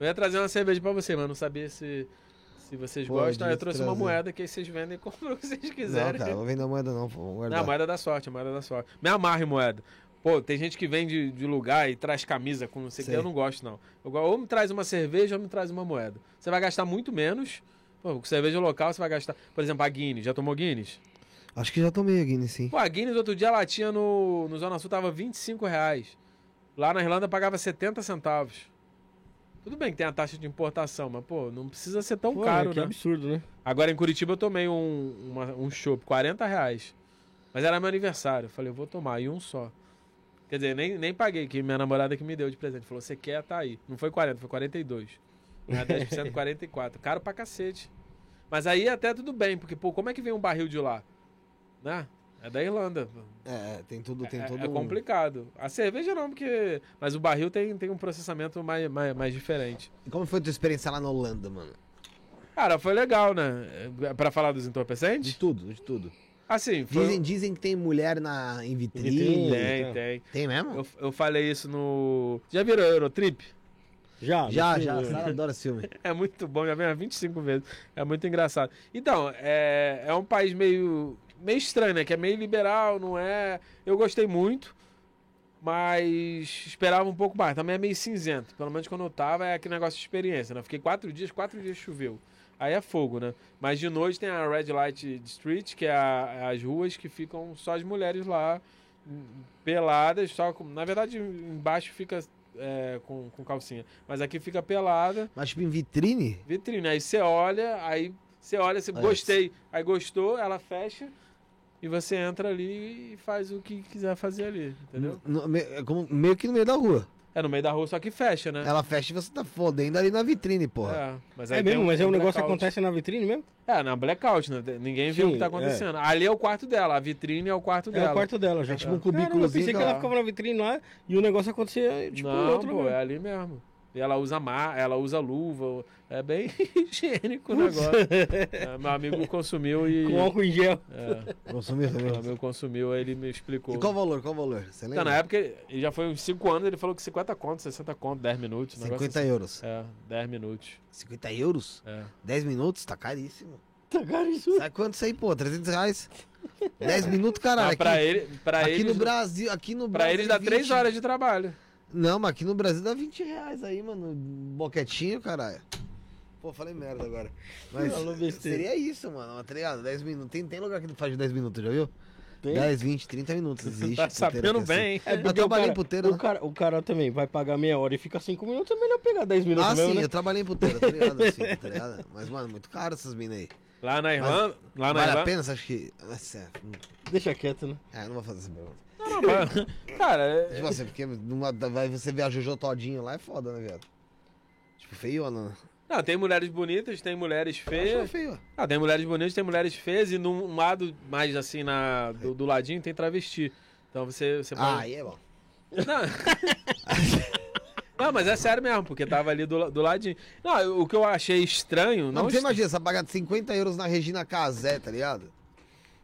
Eu ia trazer uma cerveja pra você, mas não sabia se, se vocês Pode gostam. Aí eu trouxe uma trazer. moeda que aí vocês vendem e compram o que vocês Não, quiserem. cara, vou vender moeda não, pô. Não, guardar. a moeda da sorte, a moeda da sorte. Me amarre moeda. Pô, tem gente que vem de, de lugar e traz camisa com não sei o que. Eu não gosto, não. Eu, ou me traz uma cerveja ou me traz uma moeda. Você vai gastar muito menos. Pô, com cerveja local você vai gastar. Por exemplo, a Guinness. Já tomou Guinness? Acho que já tomei a Guinness, sim. Pô, a Guinness outro dia a latinha no, no Zona Sul tava 25 reais. Lá na Irlanda pagava 70 centavos. Tudo bem que tem a taxa de importação, mas, pô, não precisa ser tão Pô, caro, que né? absurdo, né? Agora em Curitiba eu tomei um, uma- um chopp, 40 reais. Mas era meu aniversário. Eu falei, eu vou tomar, e um só. Quer dizer, nem, nem paguei, que minha namorada que me deu de presente. Falou, você quer, tá aí. Não foi 40, foi 42. Não é 10%, 44. Caro pra cacete. Mas aí até tudo bem, porque, pô, como é que vem um barril de lá? Né? É da Irlanda. É, tem tudo, tem é, todo é complicado. A cerveja não, porque. Mas o barril tem, tem um processamento mais, mais, mais diferente. E Como foi a tua experiência lá na Holanda, mano? Cara, foi legal, né? É, Pra falar dos De entorpecentes? tudo, de tudo. Assim, foi. Dizem, dizem que tem mulher na, em vitrine. vitrine. Tem, tem. Tem mesmo? Eu, eu falei isso no. Já viram Eurotrip? Já, Já, já. Sara adora esse filme. É muito bom, já umas 25 vezes. É muito engraçado. Então, é, é um país meio, meio estranho, né? Que é meio liberal, não é. Eu gostei muito, mas esperava um pouco mais. Também é meio cinzento. Pelo menos quando eu tava, é aquele negócio de experiência, né? Fiquei quatro dias, quatro dias choveu. Aí é fogo, né? Mas de noite tem a Red Light Street, que é a- as ruas que ficam só as mulheres lá, peladas, só com, Na verdade, embaixo fica é, com, com calcinha. Mas aqui fica pelada. Mas tipo em vitrine? Vitrine. Aí você olha, aí você olha, você gostei. Aí gostou, ela fecha e você entra ali e faz o que quiser fazer ali, entendeu? No- me- é como- meio que no meio da rua. É no meio da rua, só que fecha, né? Ela fecha e você tá fodendo ali na vitrine, porra. É, mas É mesmo, mas é um negócio que acontece na vitrine mesmo? É, na blackout, né? Ninguém viu o que tá acontecendo. Ali é o quarto dela, a vitrine é o quarto É dela. o quarto dela já. É tipo um Caramba, eu cubículozinho pensei que ela ficava na vitrine lá e o negócio acontecia tipo Não, outro pô, lugar. é ali mesmo. E ela usa mar, ela usa luva, é bem higiênico o negócio. É, meu amigo consumiu e. Com álcool em gel. É, Consumiu meu também. amigo consumiu, aí ele me explicou. E qual o valor? Qual o valor? Você lembra? Então, na época, ele já foi uns 5 anos, ele falou que 50 conto, 60 conto, 10 minutos. um negócio 50 assim. euros. É, 10 minutos. 50 euros? É. 10 minutos? Tá caríssimo. Tá caríssimo. Sabe quanto isso aí, pô? 300 reais? 10 minutos, caralho. Mas pra, aqui, ele, pra, aqui eles, no Brasil, aqui no pra Brasil. eles dá 3 20. horas de trabalho. Não, mas aqui no Brasil dá 20 reais aí, mano. Boquetinho, caralho. Pô, falei merda agora. Mas seria isso, mano. Tá ligado? 10 minutos. Tem, tem lugar que faz de 10 minutos, já viu? Tem? 10, 20, 30 minutos. Existe. Tá sabendo é assim. bem. É Eu porque o trabalhei cara, em puteira, o, né? cara, o cara também vai pagar meia hora e fica cinco minutos, é melhor pegar 10 minutos Ah, mesmo, sim, né? eu trabalhei em puteira, tá ligado? Assim, tá ligado? Mas, mano, muito caro essas minas aí. Lá na Irlanda. lá na Vale a Irlanda. pena? Você acha que. Nossa, é, Deixa quieto, né? É, não vou fazer essa pergunta. Não, não, mas- Cara, é- Tipo assim, porque numa, vai você ver a Jojo todinho lá é foda, né, viado? Tipo, feiona, né? não, tem mulheres bonitas, tem mulheres feias. feio. Ah, tem mulheres bonitas, tem mulheres feias e num lado mais assim na, do, do ladinho tem travesti. Então você, você pode. Ah, aí é bom. Não. Não, mas é sério mesmo, porque tava ali do, do ladinho. Não, o que eu achei estranho. Não, Não, você imagina, você pagar 50 euros na Regina Casé, tá ligado?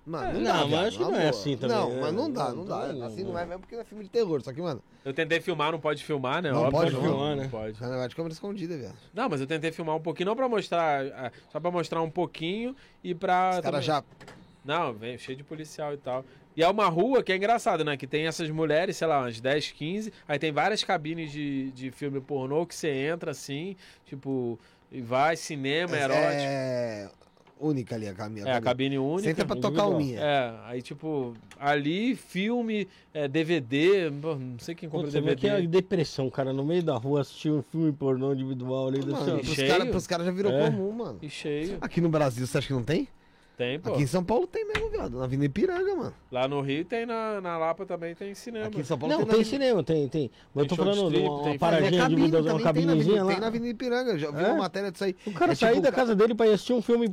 Mano, não, Não, dá, mas viado, acho que não é assim também, Não, né? mas não dá, Não, não dá. também Assim não, não é não. mesmo porque não é filme de terror. Só que, mano, Eu tentei filmar, não pode filmar, né? Não Óbvio pode que filmar, né? Não pode. é um negócio de câmera escondida, viado. Não, mas eu tentei filmar um pouquinho, não pra mostrar, ah, só pra mostrar um pouquinho e pra. Os caras já. Não, vem cheio de policial e tal. E é uma rua que é engraçada, né? Que tem essas mulheres, sei lá, umas 10, 15. Aí tem várias cabines de, de filme pornô que você entra assim, tipo, e vai, cinema, erótico. É. Única ali a caminha. É, a cabine única. Entra pra tocar o minha. É, aí tipo, ali, filme, é, DVD, pô, não sei quem compra Putz, vê que é DVD. depressão, cara, no meio da rua assistir um filme pornô individual ali. Mano, ser- pros caras cara já virou É. comum, mano. E cheio. Aqui no Brasil, você acha que não tem? Tem, pô. Aqui em São Paulo tem mesmo, viado. Na Avenida Ipiranga, mano. Lá no Rio tem, na, na Lapa também tem cinema. Aqui em São Paulo Não, tem Avenida- cinema, tem, tem. Mas eu tô de falando de strip, uma, tem- uma Mas é paradinha cabine individual, uma tem cabinezinha lá. Tem na Avenida Ipiranga, já vi É? uma matéria disso aí. O cara É sair tipo, da ca- casa dele pra ir assistir um filme.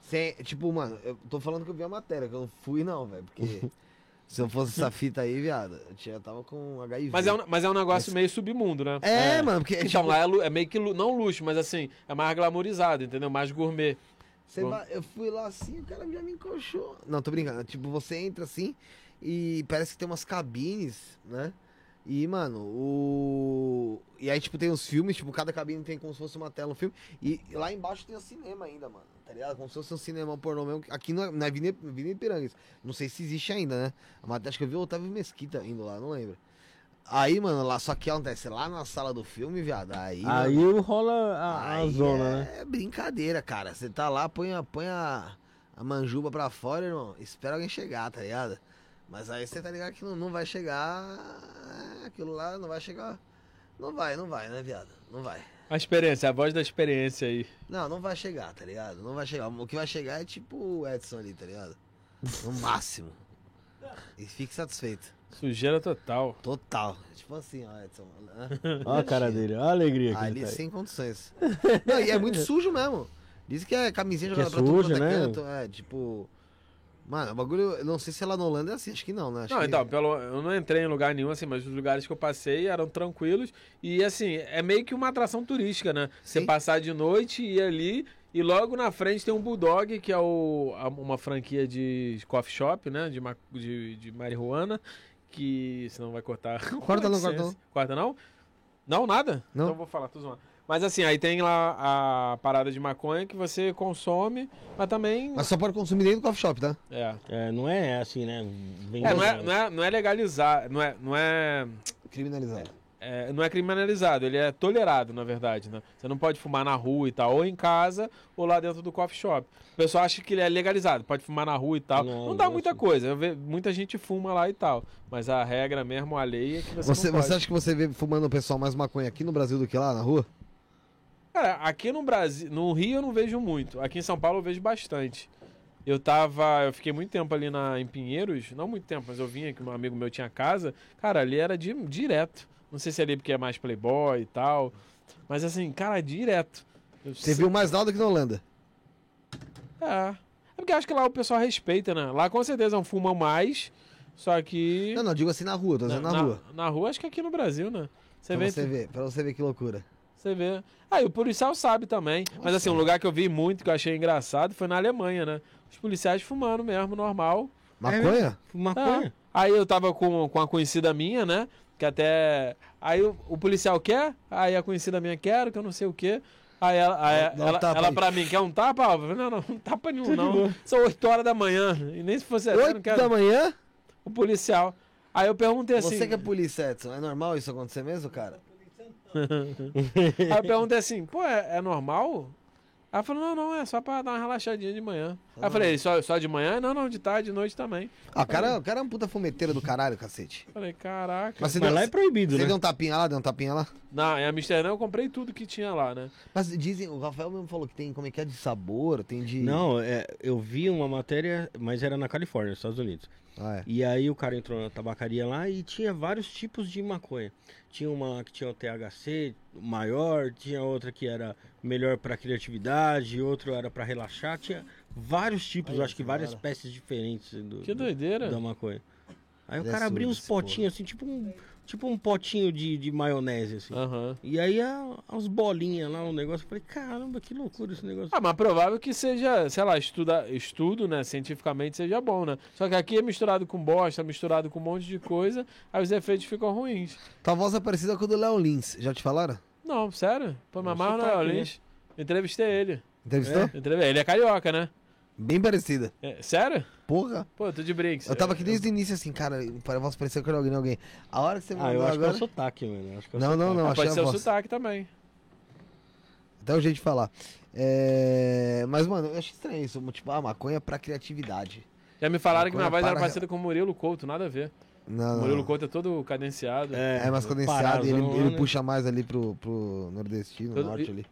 Cê- tipo, mano, eu tô falando que eu vi a matéria, que eu não fui não, velho. Porque se eu fosse essa fita aí, viado, eu já tava com HIV. Mas é, um, mas é um negócio meio submundo, né? É, É. mano, porque Então tipo, lá é, é meio que, não luxo, mas assim, é mais glamourizado, entendeu? Mais gourmet. Eu fui lá assim, o cara já me encoxou. Não, tô brincando. Tipo, você entra assim e parece que tem umas cabines, né? E, mano, o. E aí, tipo, tem os filmes, tipo, cada cabine tem como se fosse uma tela, um filme. E lá embaixo tem o cinema ainda, mano. Tá ligado? Como se fosse um cinema pornô mesmo. Aqui na, na Avenida, Avenida Ipirangues. Não sei se existe ainda, né? Mas acho que eu vi o Otávio Mesquita indo lá, não lembro. Aí, mano, lá, só que acontece lá na sala do filme, viado. Aí. Aí mano, rola a, a Aí zona, é, né? É brincadeira, cara. Você tá lá, põe, a, põe a, a manjuba pra fora, irmão. Espera alguém chegar, tá ligado? Mas aí você tá ligado que não, não vai chegar. é, Aquilo lá não vai chegar. Não vai, não vai, né, viado? Não vai. A experiência, a voz da experiência aí. Não, não vai chegar, tá ligado? Não vai chegar. O que vai chegar é tipo o Edson ali, tá ligado? No máximo. E fique satisfeito. Sujeira total. Total. Tipo assim, ó, Edson. né? Olha a cara dele, olha a alegria que Ali ele tá aí. sem condições. Não, e é muito sujo mesmo. Diz que é camisinha Que é jogada pra tudo sujo, quanto é né? canto. É, tipo. Mano, o bagulho, eu não sei se é lá na Holanda é assim, acho que não, né? Acho Não, que- então, pelo, eu não entrei em lugar nenhum, assim, mas os lugares que eu passei eram tranquilos. E, assim, é meio que uma atração turística, né? Você passar de noite e ir ali. E logo na frente tem um Bulldog, que é o, a- uma franquia de coffee shop, né? De, de, de marihuana. Que. Senão vai cortar. Corta não, corta não. Corta não? Não, nada? Não. Então eu vou falar, tô zoando. Mas assim, aí tem lá a parada de maconha que você consome, mas também. Mas só pode consumir dentro do coffee shop, tá? É. É, não é assim, né? É, não é, não é, não é legalizar, não é, não é Criminalizado. É, não é criminalizado, ele é tolerado, na verdade, né? Você não pode fumar na rua e tal, ou em casa, ou lá dentro do coffee shop. O pessoal acha que ele é legalizado, pode fumar na rua e tal. Não, Não, dá é muita coisa, muita gente fuma lá e tal. Mas a regra mesmo, a lei é que você, Você, não pode. você acha que você vê fumando o pessoal mais maconha aqui no Brasil do que lá na rua? Cara, aqui no Brasil, no Rio eu não vejo muito. Aqui em São Paulo eu vejo bastante. Eu tava, eu fiquei muito tempo ali na, em Pinheiros, não muito tempo, mas eu vinha que um amigo meu tinha casa. Cara, ali era di- direto. Não sei se é ali porque é mais playboy e tal, mas assim, cara, direto. Eu Você se- viu mais lá do que na Holanda. É. É porque eu acho que lá o pessoal respeita, né? Lá com certeza não fumam mais, só que Não, não, digo assim na rua, tô dizendo na, rua. Na rua, acho que aqui no Brasil, né? Você Pra vê, você ver, pra você ver que loucura. Você vê. Ah, e o policial sabe também. Mas assim, um lugar que eu vi muito, que eu achei engraçado, foi na Alemanha, né? Os policiais fumando mesmo, normal. Maconha? Maconha? Ah, Aí eu tava com, com a conhecida minha, né? Que até. Aí o, o policial quer, aí a conhecida minha quer, que eu não sei o quê. Aí ela, aí Dá um ela, ela pra mim, quer um tapa? Eu falei, não, não, não tapa nenhum, não. São 8 horas da manhã. E nem se fosse até, eu não Oito quero. da manhã? O policial. Aí eu perguntei assim. Você que é polícia, Edson, é normal isso acontecer mesmo, cara? Aí eu perguntei assim, pô, é, é normal? Ela falou, não, não, é só pra dar uma relaxadinha de manhã. Aí eu falei, só, só de manhã? Não, não, de tarde, de noite também. Ah, o cara, o cara é um puta fumeteiro do caralho, cacete. Falei, caraca. Mas você Mas deu, lá é proibido, você né? deu um tapinha lá, deu um tapinha lá? Na, em Amsterdã eu comprei tudo que tinha lá, né? Mas dizem, o Rafael mesmo falou que tem, como é que é, de sabor, tem de... Não, é, eu vi uma matéria, mas era na Califórnia, nos Estados Unidos. Ah, é. E aí o cara entrou na tabacaria lá e tinha vários tipos de maconha. Tinha uma que tinha o THC maior, tinha outra que era melhor para criatividade, outro era para relaxar, tinha vários tipos, acho que várias da hora. espécies diferentes do, Que do- doideira. da maconha. Aí o Ele é cara abria surdo, uns potinhos assim, tipo um, tipo um potinho de, de maionese assim. E aí a, as bolinhas lá, o negócio, eu falei, caramba, que loucura esse negócio. Ah, mas provável que seja, sei lá, estuda, estudo, né, cientificamente seja bom, né? Só que aqui é misturado com bosta, misturado com um monte de coisa, aí os efeitos ficam ruins. Tua voz é parecida com a do Léo Lins, já te falaram? Não, sério? Pô, me É o amarro no Léo né? Lins. Entrevistei ele. Entrevistou? Entrevistei. Ele é carioca, né? Bem parecida. É, sério? Porra. Pô, eu tô de brinks. Eu tava aqui desde o início assim, cara, a voz pareceu que era alguém, alguém. A hora que você Ah, mandou eu acho agora... que é o sotaque, mano. eu Acho que é o Não, não, sotaque. não, Ah, pode a ser o sotaque também. Até o jeito de falar. É... Mas, mano, eu acho estranho isso. Tipo, ah, maconha pra criatividade. Já me falaram que minha voz era para- parecida com o Murilo Couto, nada a ver. Não, O não. Murilo Couto é todo cadenciado. É mais condensado parazão e ele, ele né? puxa mais ali pro, pro nordestino, Todo- norte ali.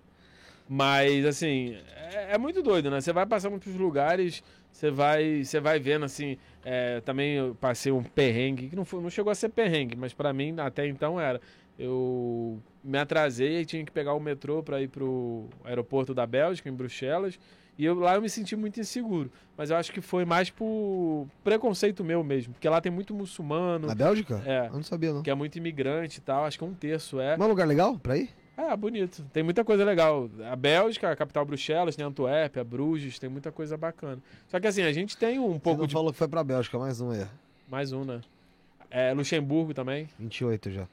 Mas, assim, é, é muito doido, né? Você vai passando pros lugares, você vai, você vai vendo, assim. é, também eu passei um perrengue, que não, foi, não chegou a ser perrengue, mas pra mim até então era. Eu me atrasei e tinha que pegar o metrô pra ir pro aeroporto da Bélgica, em Bruxelas. E eu, lá eu me senti muito inseguro. Mas eu acho que foi mais por preconceito meu mesmo. Porque lá tem muito muçulmano, Na Bélgica? É. Eu não sabia, não. que é muito imigrante e tal. Acho que um terço é. Mas é um lugar legal pra ir? É, bonito. Tem muita coisa legal. A Bélgica, a capital Bruxelas, tem Antuérpia, Bruges, tem muita coisa bacana. Só que assim, a gente tem um Você pouco não de. falou que foi pra Bélgica, mais um erro. Mais um, né? É, Luxemburgo também. 28 já.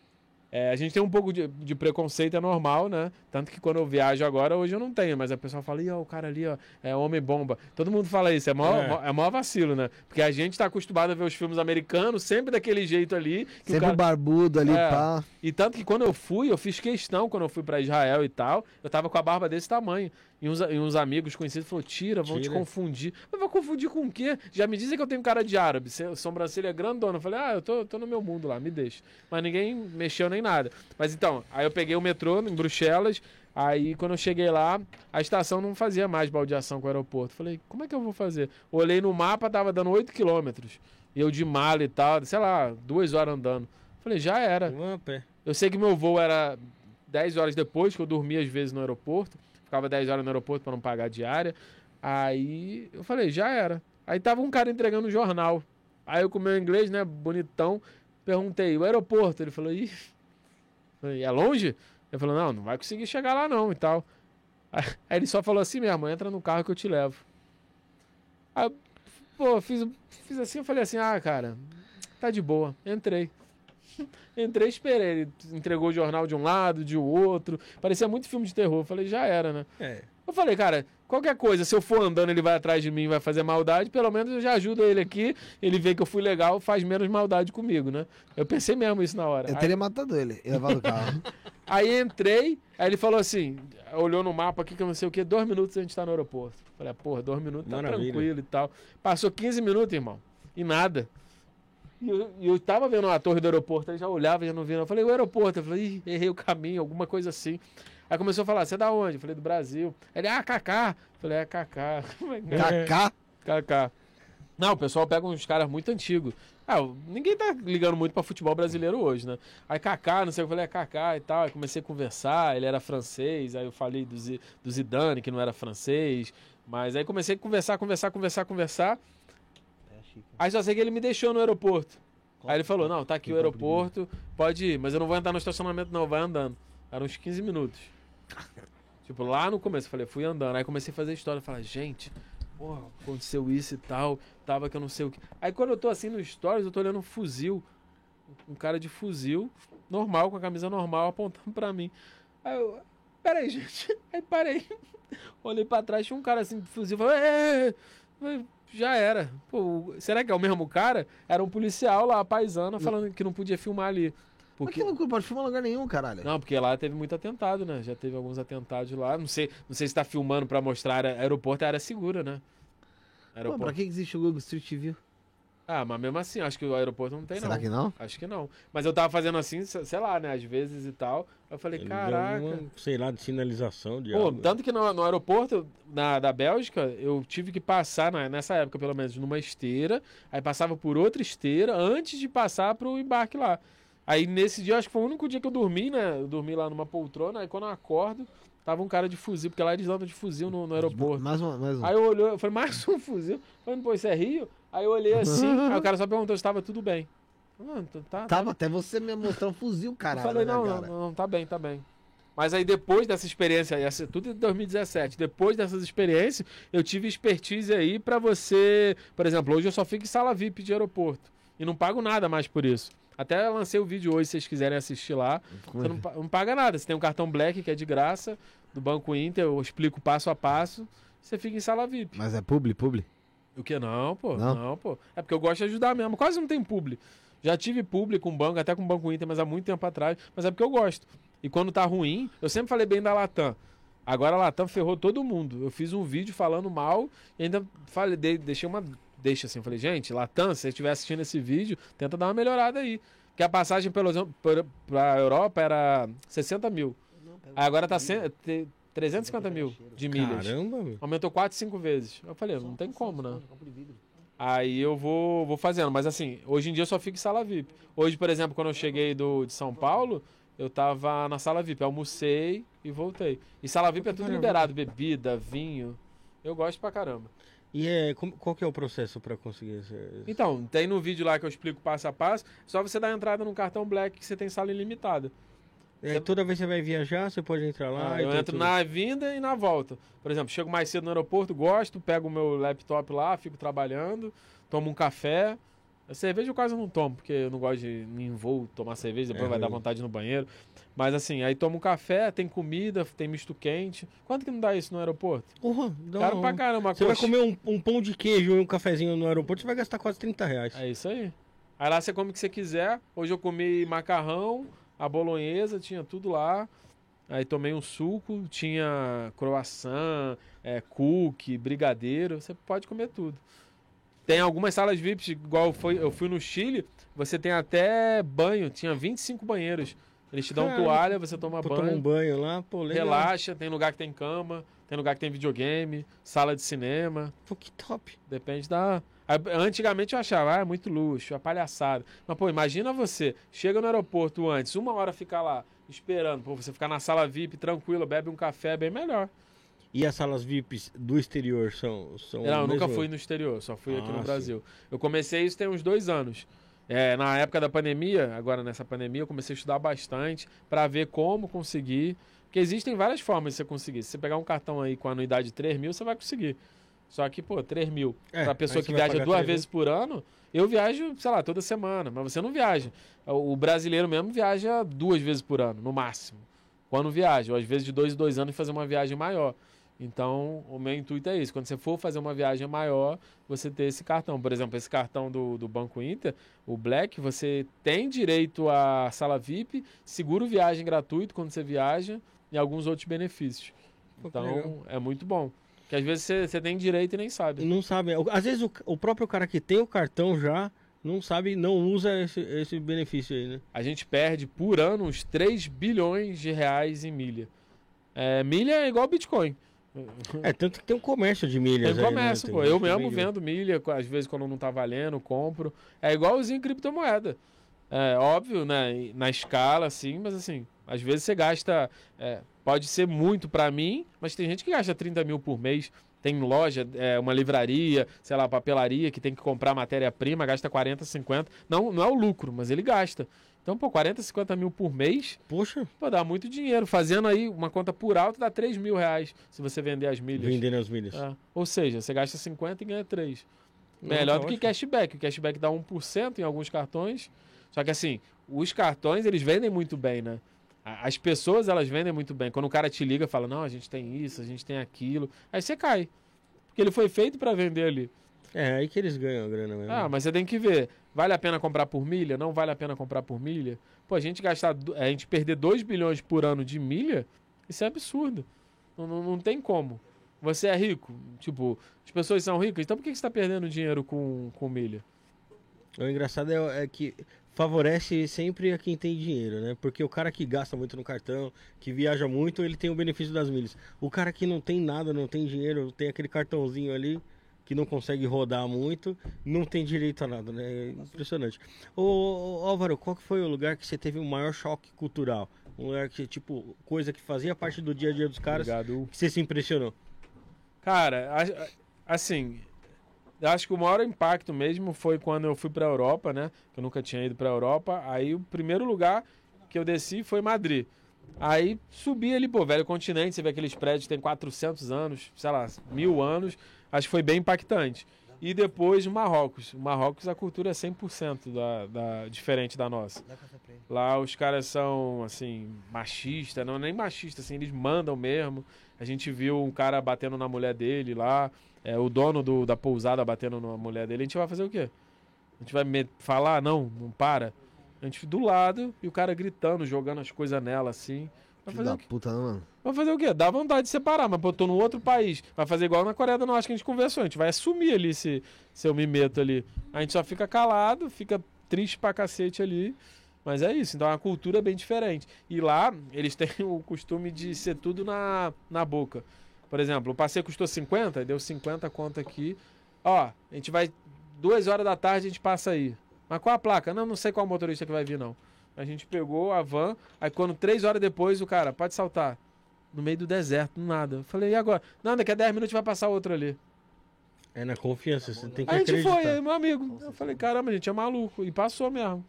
É, a gente tem um pouco de, de preconceito, é normal, né? Tanto que quando eu viajo agora, hoje eu não tenho, mas a pessoa fala, Ih, ó, o cara ali, ó, é homem-bomba. Todo mundo fala isso, é maior, É. mó- é maior vacilo, né? Porque a gente tá acostumado a ver os filmes americanos sempre daquele jeito ali. Que o Sempre cara... barbudo ali, É. pá. E tanto que quando eu fui, eu fiz questão, quando eu fui pra Israel e tal, eu tava com a barba desse tamanho. E uns, e uns amigos conhecidos falaram, tira, vão te Tira. confundir. Mas vai confundir com o quê? Já me dizem que eu tenho cara de árabe, sobrancelha grandona. Eu falei, ah, eu tô, tô no meu mundo lá, me deixa. Mas ninguém mexeu nem nada. Mas então, aí eu peguei o metrô em Bruxelas, aí quando eu cheguei lá, a estação não fazia mais baldeação com o aeroporto. Falei, como é que eu vou fazer? Olhei no mapa, tava dando 8 quilômetros. E eu de mala e tal, sei lá, duas horas andando. Falei, já era. Eu sei que meu voo era 10 horas depois, que eu dormia às vezes no aeroporto. Ficava 10 horas no aeroporto para não pagar diária. Aí eu falei, já era. Aí tava um cara entregando um jornal. Aí eu com meu inglês, né, bonitão, perguntei, o aeroporto? Ele falou, ih, falei, é longe? Ele falou, não, não vai conseguir chegar lá não e tal. Aí ele só falou assim mesmo, entra no carro que eu te levo. Aí, pô, fiz, fiz assim, eu falei assim, ah, cara, tá de boa. Entrei. Entrei esperei. Ele entregou o jornal de um lado, de outro. Parecia muito filme de terror. Eu falei, já era, né? É. Eu falei, cara, qualquer coisa, se eu for andando, ele vai atrás de mim, vai fazer maldade, pelo menos eu já ajudo ele aqui, ele vê que eu fui legal, faz menos maldade comigo, né? Eu pensei mesmo isso na hora. Eu Aí- teria matado ele levado o carro. Aí entrei, aí ele falou assim, olhou no mapa aqui que eu não sei o que, dois minutos a gente tá no aeroporto. Falei, ah, porra, dois minutos tá Maravilha. tranquilo e tal. Passou 15 minutos, irmão, e nada. E eu, eu tava vendo a torre do aeroporto, ele já olhava, já não via. Eu falei, o aeroporto. Eu falei, errei o caminho, alguma coisa assim. Aí começou a falar, você é da onde? Eu falei, do Brasil. Ele, ah, Kaká. Eu falei, é Kaká. Kaká. Kaká. Não, o pessoal pega uns caras muito antigos. Ah, ninguém tá ligando muito pra futebol brasileiro hoje, né? Aí Kaká, não sei o que, eu falei, é Kaká e tal. Aí comecei a conversar, ele era francês, aí eu falei do, Zi- do Zidane, que não era francês. Mas aí comecei a conversar, conversar, conversar, conversar. Aí só sei que ele me deixou no aeroporto. Aí ele falou, não, tá aqui o aeroporto, pode ir, mas eu não vou entrar no estacionamento não, vai andando. Eram uns 15 minutos. Tipo, lá no começo, eu falei, fui andando. Aí comecei a fazer história, falei, gente, porra, aconteceu isso e tal, tava que eu não sei o que. Aí quando eu tô assim no stories, eu tô olhando um fuzil, um cara de fuzil, normal, com a camisa normal, apontando pra mim. Aí eu, peraí, gente. Aí parei. Olhei pra trás, tinha um cara assim de fuzil, falei, "É, é, é." Já era. Pô, será que é o mesmo cara? Era um policial lá, paisano, falando que não podia filmar ali. Mas Porque... que loucura, pode filmar em lugar nenhum, caralho. Não, porque lá teve muito atentado, né? Já teve alguns atentados lá. Não sei, não sei se tá filmando pra mostrar. Aeroporto é área segura, né? Pô, Aeroporto. pra que existe o Google Street View? Ah, mas mesmo assim, acho que o aeroporto não tem, Será não. que não? Acho que não. Mas eu tava fazendo assim, se- sei lá, né? Às vezes e tal. Eu falei, Ele caraca. uma, sei lá, de sinalização de Pô, algo. tanto que no, no aeroporto na, da Bélgica, eu tive que passar, na- nessa época pelo menos, numa esteira, aí passava por outra esteira antes de passar pro embarque lá. Aí nesse dia, acho que foi o único dia que eu dormi, né? Eu dormi lá numa poltrona, aí quando eu acordo, tava um cara de fuzil, porque lá eles andam de fuzil no, no aeroporto. Mais uma, mais um. Aí eu olhei, eu falei, mais um fuzil? Falei, pô, isso é Rio? Aí eu olhei assim, aí o cara só perguntou se tava tudo bem. Mano, tá, Tava até você me mostrar um fuzil, eu caralho. falei, né, não, não, cara? não, tá bem, tá bem. Mas aí depois dessa experiência, tudo em 2017, depois dessas experiências, eu tive expertise aí pra você. Por exemplo, hoje eu só fico em sala VIP de aeroporto. E não pago nada mais por isso. Até lancei o vídeo hoje, se vocês quiserem assistir lá. Você não, não paga nada. Você tem um cartão Black que é de graça, do Banco Inter, eu explico passo a passo. Você fica em sala VIP. Mas é publi, publi? O que não, pô? Não? Não? pô. É porque eu gosto de ajudar mesmo. Quase não tem publi. Já tive publi com banco, até com banco Inter, mas há muito tempo atrás. Mas é porque eu gosto. E quando tá ruim, eu sempre falei bem da Latam. Agora a Latam ferrou todo mundo. Eu fiz um vídeo falando mal e ainda falei, de- deixei uma deixa assim. Eu falei, gente, Latam, se você estiver assistindo esse vídeo, tenta dar uma melhorada aí. Porque a passagem pelo exemplo, pra- Europa era 60 mil. Aí agora tá cem- te- 350 mil de milhas. Caramba, meu. Aumentou 4, 5 vezes. Eu falei, não tem como, né? Aí eu vou, vou fazendo. Mas assim, hoje em dia eu só fico em sala VIP. Hoje, por exemplo, quando eu cheguei do, de São Paulo, eu tava na sala VIP. Almocei e voltei. E sala VIP é tudo liberado. Bebida, vinho. Eu gosto pra caramba. E é, qual que é o processo pra conseguir esse... Então, tem no vídeo lá que eu explico passo a passo. Só você dar entrada no cartão Black que você tem sala ilimitada. É, toda vez que você vai viajar, você pode entrar lá. Ah, eu entro tudo. na vinda e na volta. Por exemplo, chego mais cedo no aeroporto, gosto, pego o meu laptop lá, fico trabalhando, tomo um café. A cerveja eu quase não tomo, porque eu não gosto de em voo tomar cerveja, depois É vai dar vontade no banheiro. Mas assim, aí tomo um café, tem comida, tem misto quente. Quanto que não dá isso no aeroporto? Porra, dá Caro um- pra caramba. Você vai coxa- comer um, um pão de queijo e um cafezinho no aeroporto, você vai gastar quase 30 reais. É isso aí. Aí lá você come o que você quiser. Hoje eu comi macarrão, a bolonhesa, tinha tudo lá. Aí tomei um suco, tinha croissant, é, cookie, brigadeiro. Você pode comer tudo. Tem algumas salas VIPs, igual foi, eu fui no Chile, você tem até banho, tinha 25 banheiros. Eles te dão Caralho. toalha, você toma banho. tomar um banho lá, pô, legal. Relaxa, tem lugar que tem cama, tem lugar que tem videogame, sala de cinema. Pô, que top. Depende da. Antigamente eu achava, ah, é muito luxo, é palhaçada. Mas, pô, imagina você, chega no aeroporto antes, uma hora ficar lá, esperando, pô, você ficar na sala VIP tranquilo, bebe um café, é bem melhor. E as salas VIPs do exterior são. são Não, eu nunca fui no exterior, só fui aqui Ah, no sim. Brasil. Eu comecei isso tem uns dois anos. É, na época da pandemia, agora nessa pandemia, eu comecei a estudar bastante para ver como conseguir. Porque existem várias formas de você conseguir. Se você pegar um cartão aí com anuidade de 3 mil, você vai conseguir. Só que, pô, 3 mil. É, pra pessoa que viaja duas 3 mil. vezes por ano, eu viajo, sei lá, toda semana. Mas você não viaja. O brasileiro mesmo viaja duas vezes por ano, no máximo. Quando viaja. Ou às vezes de dois em dois anos fazer uma viagem maior. Então, o meu intuito é isso. Quando você for fazer uma viagem maior, você ter esse cartão. Por exemplo, esse cartão do, do Banco Inter, o Black, você tem direito à sala VIP, seguro viagem gratuito quando você viaja e alguns outros benefícios. Pô. Então, é muito bom. Porque às vezes você, você tem direito e nem sabe. Não sabe. Às vezes o, o próprio cara que tem o cartão já não sabe, não usa esse, esse benefício aí, né? A gente perde por ano uns 3 bilhões de reais em milha. É, milha é igual Bitcoin. É, tanto que tem um comércio de milhas Tem aí, comércio, né? pô. Eu mesmo vendo milha, às vezes quando não tá valendo, compro. É igualzinho criptomoeda. É óbvio, né? Na escala, assim, mas assim, às vezes você gasta. é, pode ser muito pra mim, mas tem gente que gasta 30 mil por mês. Tem loja, é, uma livraria, sei lá, papelaria que tem que comprar matéria-prima, gasta 40, 50. Não, não é o lucro, mas ele gasta. Então, pô, 40, 50 mil por mês, Poxa, pô, dá muito dinheiro. Fazendo aí uma conta por alto, dá 3 mil reais se você vender as milhas. vendendo as milhas. É. Ou seja, você gasta 50 e ganha 3. Não, Melhor tá do que ótimo. cashback. O cashback dá 1% em alguns cartões. Só que assim, os cartões, eles vendem muito bem, né? As pessoas, elas vendem muito bem. Quando o cara te liga, fala, não, a gente tem isso, a gente tem aquilo. Aí você cai. Porque ele foi feito para vender ali. É, aí que eles ganham a grana mesmo. Ah, mas você tem que ver. Vale a pena comprar por milha? Não vale a pena comprar por milha? Pô, a gente gastar, a gente perder 2 bilhões por ano de milha, isso é absurdo. Não, não, não tem como. Você é rico, tipo, as pessoas são ricas, então por que que você está perdendo dinheiro com, com milha? O engraçado é, é que favorece sempre a quem tem dinheiro, né? Porque o cara que gasta muito no cartão, que viaja muito, ele tem o benefício das milhas. O cara que não tem nada, não tem dinheiro, tem aquele cartãozinho ali que não consegue rodar muito, não tem direito a nada, né? É impressionante. Ô, Álvaro, qual que foi o lugar que você teve o maior choque cultural? Um lugar que, tipo, coisa que fazia parte do dia a dia dos caras, Obrigado. que você se impressionou. Cara, assim, eu acho que o maior impacto mesmo foi quando eu fui pra Europa, né? Que eu nunca tinha ido pra Europa. Aí o primeiro lugar que eu desci foi Madrid. Aí subi ali, pô, velho continente, você vê aqueles prédios que tem 400 anos, sei lá, mil anos. Acho que foi bem impactante. E depois Marrocos. Marrocos a cultura é 100% da, da, diferente da nossa. Lá os caras são, assim, machistas, não nem machistas, assim, eles mandam mesmo. A gente viu um cara batendo na mulher dele lá, é, o dono do, da pousada batendo na mulher dele. A gente vai fazer o quê? A gente vai falar, não, não para. A gente do lado e o cara gritando, jogando as coisas nela, assim. Vai fazer, da o quê? puta, não, mano. vai fazer o quê? Dá vontade de separar, mas botou no outro país. Vai fazer igual na Coreia do Norte que a gente conversou. A gente vai assumir ali se, se eu me meto ali. A gente só fica calado, fica triste pra cacete ali. Mas é isso, então é uma cultura bem diferente. E lá, eles têm o costume de ser tudo na, na boca. Por exemplo, o passeio custou 50, deu 50 conta aqui. Ó, a gente vai. Duas horas da tarde a gente passa aí. Mas qual a placa? Não, não sei qual motorista que vai vir, não. A gente pegou a van, aí quando três horas depois o cara, pode saltar. No meio do deserto, nada. Eu falei, e agora? Não, daqui a 10 minutos vai passar outro ali. É na confiança, você tem que Aí a gente acreditar. foi, aí, meu amigo. Eu falei, caramba, a gente é maluco. E passou mesmo.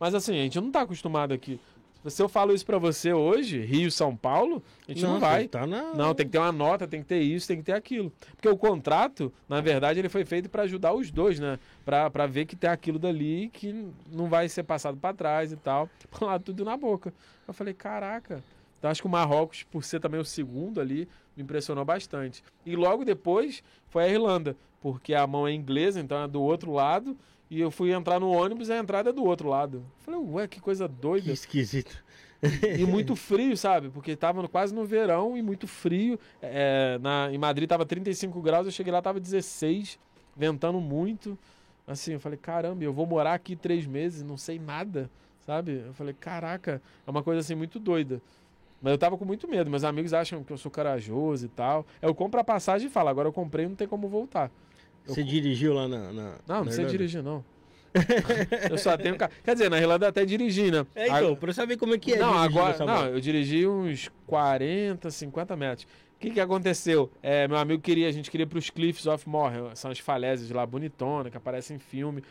Mas assim, a gente não tá acostumado aqui. Se eu falo isso pra você hoje, Rio, São Paulo, a gente não, Não, vai. Tá na... Não, tem que ter uma nota, tem que ter isso, tem que ter aquilo. Porque o contrato, na verdade, ele foi feito pra ajudar os dois, né? Pra, pra ver que tem aquilo dali que não vai ser passado pra trás e tal. Lá tudo na boca. Eu falei, caraca. Então acho que o Marrocos, por ser também o segundo ali, me impressionou bastante. E logo depois foi a Irlanda, porque a mão é inglesa, então é do outro lado. E eu fui entrar no ônibus e a entrada é do outro lado. Falei, ué, que coisa Que doida. esquisito. E muito frio, sabe? Porque tava quase no verão e muito frio. É, na, em Madrid tava 35 graus, eu cheguei lá, tava 16, ventando muito. Assim, eu falei, caramba, eu vou morar aqui três meses, não sei nada, sabe? Eu falei, caraca, é uma coisa assim muito doida. Mas eu tava com muito medo, meus amigos acham que eu sou corajoso e tal. Eu compro a passagem e falo, agora eu comprei, não tem como voltar. Eu- Você dirigiu lá na. na Não, não sei dirigir, não. eu só tenho carro. Quer dizer, na Irlanda eu até dirigi, né? É, então, pra eu saber como é que é não, agora. Não, eu dirigi uns 40, 50 metros. que que aconteceu? É, meu amigo queria, a gente queria ir pros Cliffs of Moher, são as falésias lá, bonitona, que aparecem em filme.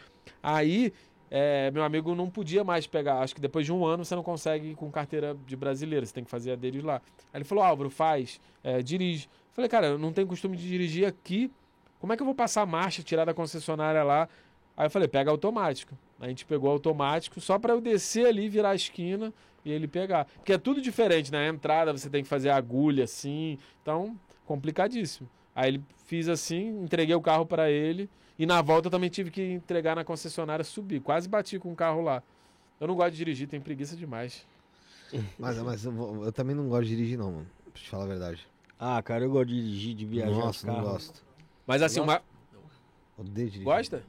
Aí, é, meu amigo não podia mais pegar, acho que depois de um ano você não consegue ir com carteira de brasileiro, você tem que fazer a deles lá. Aí ele falou, Álvaro, faz, é, dirige. Eu falei, cara, eu não tenho costume de dirigir aqui, como é que eu vou passar a marcha, tirar da concessionária lá? Aí eu falei, pega automático. A gente pegou automático só para eu descer ali, virar a esquina e ele pegar. Porque é tudo diferente, né? A entrada você tem que fazer a agulha assim. Então, complicadíssimo. Aí ele fiz assim, entreguei o carro para ele. E na volta eu também tive que entregar na concessionária, subir. Quase bati com o carro lá. Eu não gosto de dirigir, tenho preguiça demais. Mas, mas eu, eu também não gosto de dirigir, não, mano. Pra te falar a verdade. Ah, cara, eu gosto de dirigir, de viajar Nossa, de não carro. gosto. Mas assim, uma. Gosta?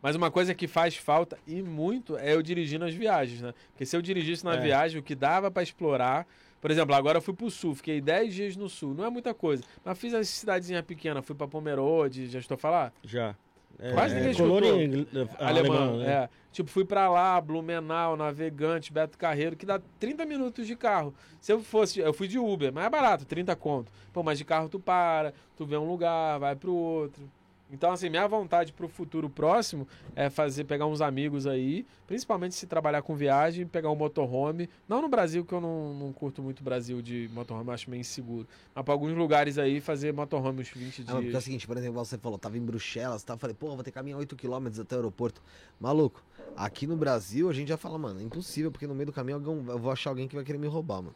Mas uma coisa que faz falta e muito é eu dirigir nas viagens, né? Porque se eu dirigisse na É. viagem, o que dava pra explorar. Por exemplo, agora eu fui pro sul, fiquei 10 dias no sul. Não é muita coisa. Mas fiz as cidadezinhas pequenas, fui pra Pomerode, já estou a falar? Já. É, Quase ninguém colônia escutou. ingl- Alemão, alemã, né? é. Tipo, fui pra lá, Blumenau, Navegante, Beto Carreiro, que dá 30 minutos de carro. Se eu fosse, eu fui de Uber, mas é barato, 30 conto. Pô, mas de carro tu para, tu vê um lugar, vai pro outro. Então, assim, minha vontade pro futuro próximo é fazer, pegar uns amigos aí, principalmente se trabalhar com viagem, pegar um motorhome. Não no Brasil, que eu não, não curto muito o Brasil de motorhome, acho meio inseguro. Mas pra alguns lugares aí, fazer motorhome uns 20 Ah, mas porque é o dias. seguinte, por exemplo, você falou, tava em Bruxelas, tá? Eu falei, pô, vou ter que caminhar 8km até o aeroporto. Maluco, aqui no Brasil a gente já fala, mano, é impossível, porque no meio do caminho eu vou achar alguém que vai querer me roubar, mano.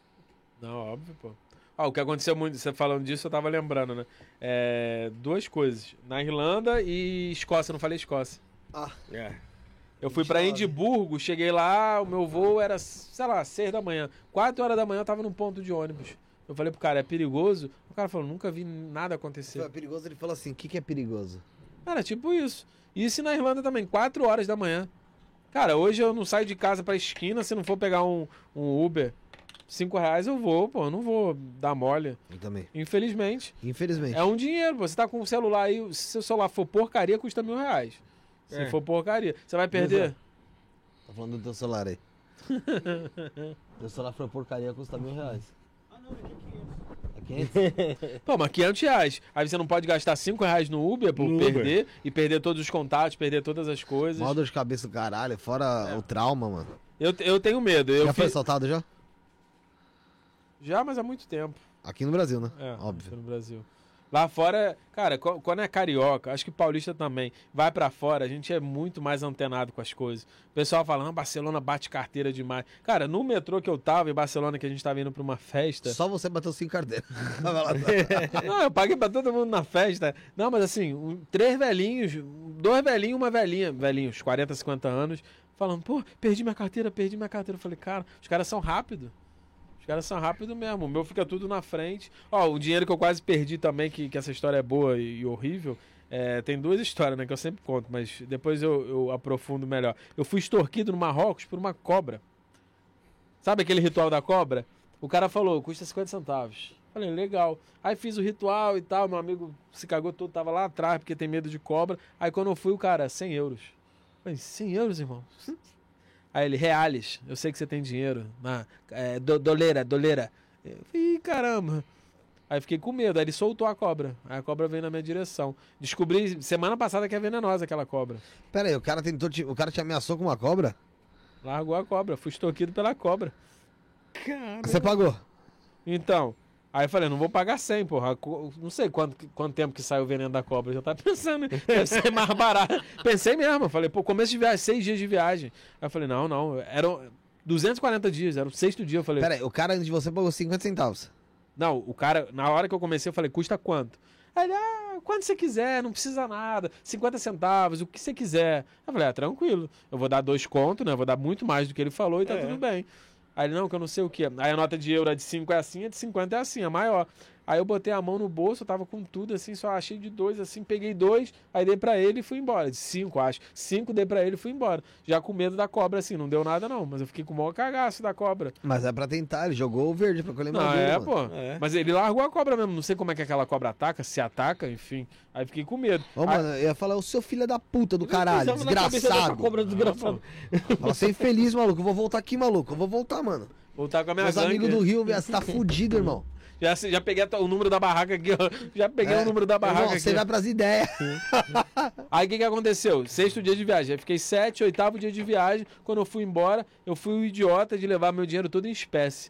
Não, óbvio, pô. Ó, o que aconteceu muito, você falando disso, eu tava lembrando, né? É, duas coisas. Na Irlanda e Escócia, não falei Escócia. É. Eu fui pra Mentira, Edimburgo, cheguei lá, o meu voo era, sei lá, seis da manhã. Quatro horas da manhã eu tava num ponto de ônibus. Eu falei pro cara, é perigoso? O cara falou, nunca vi nada acontecer. Foi perigoso, ele falou assim, o que, que é perigoso? Cara, tipo isso. Isso na Irlanda também, 4 horas da manhã. Cara, hoje eu não saio de casa pra esquina se não for pegar um, um Uber. 5 reais eu vou, pô, eu não vou dar mole. Eu também. Infelizmente. Infelizmente. É um dinheiro, pô. Você tá com o celular aí, se seu celular for porcaria, custa mil reais. Se É. for porcaria. Você vai perder? Tá falando do teu celular aí. teu celular foi porcaria, custa mil reais. Ah, não, aqui é 500. É 500? Pô, mas 500 reais. Aí você não pode gastar 5 reais no Uber por No Uber. perder e perder todos os contatos, perder todas as coisas. Mó dor de cabeça do caralho, fora o trauma, mano. Eu, eu tenho medo. Eu já foi assaltado já? Já, mas há muito tempo. Aqui no Brasil, né? É, Óbvio. aqui no Brasil. Lá fora, cara, quando é carioca, acho que paulista também, vai pra fora, a gente é muito mais antenado com as coisas. O pessoal fala, ah, Barcelona bate carteira demais. Cara, no metrô que eu tava em Barcelona, que a gente tava indo pra uma festa. Só você bateu cinco carteiras. Lá. Não, eu paguei pra todo mundo na festa. Não, mas assim, um- três velhinhos, dois velhinhos, uma velhinha, velhinhos, 40, 50 anos, falando, pô, perdi minha carteira, perdi minha carteira. Eu falei, cara, os caras são rápidos. Os caras são rápidos mesmo. O meu fica tudo na frente. Ó, o dinheiro que eu quase perdi também, que, que essa história é boa e, e horrível. é, tem duas histórias, né? Que eu sempre conto, mas depois eu, eu aprofundo melhor. Eu fui extorquido no Marrocos por uma cobra. Sabe aquele ritual da cobra? O cara falou, custa 50 centavos. Falei, legal. Aí fiz o ritual e tal, meu amigo se cagou todo, tava lá atrás porque tem medo de cobra. Aí quando eu fui, o cara, 100 euros. Falei, 100 euros, irmão? Aí ele, reales, eu sei que você tem dinheiro. Na, é, do, doleira, doleira. Eu falei, "Ih, caramba. Aí fiquei com medo, aí ele soltou a cobra. Aí a cobra veio na minha direção. Descobri semana passada que é venenosa aquela cobra. Pera aí, o cara tentou te... O cara te ameaçou com uma cobra? Largou a cobra, fui extorquido pela cobra. Você pagou? Então, aí eu falei, não vou pagar 100, porra. Não sei quanto, quanto tempo que saiu o veneno da cobra. Eu já tava pensando, deve ser mais barato. Pensei mesmo, eu falei, pô, começo de viagem, seis dias de viagem. Aí eu falei, não, não, eram 240 dias, era o sexto dia. Eu falei, Pera aí, o cara antes de você pagou 50 centavos. não, o cara, na hora que eu comecei, eu falei, custa quanto? Aí ele, ah, quanto você quiser, não precisa nada, 50 centavos, o que você quiser. Eu falei, ah, tranquilo, eu vou dar dois contos, né? Eu vou dar muito mais do que ele falou e tá É. tudo bem. Aí ele, não, que eu não sei o que. Aí a nota de euro é de 5 é assim, a de 50 é assim, é maior. Aí eu botei a mão no bolso, eu tava com tudo assim, só achei de dois, assim, peguei dois, aí dei pra ele e fui embora. De cinco, acho. Cinco dei pra ele e fui embora. Já com medo da cobra, assim, não deu nada não, mas eu fiquei com o maior cagaço da cobra. Mas é pra tentar, ele jogou o verde pra colher Não, maduro, é, mano. pô. É. Mas ele largou a cobra mesmo. Não sei como é que aquela cobra ataca, se ataca, enfim. Aí fiquei com medo. Ô, Aí- mano, eu ia falar, o seu filho é da puta do caralho, desgraçado. Cobra desgraçada. Fala, você é infeliz, maluco, eu vou voltar aqui, maluco, eu vou voltar, mano. voltar com a minha Meus gangue. amigos do Rio, velho, você tá fudido, irmão. Já, já peguei o número da barraca aqui, ó. Já peguei É. o número da barraca Irmão, aqui. você vai pras ideias. Aí o que, que aconteceu? Sexto dia de viagem. Aí fiquei sete, oitavo dia de viagem. Quando eu fui embora, eu fui o idiota de levar meu dinheiro todo em espécie.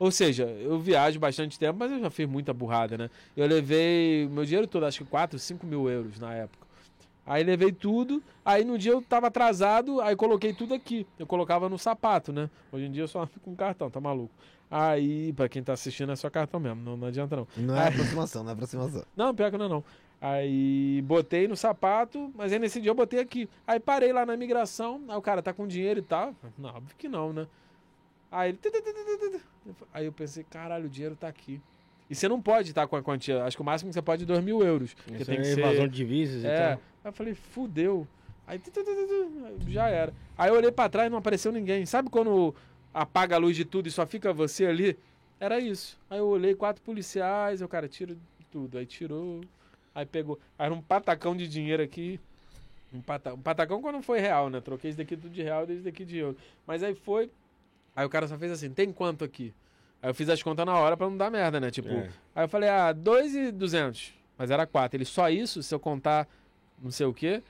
Ou seja, eu viajo bastante tempo, mas eu já fiz muita burrada, né? Eu levei meu dinheiro todo, acho que 4, 5 mil euros na época. Aí levei tudo, aí no dia eu tava atrasado, aí coloquei tudo aqui. Eu colocava no sapato, né? Hoje em dia eu só fico com cartão, tá maluco? Aí, pra quem tá assistindo, é só cartão mesmo, não, não adianta não. Não é aproximação, não é aproximação. Não, pior que não, é não. Aí botei no sapato, mas aí nesse dia eu botei aqui. Aí parei lá na imigração, aí o cara tá com dinheiro e tal. Não, óbvio que não, né? Aí ele. Aí eu pensei, caralho, o dinheiro tá aqui. E você não pode estar com a quantia. Acho que o máximo que você pode é 2 mil euros. Essa tem que é ser. evasão de divisas e É. tal. Aí eu falei, fudeu. Aí já era. Aí eu olhei pra trás e não apareceu ninguém. Sabe quando apaga a luz de tudo e só fica você ali? Era isso. Aí eu olhei quatro policiais, o cara tira tudo. Aí tirou, aí pegou. Aí era um patacão de dinheiro aqui. Um, pata... um patacão quando foi real, né? Troquei esse daqui tudo de real e esse daqui de euro. Mas aí foi. Aí o cara só fez assim: tem quanto aqui? Aí eu fiz as contas na hora pra não dar merda, né? Tipo, É. Aí eu falei, ah, 2,200. Mas era 4. Ele, só isso? Se eu contar não sei o quê,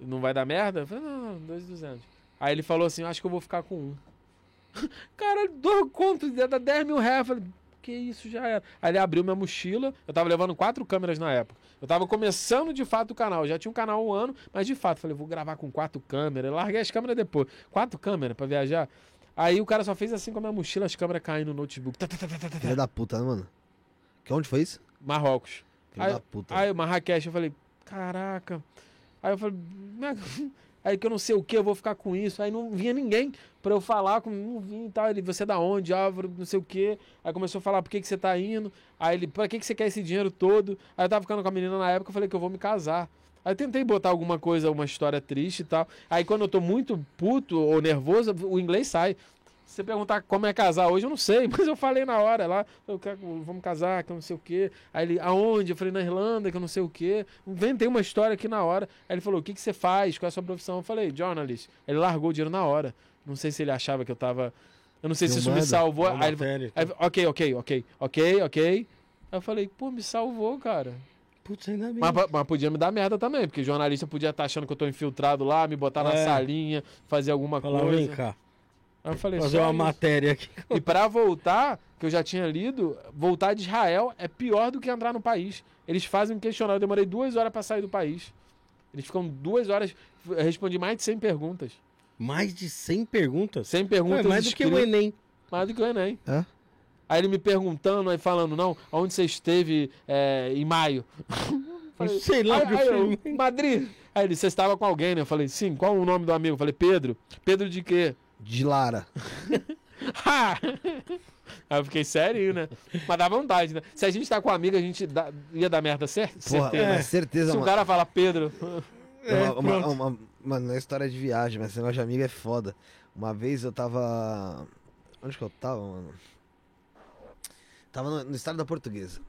não vai dar merda? Eu falei, não, não, 2,200. Aí ele falou assim, acho que eu vou ficar com um. Cara, dois contos, dar 10 mil reais. Eu falei, que isso, já era. Aí ele abriu minha mochila, eu tava levando quatro câmeras na época. Eu tava começando de fato o canal, já tinha um canal há um ano, mas de fato, falei, vou gravar com quatro câmeras. Eu larguei as câmeras depois. Quatro câmeras pra viajar. Aí o cara só fez assim com a minha mochila, as câmeras caindo no notebook. Tá, tá, tá. Filha da puta, né, mano? Que onde foi isso? Marrocos. Filha da puta. Aí, Marrakech, eu falei, caraca. Aí eu falei, "Né?" aí que eu não sei o que, eu vou ficar com isso. Aí não vinha ninguém pra eu falar, com, não vinha e tal. Ele, você é da onde? Álvaro, não sei o que. Aí começou a falar, por que, que você tá indo? Aí ele, pra que, que você quer esse dinheiro todo? Aí eu tava ficando com a menina na época, eu falei que eu vou me casar. Aí tentei botar alguma coisa, uma história triste e tal. Aí quando eu tô muito puto ou nervoso, o inglês sai. Se você perguntar como é casar hoje, eu não sei, mas eu falei na hora lá, eu quero, vamos casar, que eu não sei o quê. Aí ele, aonde? Eu falei, na Irlanda, que eu não sei o quê. Inventei uma história aqui na hora. Aí ele falou, o que, que você faz? Qual é a sua profissão? Eu falei, journalist. Ele largou o dinheiro na hora. Não sei se ele achava que eu tava. Eu não sei se isso me Filmando? salvou. Aí ele, aí, ok, ok, ok, ok, ok. Aí eu falei, pô, me salvou, cara. Putz, ainda bem. Mas, mas podia me dar merda também, porque jornalista podia estar achando que eu tô infiltrado lá, me botar na É. salinha, fazer alguma Falar, coisa. vem cá. Aí eu falei, Fazer uma isso. matéria aqui. E pra voltar, que eu já tinha lido, voltar de Israel é pior do que entrar no país. Eles fazem um questionário. Eu demorei duas horas pra sair do país. Eles ficam duas horas. Eu respondi mais de 100 perguntas. Mais de 100 perguntas? 100 Ué, perguntas. mais do que o Enem. Mais do que o Enem. É? Aí ele me perguntando, aí falando, não, onde você esteve é, em maio? Falei, Sei lá, aí, aí eu, Madrid. Aí ele, você estava com alguém, né? Eu falei, sim, qual o nome do amigo? Eu falei, Pedro. Pedro de quê? De Lara. Ha! Aí eu fiquei sério, né? Mas dá vontade, né? Se a gente tá com um amigo, a gente dá- ia dar merda certo? Porra, certeza. mas certeza, Se um mano. cara fala Pedro. uma, uma, uma- mano, não é história de viagem, mas esse negócio de amigo é foda. Uma vez eu tava. Onde que eu tava, mano? Tava no, no estádio da Portuguesa.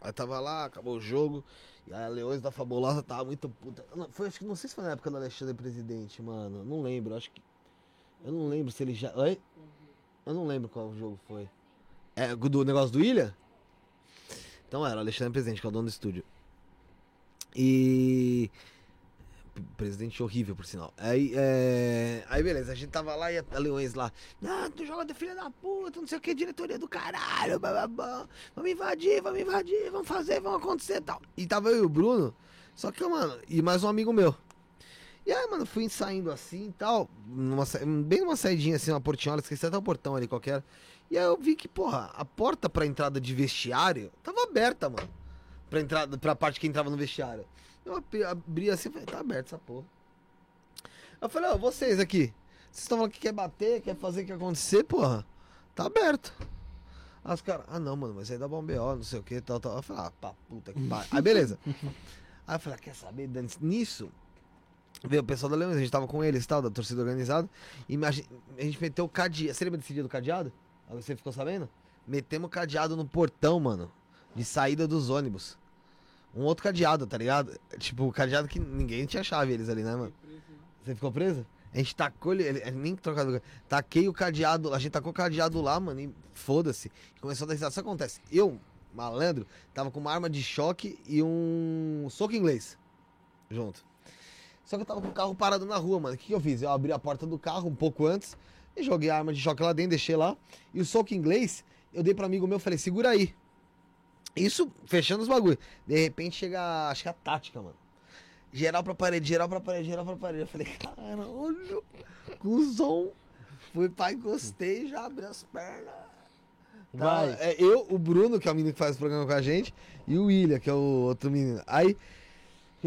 Aí tava lá, acabou o jogo. E a Leões da Fabulosa tava muito puta. Não, foi, acho que não sei se foi na época do Alexandre presidente, mano. Não lembro, acho que. Eu não lembro se ele já. Oi? Eu não lembro qual jogo foi. É do negócio do Ilha? Então era, Alexandre presidente, que é o dono do estúdio. E. Presidente horrível, por sinal. Aí, é... aí beleza, a gente tava lá e a Leões lá. Não, tu joga de filha da puta, não sei o que, diretoria do caralho, blá. vamos invadir, vamos invadir, vamos fazer, vamos acontecer e tal. E tava eu e o Bruno, só que, mano, e mais um amigo meu. E aí, mano, fui saindo assim e tal, numa, bem numa saidinha assim, uma portinhola, esqueci até o portão ali qualquer. E aí eu vi que, porra, a porta pra entrada de vestiário tava aberta, mano. Pra, entrada, pra parte que entrava no vestiário. Eu abri- assim e falei, tá aberto essa porra. Eu falei, ó, vocês aqui, vocês estão falando que quer bater, quer fazer o que acontecer, porra? Tá aberto. Aí os caras, ah não, mano, mas aí dá bom BO, não sei o que, tal, tal. Eu falei, ah, pá, puta que pariu. Aí beleza. Aí eu falei, ah, quer saber, Dani? Nisso, veio o pessoal da Leões, a gente tava com eles e tal, da torcida organizada. E a gente, a gente meteu o cadeado. Você lembra desse dia do cadeado? Você ficou sabendo? Metemos o cadeado no portão, mano. De saída dos ônibus. Um outro cadeado, tá ligado? Tipo, o cadeado que ninguém tinha chave eles ali, né, mano? Você ficou preso? A gente tacou ele, ele- nem trocado. Taquei o cadeado, a gente tacou o cadeado lá, mano, e foda-se. Começou a dar risada. Sabe o que acontece? Eu, malandro, tava com uma arma de choque e um soco inglês junto. Só que eu tava com o carro parado na rua, mano. O que, que eu fiz? Eu abri a porta do carro um pouco antes e joguei a arma de choque lá dentro, deixei lá. E o soco inglês, eu dei pro amigo meu, falei, segura aí. Isso fechando os bagulhos. De repente chega, acho que a tática, mano. Geral pra parede, geral pra parede, geral pra parede. Eu falei, caralho, cuzão. Fui pra encostei já abri as pernas. Tá, Vai. é eu, o Bruno, que é o menino que faz o programa com a gente, e o William, que é o outro menino. Aí,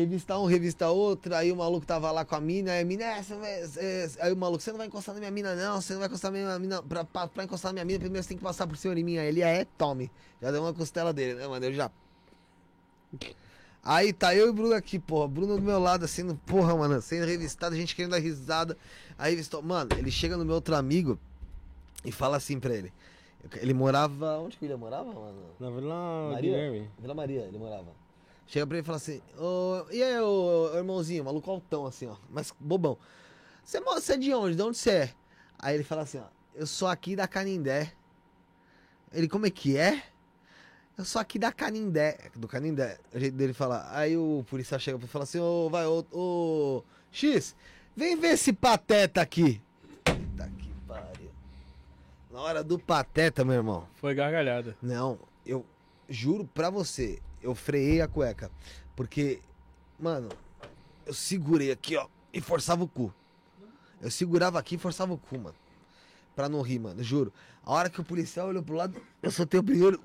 revista um, revista outro, aí o maluco tava lá com a mina, aí a mina, é, vai- é, aí o maluco, você não vai encostar na minha mina, não, você não vai encostar na minha mina, pra, pra, pra encostar na minha mina, primeiro você tem que passar por cima de mim. Aí ele é, tome. Já deu uma costela dele, né, mano? Eu já. Aí tá eu e o Bruno aqui, porra. Bruno do meu lado, assim, no- porra, mano, sendo revistado, a gente querendo dar risada. Aí revistou, mano, ele chega no meu outro amigo e fala assim pra ele. Ele morava. Onde que ele morava, mano? Na Vila Maria? Guilherme. Vila Maria, ele morava. Chega pra ele e fala assim: Ô, E aí, ô, irmãozinho, maluco altão, assim, ó, mas bobão. Você, é de onde? De onde você é? Aí ele fala assim: ó, Eu sou aqui da Canindé. Ele, como é que é? Eu sou aqui da Canindé. Do Canindé, o jeito dele falar. Aí o policial chega pra ele e fala assim: Ô, vai, ô, ô, X, vem ver esse pateta aqui. Puta que pariu. Na hora do pateta, meu irmão. Foi gargalhada. Não, eu juro pra você, eu freiei a cueca. Porque, mano, eu segurei aqui, ó, e forçava o cu. Eu segurava aqui e forçava o cu, mano. Pra não rir, mano, juro. A hora que o policial olhou pro lado, eu soltei o primeiro.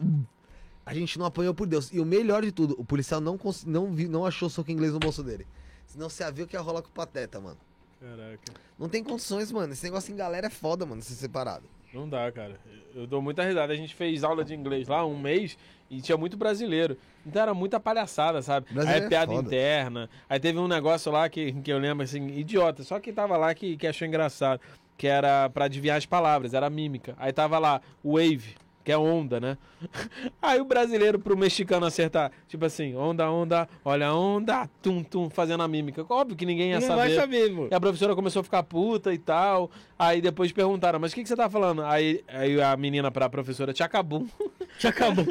A gente não apanhou por Deus. E o melhor de tudo, o policial não, não, vi, não achou soco inglês no bolso dele. Senão você ia ver o que ia rolar com o pateta, mano. Caraca. Não tem condições, mano. Esse negócio em galera é foda, mano, ser separado. Não dá, cara. Eu dou muita risada. A gente fez aula de inglês lá um mês e tinha muito brasileiro. Então era muita palhaçada, sabe? Brasileiro aí é piada foda. interna. Aí teve um negócio lá que, que eu lembro, assim, idiota. Só que tava lá que, que achou engraçado. Que era pra adivinhar as palavras, era mímica. Aí tava lá, wave, que é onda, né? Aí o brasileiro pro mexicano acertar, tipo assim, onda, onda, olha a onda, tum, tum, fazendo a mímica. Óbvio que ninguém ia Não saber. vai saber, pô. E a professora começou a ficar puta e tal. Aí depois perguntaram, mas o que, que você tá falando? Aí, aí a menina pra professora, te acabou. Já acabou.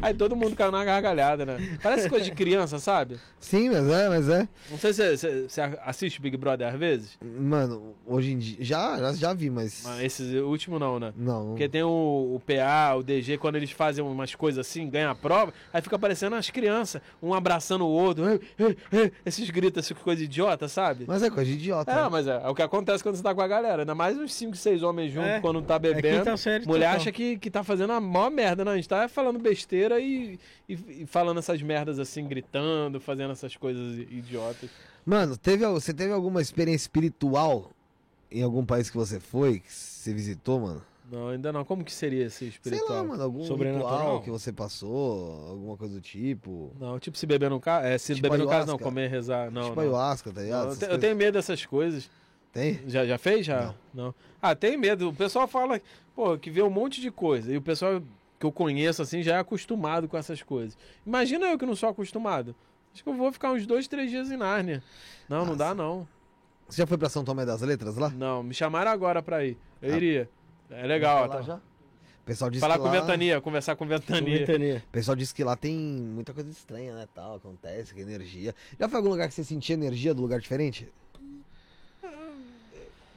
Aí todo mundo caiu na gargalhada, né? Parece coisa de criança, sabe? Sim, mas é, mas é. Não sei se você, você assiste Big Brother às vezes. Mano, hoje em dia. Já, já, já vi, mas. Mas esse último não, né? Não. Porque tem o, o PA, o DG, quando eles fazem umas coisas assim, ganham a prova, aí fica parecendo as crianças, um abraçando o outro, "Ei, ei, ei", esses gritos, essas coisas idiotas, sabe? Mas é coisa de idiota. É, né? mas é, é o que acontece quando você tá com a galera. Ainda mais uns 5, 6 homens juntos É, quando tá É bebendo. série Mulher total. acha que, que tá fazendo a maior merda, não. A gente tá falando besteira e, e, e falando essas merdas assim, gritando, fazendo essas coisas idiotas. Mano, teve, você teve alguma experiência espiritual em algum país que você foi, que você visitou, mano? Não, ainda não. Como que seria esse espiritual? Sei lá, mano, algum Sobrenatural? que você passou, alguma coisa do tipo. Não, tipo se beber no carro. É, se Tipo beber no caso, não, comer, rezar. Não, tipo não. ayahuasca, tá Não, ligado? eu, Essas te- eu tenho medo dessas coisas. Tem? Já, já fez? Já? Não. Ah, tem medo. O pessoal fala, pô, que vê um monte de coisa. E o pessoal que eu conheço, assim, já é acostumado com essas coisas. Imagina eu que não sou acostumado. Acho que eu vou ficar uns dois, três dias em Nárnia. Não, não dá, não. Você já foi pra São Tomé das Letras lá? Não, me chamaram agora pra ir. Eu Ah. iria. É legal. Tá. já? Pessoal disse Falar que com lá... ventania, conversar com ventania. Ventania. O pessoal disse que lá tem muita coisa estranha, né, tal, acontece, que energia. Já foi algum lugar que você sentia energia do lugar diferente?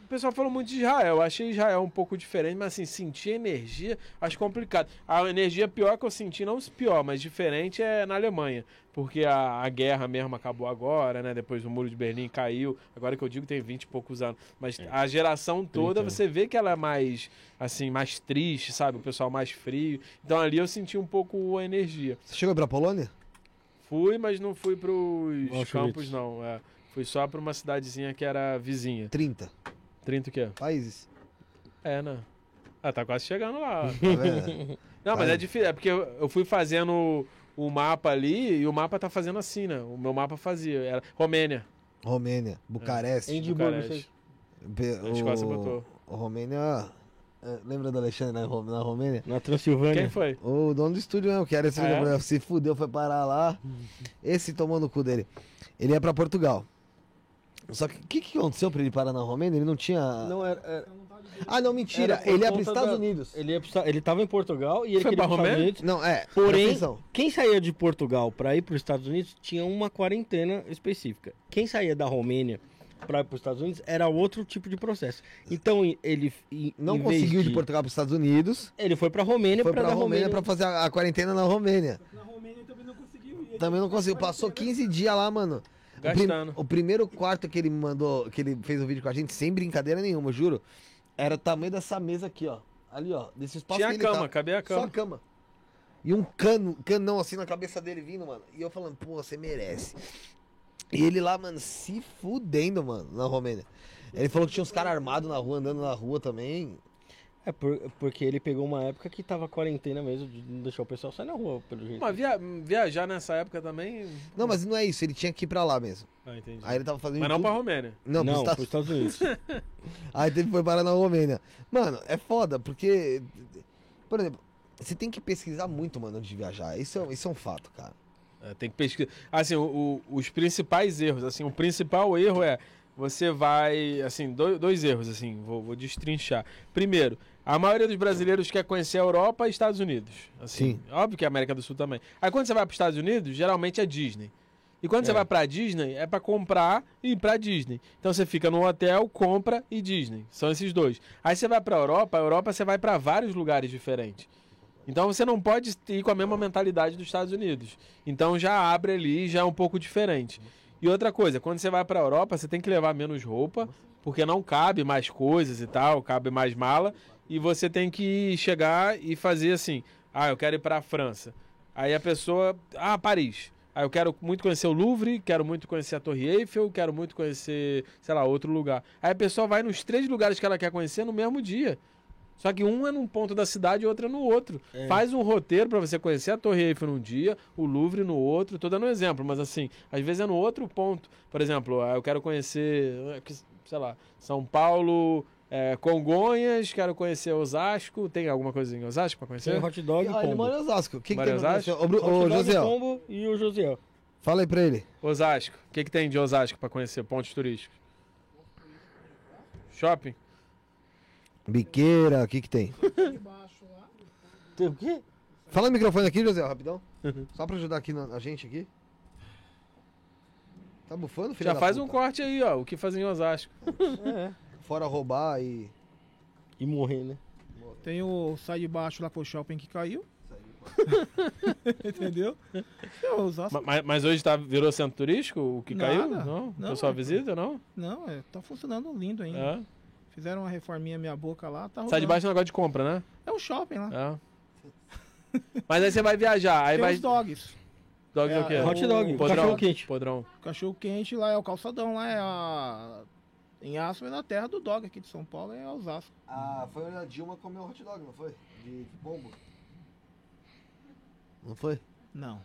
O pessoal falou muito de Israel. Eu achei Israel um pouco diferente, mas assim, sentir energia, acho complicado. A energia pior que eu senti, não pior, mas diferente é na Alemanha. Porque a, a guerra mesmo acabou agora, né? Depois o muro de Berlim caiu. Agora que eu digo tem 20 e poucos anos. Mas a geração toda, 30. você vê que ela é mais, assim, mais triste, sabe? O pessoal mais frio. Então ali eu senti um pouco a energia. Você chegou pra Polônia? Fui, mas não fui pros Auschwitz. campos, não. É. Fui só pra uma cidadezinha que era vizinha. 30 30 o quê? países. É, né? Ah, tá quase chegando lá. Tá? Não, mas é difícil. É porque eu fui fazendo o mapa ali e o mapa tá fazendo assim, né? O meu mapa fazia. Era Romênia. Romênia, Bucareste. Edimburgo, Bucareste. Pe- A Escócia botou. o Romênia. é, Lembra do Alexandre na, na Romênia? Na Transilvânia. Quem foi? O dono do estúdio mesmo, que era esse Ah, é? Se fudeu, foi parar lá. Esse tomou no cu dele. Ele ia pra Portugal. Só que o que, que aconteceu pra ele parar na Romênia? Ele não tinha. Não, era, era- Ah, não, mentira. Ele ia pros conta Estados da- Unidos. Ele, ia Esta- ele tava em Portugal e ele Foi pra pros Estados Romênia? Unidos. Não, é. Porém, quem saía de Portugal para ir para os Estados Unidos tinha uma quarentena específica. Quem saía da Romênia para ir para os Estados Unidos era outro tipo de processo. Então ele não em conseguiu de Portugal pros Estados Unidos. Ele foi para Romênia Foi para pra Romênia Romênia pra fazer a, a quarentena na Romênia. Na Romênia também não conseguiu ir. Também não conseguiu. Passou 15 dias lá, mano. O, prim- Gastando. o primeiro quarto que ele mandou, que ele fez o vídeo com a gente, sem brincadeira nenhuma, juro, era o tamanho dessa mesa aqui, ó. Ali, ó. Desse espaço Tinha que a ele cama, tava. cabia a Só a cama. cama. E um cano, canão assim na cabeça dele vindo, mano. E eu falando, pô, você merece. E ele lá, mano, se fudendo, mano, na Romênia. Ele falou que tinha uns caras armados na rua, andando na rua também. É por- porque ele pegou uma época que tava quarentena mesmo, de não deixar o pessoal sair na rua, pelo jeito. Mas via- viajar nessa época também. Não, mas não é isso, ele tinha que ir pra lá mesmo. Ah, entendi. Aí ele tava fazendo. Mas não tudo- pra Romênia. Não, não, pros pros Estados- Unidos. Aí teve que foi parar na Romênia. Mano, é foda, porque. Por exemplo, você tem que pesquisar muito, mano, antes de viajar. Isso é, isso é um fato, cara. É, tem que pesquisar. Assim, o- o- os principais erros, assim, o principal erro é você vai, assim, dois, dois erros, assim, vou, vou destrinchar. Primeiro, a maioria dos brasileiros quer conhecer a Europa e Estados Unidos. Assim, Sim. Óbvio que a América do Sul também. Aí quando você vai para os Estados Unidos, geralmente é Disney. E quando você É. vai pra Disney, é pra comprar e ir pra Disney. Então você fica no hotel, compra e Disney. São esses dois. Aí você vai pra Europa, a Europa você vai pra vários lugares diferentes. Então você não pode ir com a mesma mentalidade dos Estados Unidos. Então já abre ali, já é um pouco diferente. E outra coisa, quando você vai pra Europa, você tem que levar menos roupa, porque não cabe mais coisas e tal, cabe mais mala, e você tem que chegar e fazer assim: "Ah, eu quero ir pra França". Aí a pessoa, ah, Paris. Aí eu quero muito conhecer o Louvre, quero muito conhecer a Torre Eiffel, quero muito conhecer, sei lá, outro lugar. Aí a pessoa vai nos três lugares que ela quer conhecer no mesmo dia. Só que um é num ponto da cidade e outro é no outro. É. Faz um roteiro pra você conhecer a Torre Eiffel num dia, o Louvre no outro. Tô dando um exemplo, mas assim, às vezes é no outro ponto. Por exemplo, ah, eu quero conhecer, que- sei lá, São Paulo, eh, Congonhas, quero conhecer Osasco. Tem alguma coisa em Osasco pra conhecer? Tem hot dog e Ah, ele pombo. mora em Osasco. O que, que tem Osasco? conhecer? Ô, Bru- dog, Josiel, pombo e o Josiel. fala aí pra ele. Osasco. O que, que tem de Osasco pra conhecer? Pontos turísticos. Shopping? Biqueira, o que que tem? Tem o quê? Fala no microfone aqui, José, rapidão. Só pra ajudar aqui na, a gente aqui. Tá bufando, filho Já da faz um puta? corte aí, ó. O que fazem em Osasco. É. Fora roubar e... E morrer, né? Tem o sai de baixo lá pro shopping que caiu. Entendeu? Eu, Ma- Mas, mas hoje tá, virou centro turístico? O que Nada. caiu? Não? Não, pessoal é- visita, não? não, é, tá funcionando lindo ainda. É. Fizeram uma reforminha minha boca lá, tá Sai de baixo é um negócio de compra, né? É um shopping lá. É. Mas aí você vai viajar. Aí Tem vai. os dogs. Dogs é, É, o quê? é Hot dog, Podrão. cachorro quente. Podrão. Cachorro quente lá é o calçadão, lá é a. Em Aspen, na terra do dog aqui de São Paulo, é Osasco. Ah, foi onde a Dilma comeu hot dog, não foi? De pombo. Não foi? Não.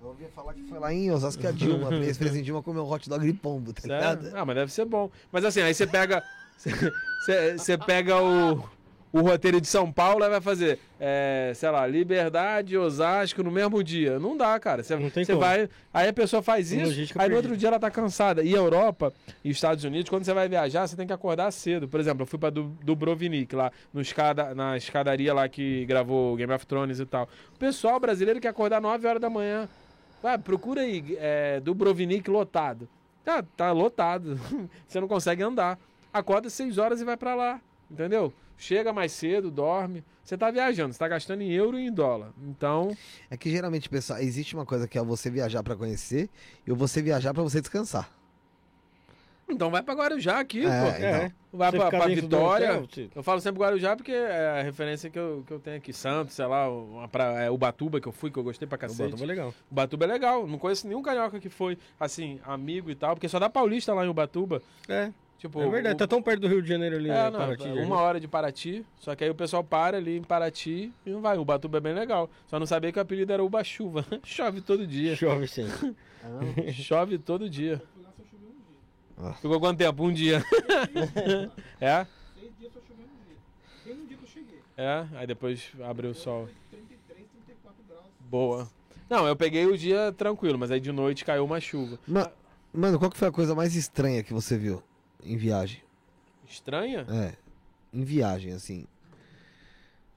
Eu ouvi falar que foi lá em Osasco que a Dilma, a ex-presidente um Dilma comeu hot dog de pombo, tá ligado? Sério? Ah, mas deve ser bom. Mas assim, aí você pega. Você pega o, o roteiro de São Paulo vai fazer, é, sei lá, Liberdade, Osasco no mesmo dia. Não dá, cara. Você Não tem você como. vai. Aí a pessoa faz isso, aí no perdida. outro dia ela tá cansada. E a Europa e Estados Unidos, quando você vai viajar, você tem que acordar cedo. Por exemplo, eu fui pra Du- Dubrovnik, lá no escada, na escadaria lá que gravou Game of Thrones e tal. O pessoal brasileiro quer acordar 9 horas da manhã. Vai, procura aí, é, Dubrovnik lotado. Tá, tá lotado. Você não consegue andar. Acorda 6 horas e vai pra lá. Entendeu? Chega mais cedo, dorme. Você tá viajando, você tá gastando em euro e em dólar. Então, É que geralmente, pessoal, existe uma coisa que é você viajar pra conhecer e você viajar pra você descansar. então vai pra Guarujá aqui, É, pô. então. Vai pra dentro do Vitória. hotel, Eu falo sempre Guarujá porque é a referência que eu, que eu tenho aqui. Santos, sei lá, uma pra, é, Ubatuba que eu fui, que eu gostei pra O cacete. Batuba é legal. Ubatuba é legal. Não conheço nenhum carioca que foi, assim, amigo e tal. Porque só dá paulista lá em Ubatuba. É, Tipo, é verdade. o- Tá tão perto do Rio de Janeiro ali, É, né? não, Paraty, é uma hora de Paraty, só que aí o pessoal para ali em Paraty e não vai. O Batuba é bem legal. Só não sabia que o apelido era Uba-chuva. Chove todo dia. Chove sempre. Chove todo dia. Um. Ah. Ficou quanto tempo? Um dia. é? Seis dias só choveu um dia. Bem no dia que eu cheguei. É. Aí depois abriu o sol. Foi 33, 34 graus. Boa. Não, eu peguei o dia tranquilo, mas aí de noite caiu uma chuva. Ma- Mano, qual que foi a coisa mais estranha que você viu em viagem? Estranha? É. Em viagem, assim.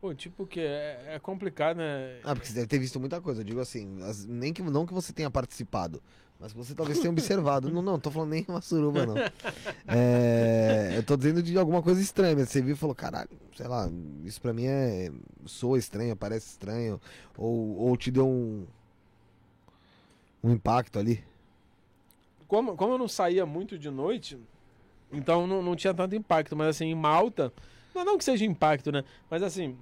Pô, tipo que é, é complicado, né? Ah, porque você deve ter visto muita coisa. Eu digo assim, as- nem que, não que você tenha participado, mas que você talvez tenha observado. não, não, tô falando nem uma suruba, não. É, eu tô dizendo de alguma coisa estranha. Você viu e falou, caralho, sei lá, isso pra mim é. soa estranho, parece estranho. Ou, ou te deu um. um impacto ali. Como, como eu não saía muito de noite, então não, não tinha tanto impacto. Mas assim, em Malta, não, não que seja impacto, né? Mas assim,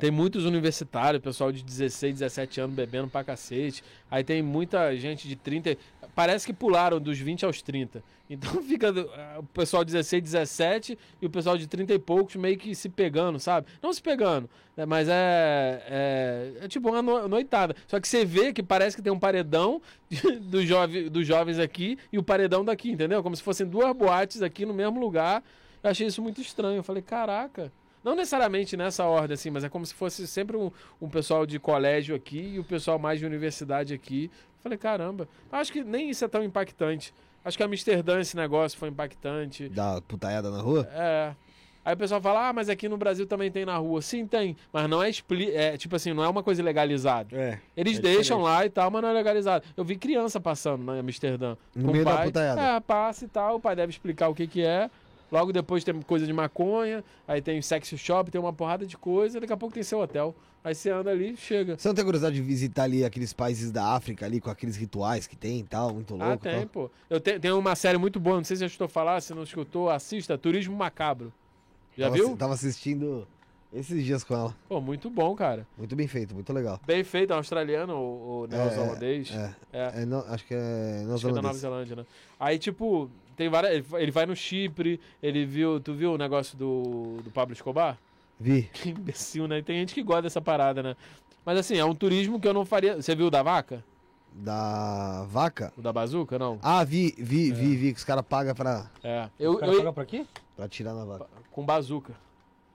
tem muitos universitários, pessoal de 16, 17 anos bebendo pra cacete. Aí tem muita gente de 30. Parece que pularam dos 20 aos 30. Então fica ah, o pessoal de 16, 17 e o pessoal de 30 e poucos meio que se pegando, sabe? Não se pegando, né? mas é, é, é tipo uma no- noitada. Só que você vê que parece que tem um paredão dos jove, dos jovens aqui e o paredão daqui, entendeu? Como se fossem duas boates aqui no mesmo lugar. Eu achei isso muito estranho. Eu falei, caraca. Não necessariamente nessa ordem, assim, mas é como se fosse sempre um, um pessoal de colégio aqui e o pessoal mais de universidade aqui. Falei, caramba. Acho que nem isso é tão impactante. Acho que Amsterdã esse negócio foi impactante. Da putaiada na rua? É. Aí o pessoal fala, ah, mas aqui no Brasil também tem na rua. Sim, tem. Mas não é, expli é tipo assim, não é uma coisa legalizada. É. Eles É deixam diferente. lá e tal, mas não é legalizado. Eu vi criança passando na Amsterdã. No meio da pai. putaiada. É, passa e tal. O pai deve explicar o que que é. Logo depois tem coisa de maconha. Aí tem sex shop, tem uma porrada de coisa. Daqui a pouco tem seu hotel. Aí você anda ali chega. Você não tem curiosidade de visitar ali aqueles países da África ali com aqueles rituais que tem e tal, muito louco? ah, tem, tal? pô. Eu te, tenho uma série muito boa, não sei se já escutou falar, se não escutou, assista, Turismo Macabro. Já tava, viu? Tava assistindo esses dias com ela. Pô, muito bom, cara. Muito bem feito, muito legal. Bem feito, é um australiano ou, ou neozelandês. É, É. é, não- acho que é Acho que é da Nova. Zelândia, né? Aí, tipo, tem várias. ele- Ele vai no Chipre, ele viu. Tu viu o negócio do, do Pablo Escobar? Vi. Que imbecil, né? Tem gente que gosta dessa parada, né? Mas assim, é um turismo que eu não faria. Você viu o da vaca? Da vaca? O da bazuca? Não. Ah, vi, vi, vi, vi, que os caras pagam pra, É. Eu, O cara eu- paga pra quê? pra tirar na vaca. com bazuca.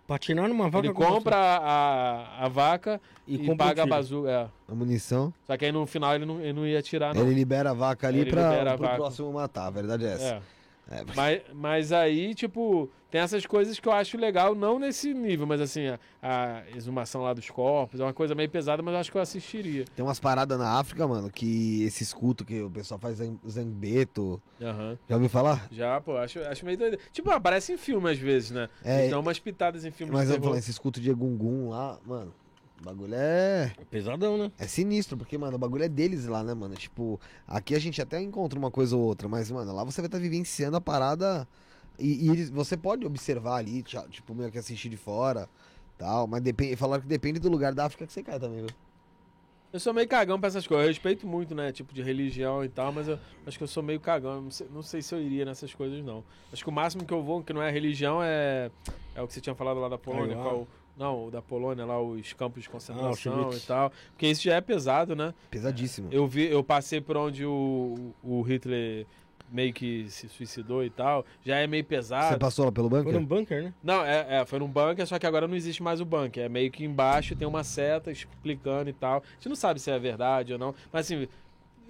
Patinar numa vaca Ele compra a, a vaca e, compra paga o a bazuca. É. A munição. Só que aí no final ele não, ele não ia tirar, não. Ele libera a vaca ali Ele pra vaca. próximo matar. A verdade é essa. É. É. Mas, mas aí, tipo, tem essas coisas que eu acho legal, não nesse nível, mas assim, a, a exumação lá dos corpos, é uma coisa meio pesada, mas eu acho que eu assistiria. Tem umas paradas na África, mano, que esses cultos que o pessoal faz zam- zambeto. Aham. Já ouviu falar? Já, pô, acho, acho meio doido. Tipo, aparece em filme às vezes, né? É, Eles dão umas pitadas em filmes Mas eu falar, esses cultos de Egungun lá, mano. O bagulho é. É pesadão, né? É sinistro, porque, mano, o bagulho é deles lá, né, mano? Tipo, aqui a gente até encontra uma coisa ou outra, mas, mano, lá você vai estar vivenciando a parada. E, e eles- você pode observar ali, tipo, meio que assistir de fora tal. Mas depende, falaram que depende do lugar da África que você cai também, viu? Eu sou meio cagão pra essas coisas. Eu respeito muito, né? Tipo de religião e tal, mas eu acho que eu sou meio cagão. Não sei, não sei se eu iria nessas coisas, não. Acho que o máximo que eu vou, que não é religião, é. É o que você tinha falado lá da Polônia. Qual, não, o da Polônia, lá, os campos de concentração Auschwitz. e tal. Porque isso já é pesado, né? Pesadíssimo. Eu vi, eu passei por onde o, o Hitler meio que se suicidou e tal. Já é meio Você pesado. passou lá pelo Foi bunker? num bunker, né? Não, é, é, foi num bunker, só que agora não existe mais o bunker. É meio que embaixo tem uma seta explicando e tal. A gente não sabe se é verdade ou não, mas assim,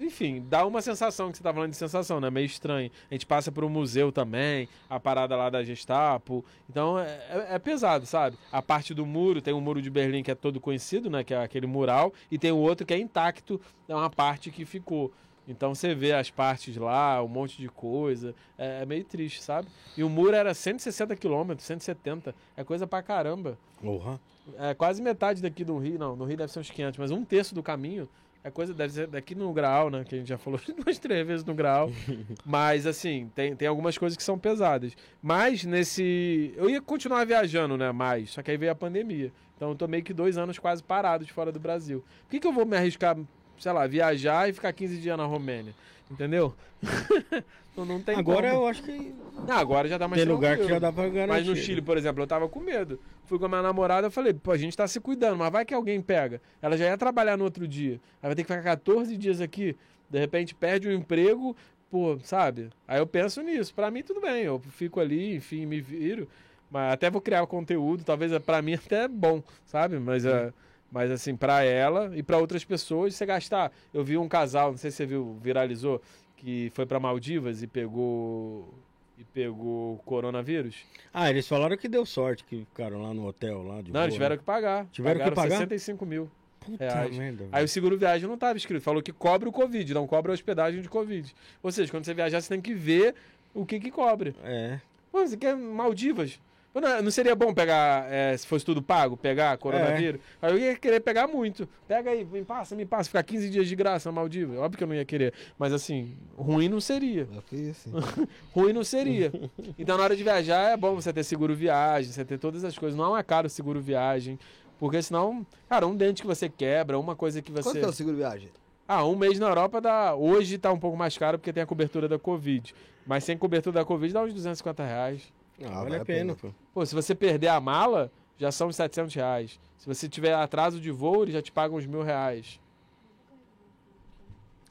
enfim, dá uma sensação que você tá falando de sensação, né? Meio estranho. A gente passa por um museu também, a parada lá da Gestapo. Então é, é- é pesado, sabe? A parte do muro, tem um muro de Berlim que é todo conhecido, né? Que é aquele mural, e tem o outro que é intacto, é uma parte que ficou. Então você vê as partes lá, um monte de coisa. É, é meio triste, sabe? E o muro era 160 quilômetros, 170. É coisa pra caramba. Porra. É quase metade daqui do Rio. Não, no Rio deve ser uns 500, mas um terço do caminho é coisa, deve ser daqui no Graal, né? Que a gente já falou umas três vezes no Graal. mas, assim, tem, tem algumas coisas que são pesadas. Mas nesse. Eu ia continuar viajando, né? Mais. Só que aí veio a pandemia. Então eu tô meio que dois anos quase parado de fora do Brasil. Por que, que eu vou me arriscar, sei lá, viajar e ficar 15 dias na Romênia? Entendeu? não, tem Agora como. eu acho que Não, agora já dá mais tem lugar que já dá pra garantir. Mas no Chile, por exemplo, eu tava com medo. Fui com a minha namorada, eu falei, pô, a gente tá se cuidando, mas vai que alguém pega. Ela já ia trabalhar no outro dia. Aí vai ter que ficar 14 dias aqui. De repente perde o emprego, pô, sabe? Aí eu penso nisso. Pra mim, tudo bem. Eu fico ali, enfim, me viro. Mas até vou criar o conteúdo, talvez é, pra mim até é bom, sabe? Mas, é, mas assim, pra ela e pra outras pessoas, você gastar. Eu vi um casal, não sei se você viu, viralizou, que foi pra Maldivas e pegou e pegou coronavírus? Ah, eles falaram que deu sorte, que ficaram lá no hotel lá de não, eles boa, tiveram né? que pagar. Tiveram que pagar? 65 mil. Puta reais. merda. Aí o seguro viagem não estava escrito, falou que cobra o Covid, não cobra a hospedagem de Covid. Ou seja, quando você viajar, você tem que ver o que que cobre. É. Pô, você quer Maldivas? Pô, Não, seria bom pegar, é, se fosse tudo pago, pegar coronavírus? Aí eu ia querer pegar muito. Pega aí, me passa, me passa, ficar 15 dias de graça na Maldivas. Óbvio que eu não ia querer. Mas assim, ruim não seria. Assim. Ruim não seria. Então, na hora de viajar, é bom você ter seguro viagem, você ter todas as coisas. Não é caro o seguro viagem. Porque senão, cara, um dente que você quebra, uma coisa que Quanto você. que é o seguro viagem? Ah, um mês na Europa dá. Hoje tá um pouco mais caro porque tem a cobertura da Covid. Mas sem cobertura da Covid dá uns 250 reais. Ah, vale a pena, pô. Pô, se você perder a mala, já são uns 700 reais. Se você tiver atraso de voo, eles já te pagam uns mil reais.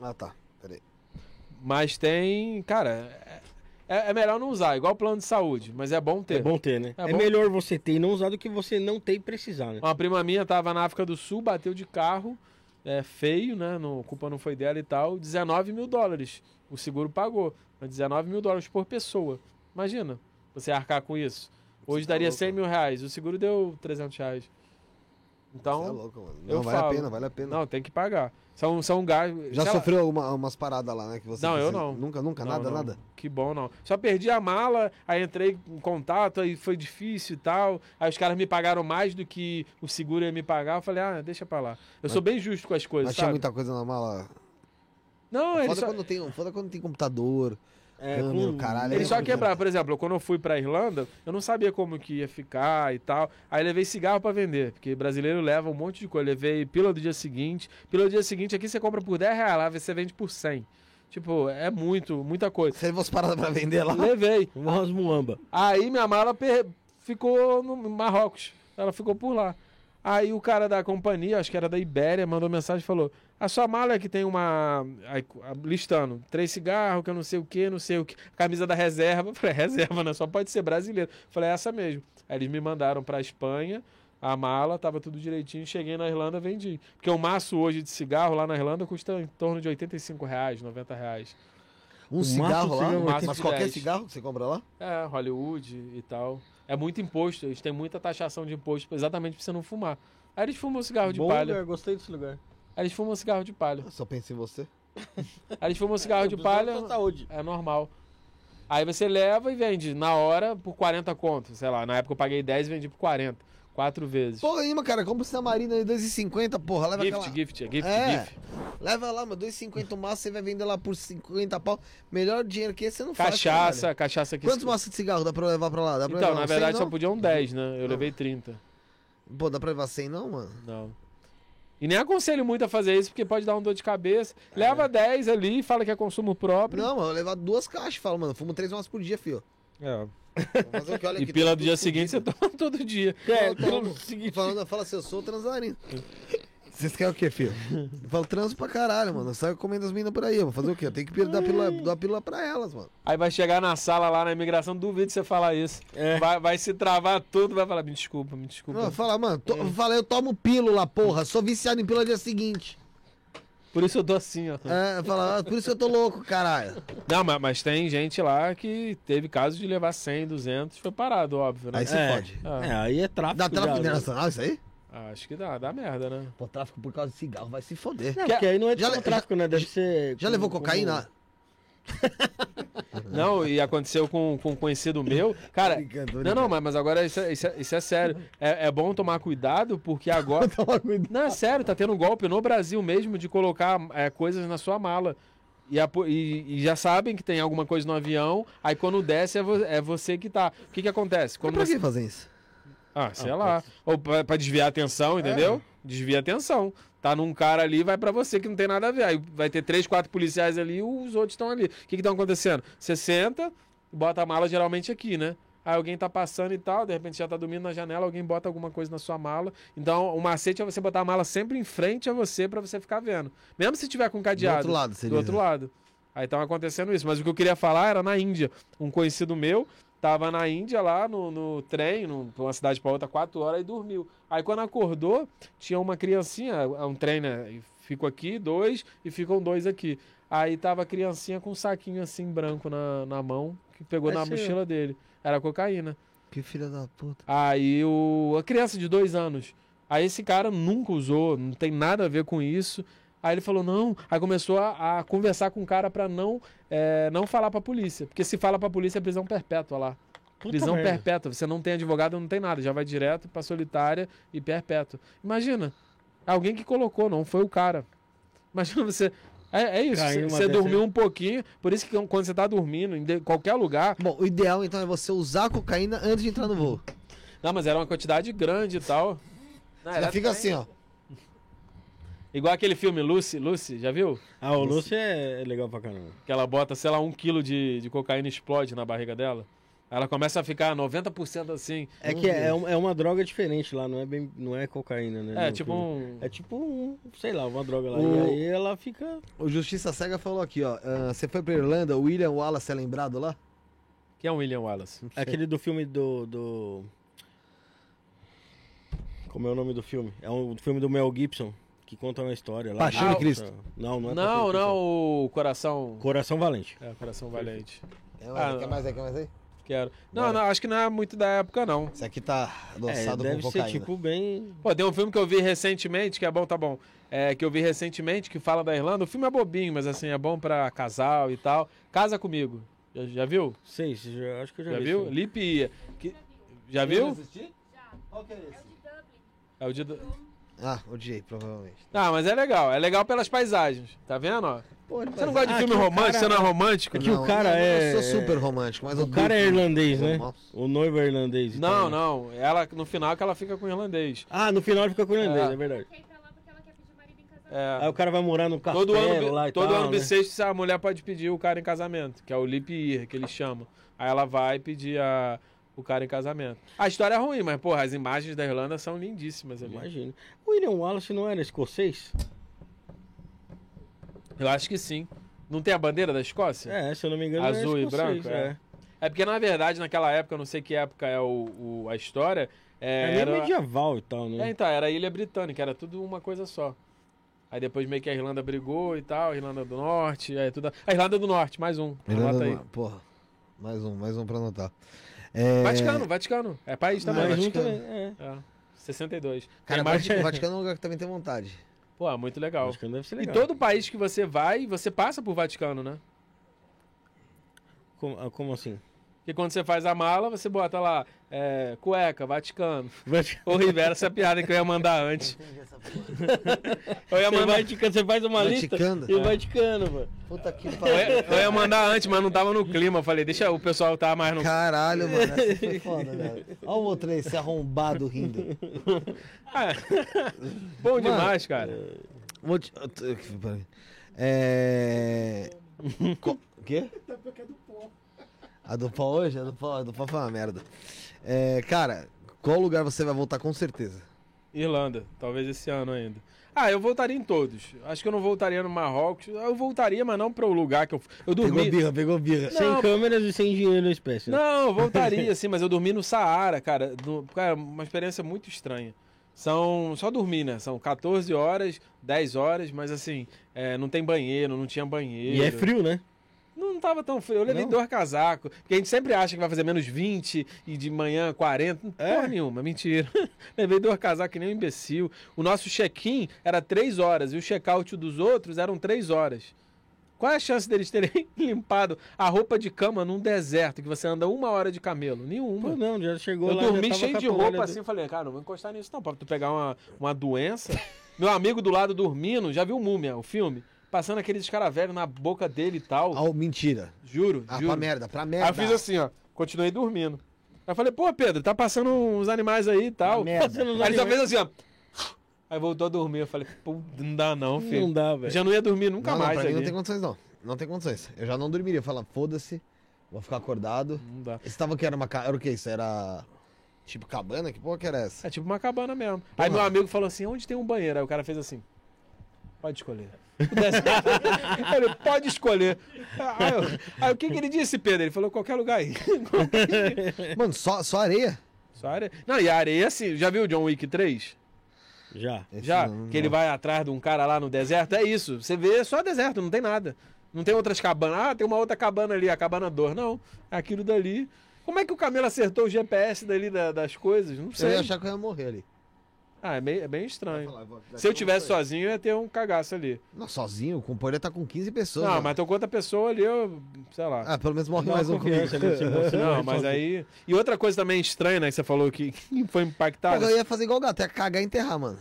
Ah, tá. Peraí. Mas tem. Cara, é, é melhor não usar, igual plano de saúde, mas é bom ter. É bom ter, né? É É, bom. melhor você ter e não usar do que você não ter e precisar, né? Uma prima minha tava na África do Sul, bateu de carro, é, feio, né? No, a culpa não foi dela e tal. 19 mil dólares. O seguro pagou. Mas 19 mil dólares por pessoa. Imagina, você arcar com isso. Hoje tá daria louco, 100 mil reais. O seguro deu 300 reais. Então, Você é louco, mano. Não, vale falo. a pena, vale a pena. não, tem que pagar. São, são gastos. Já sofreu uma- umas paradas lá, né? Que você Não, eu não. Nunca, nunca, Não, nada, não. nada. Que bom, não. Só perdi a mala, aí entrei em contato, aí foi difícil e tal. Aí os caras me pagaram mais do que o seguro ia me pagar. Eu falei, ah, deixa pra lá. Eu Mas- sou bem justo com as coisas, Mas tinha sabe? muita coisa na mala. Não, Foda, só, quando tem, foda quando tem computador. É, câmera, com- caralho. eles é só quebraram. Por exemplo, quando eu fui pra Irlanda, eu não sabia como que ia ficar e tal. Aí levei cigarro pra vender, porque brasileiro leva um monte de coisa. Levei pílula do dia seguinte. Pílula do dia seguinte aqui você compra por 10 reais, lá você vende por 100. Tipo, é muito, muita coisa. Você levou as paradas pra vender lá? Levei. Umas muamba. Aí minha mala per- ficou no Marrocos. Ela ficou por lá. Aí o cara da companhia, acho que era da Ibéria, mandou mensagem e falou: A sua mala é que tem uma. aí, listando, três cigarros, que eu não sei o que, não sei o que. Camisa da reserva. Eu falei, reserva, né? Só pode ser brasileiro. Eu falei, é essa mesmo. Aí eles me mandaram pra Espanha. A mala, tava tudo direitinho. Cheguei na Irlanda, vendi. Porque o maço hoje de cigarro lá na Irlanda custa em torno de 85 reais, 90 reais. Um maço cigarro de lá? cigarro, maço Mas qualquer 10. cigarro que você compra lá? É, Hollywood e tal. É muito imposto, eles têm muita taxação de imposto exatamente pra você não fumar. Aí eles fumam cigarro de Bom palha. lugar, gostei desse lugar. Aí eles fumam cigarro de palha. Eu só penso em você. Aí eles fumam cigarro de palha, Saúde. é normal. Aí você leva e vende na hora por 40 contos. Sei lá, na época eu paguei 10 e vendi por 40. Quatro vezes. Porra aí, cara, compra essa marina aí, 2,50, porra. Leva gift, aquela... gift, é gift, É. gift. Leva lá, mas 2,50 o maço, você vai vender lá por 50 pau. Melhor dinheiro que esse você não faz. Cachaça, caralho. cachaça que Quantos maços de cigarro dá pra levar pra lá? Dá pra Então, levar na verdade 100, só não? podiam 10, né? Eu levei 30. Pô, dá pra levar 100 não, mano? Não. E nem aconselho muito a fazer isso, porque pode dar um dor de cabeça. É. Leva 10 ali, fala que é consumo próprio. Não, mano, eu levar duas caixas, falo, mano, fumo três maços por dia, fio. É. Olha E aqui, pila tá do dia seguinte você toma todo dia. É, Eu tomo. seguinte. Falando, fala assim, eu sou transarino. Vocês querem o quê, filho? Eu falo transo pra caralho, mano. Eu saio comendo as meninas por aí. Eu vou fazer o quê? Eu tenho que dar pílula, dar pílula pra elas, mano. Aí vai chegar na sala lá na imigração, duvido você falar isso. É. Vai, vai se travar tudo, vai falar, me desculpa, me desculpa. Eu falo, mano, to, eu falei, eu tomo pílula, porra. Sou viciado em pílula dia seguinte. Por isso eu tô assim, ó. É, fala, ah, por isso que eu tô louco, caralho. Não, mas, mas tem gente lá que teve casos de levar 100, 200, foi parado, óbvio, né? Aí você É. pode. Ah, É, aí é tráfico. Dá tráfico já, né? internacional isso aí? Acho que dá, dá merda, né? Pô, tráfico por causa de cigarro vai se foder. Não, porque aí não é Já só le- tráfico, né? Deve ser. Já como- levou como- cocaína? Não, e aconteceu com, com um conhecido meu. Cara, não, não, mas, mas agora isso é, isso é- isso é sério. É, é bom tomar cuidado, porque agora. Não, é sério, tá tendo golpe no Brasil mesmo de colocar é, coisas na sua mala. E, a e- e já sabem que tem alguma coisa no avião, aí quando desce é, vo- é você que tá. O que que acontece? Mas Quando pra você... que fazer isso? Ah, sei lá. Ou pra, pra desviar a atenção, entendeu? Desvia a atenção. Tá num cara ali, vai pra você que não tem nada a ver. Aí vai ter três, quatro policiais ali, os outros estão ali. O que que estão acontecendo? Você senta, bota a mala geralmente aqui, né? Aí alguém tá passando e tal, de repente já tá dormindo na janela, alguém bota alguma coisa na sua mala. Então, o macete é você botar a mala sempre em frente a você pra você ficar vendo. Mesmo se tiver com Do cadeado. outro lado, seria. Do outro lado. Aí tava acontecendo isso. Mas o que eu queria falar era na Índia. Um conhecido meu tava na Índia lá no, no trem, no, uma cidade para outra, quatro horas, e dormiu. Aí quando acordou, tinha uma criancinha, um trem, né? fico aqui, dois, e ficam dois aqui. Aí tava a criancinha com um saquinho assim branco na, na mão, que pegou É na mochila dele. Era cocaína. Que filha da puta. Aí o, a criança de dois anos. Aí esse cara nunca usou, não tem nada a ver com isso. Aí ele falou, não. Aí começou a, a conversar com o cara pra não, é, não falar pra polícia. Porque se fala pra polícia é prisão perpétua lá. Puta prisão merda. perpétua. Você não tem advogado, não tem nada. Já vai direto pra solitária e perpétua. Imagina, alguém que colocou, não foi o cara. Imagina você. É, é isso, você, dormiu um pouquinho. Por isso que quando você tá dormindo, em de- qualquer lugar, Bom, o ideal então é você usar a cocaína antes de entrar no voo. Não, mas era uma quantidade grande e tal. Não, Já fica bem- assim, ó. Igual aquele filme Lucy, Lucy, já viu? Ah, o Lúcio é legal pra caramba. Que ela bota, sei lá, um quilo de, de cocaína e explode na barriga dela. Ela começa a ficar 90% assim. É que é, é uma droga diferente lá, não é bem, não é cocaína, né? É, tipo filme. um. É tipo um, sei lá, uma droga lá. O- E aí ela fica. O Justiça Cega falou aqui, ó. ah, você foi pra Irlanda, o William Wallace é lembrado lá? Quem é o William Wallace? É aquele do filme do, do. Como é o nome do filme? É um filme do Mel Gibson, que conta uma história lá. Paixão de Cristo. Não, não é Não, de não, o Coração. Coração Valente. É, Coração Valente. É, Ah, quer mais aí, quer mais aí? Quero. Não, Bora. não, acho que não é muito da época, não. Esse aqui tá É, adoçado deve com ser cocaína. tipo bem. Pô, tem um filme que eu vi recentemente, que é bom, tá bom. É, que eu vi recentemente, que fala da Irlanda. O filme é bobinho, mas assim, é bom pra casal e tal. Casa comigo. Já, já viu? Sei, você já, acho que eu já, Já vi. viu? sim. Lip Ia. Que... Já viu? Qual que é esse? É o de... Ah, odiei, provavelmente. Ah, mas é legal. É legal pelas paisagens. Tá vendo, ó? Pô, Você não gosta de Ah, filme romântico? cara- Você não é romântico? É que o cara não, é- Eu sou super romântico, mas O cara é irlandês, né? Nossa. O noivo é irlandês. e Não, não. Ela, no final que ela fica com o irlandês. Ah, no final ele fica com o irlandês, É. é, verdade. quer ir pra lá porque ela quer pedir o marido em casamento. É. Aí o cara vai morar no castelo Todo ano, lá e todo tal, ano né? bissexto a mulher pode pedir o cara em casamento, que é o lip year, que eles chamam. Aí ela vai pedir a, o cara em casamento. A história é ruim, mas, porra, as imagens da Irlanda são lindíssimas ali. Imagina. O William Wallace não era escocês? Eu acho que sim. Não tem a bandeira da Escócia? É, se eu não me engano, Azul é e branco, É, É porque, na verdade, naquela época, eu não sei que época é o, o- a história. é. É, era, medieval e tal, é, né? então, era a Ilha Britânica, era tudo uma coisa só. Aí depois meio que a Irlanda brigou e tal, a Irlanda do Norte, é tudo. A Irlanda do Norte, mais um. Irlanda Anota aí. do- Porra, mais um, mais um pra anotar. É... Vaticano, Vaticano. É país também. Um Vaticano. também, é. É. 62. Cara, Tem mais... Vaticano, Vaticano é um lugar que também tem vontade. Pô, é muito legal. Acho que deve ser E legal. todo país que você vai, você passa por Vaticano, né? Como, ah, como assim? Porque quando você faz a mala, você bota lá, é, cueca, Vaticano. Você Ô, Rivera, essa piada que eu ia mandar antes. Eu ia mandar, vai ticando, você faz uma lista Vaticano? e vai ticando, mano. Puta que eu ia, pariu. eu ia mandar antes, mas não tava no clima. Eu falei, deixa o pessoal tá mais no... Caralho, mano, essa foi foda, velho. Olha o outro aí, esse arrombado rindo. Ah, Bom demais, cara. Vou te- É. Co- O quê? A do pau hoje? A do pau, a do pau foi uma merda. É, cara, qual lugar você vai voltar com certeza? Irlanda, talvez esse ano ainda. Ah, eu voltaria em todos. Acho que eu não voltaria no Marrocos. Eu voltaria, mas não para o lugar que eu... Eu Pegou dormi... birra, pegou birra. Não, Sem câmeras e sem dinheiro na espécie. Não, eu voltaria, assim, mas eu dormi no Saara, cara. No, cara, uma experiência muito estranha. São. Só dormir, né? São 14 horas, 10 horas, mas assim, é, não tem banheiro, não tinha banheiro. E é frio, né? Não, tava tão frio. Eu levei Não? dois casacos. Porque a gente sempre acha que vai fazer menos 20 e de manhã 40. É? Porra nenhuma, mentira. levei dois casacos que nem um imbecil. O nosso check-in era 3 horas e o check-out dos outros eram 3 horas. Qual é a chance deles terem limpado a roupa de cama num deserto que você anda uma hora de camelo? Nenhuma. Pô, não, já chegou Eu lá. já dormi cheio de roupa do- assim, eu falei, cara, não vou encostar nisso não, pra tu pegar uma, uma doença. Meu amigo do lado dormindo, já viu Múmia, o filme? Passando aquele escaravelho na boca dele e tal. Ah, mentira. Juro, Ah, juro. pra merda, pra Aí merda. eu fiz assim, ó, continuei dormindo. Aí eu falei, pô, Pedro, tá passando uns animais aí e tal. merda. Aí ele só fez assim, ó. Aí voltou a dormir. Eu falei, pô, não dá não, filho. Não dá, velho. Já não ia dormir nunca não, não, mais pra mim não tem condições, não. Não tem condições. Eu já não dormiria. Falar, foda-se, vou ficar acordado. Não dá. Esse tava que era uma. Era o que isso? Era. Tipo cabana? Que porra que era essa? É tipo uma cabana mesmo. Aí meu amigo falou assim, onde tem um banheiro? Aí o cara fez assim, pode escolher. ele pode escolher. Aí, eu- aí o que, que ele disse, Pedro? Ele falou qualquer lugar aí. Mano, só, só areia? Só areia. Não, e a areia assim, já viu o John Wick 3? Já. Esse Já? não- que ele não. vai atrás de um cara lá no deserto? É isso. Você vê só deserto, não tem nada. Não tem outras cabanas. Ah, tem uma outra cabana ali, a cabana dor. Não, é aquilo dali. Como é que o Camelo acertou o GPS dali da- das coisas? Não Eu sei. ia achar que eu ia morrer ali. Ah, é bem, é bem estranho. Falar, vou- Se eu tivesse sair. sozinho, eu ia ter um cagaço ali. Não, sozinho, o companheiro tá com 15 pessoas. Não, mano. mas tô com outra pessoa ali, eu. sei lá. Ah, pelo menos morre mais um comigo. ali, Não, mas aí. E outra coisa também estranha, né, que você falou que foi impactado. Pô, eu ia fazer igual o gato, ia cagar e enterrar, mano.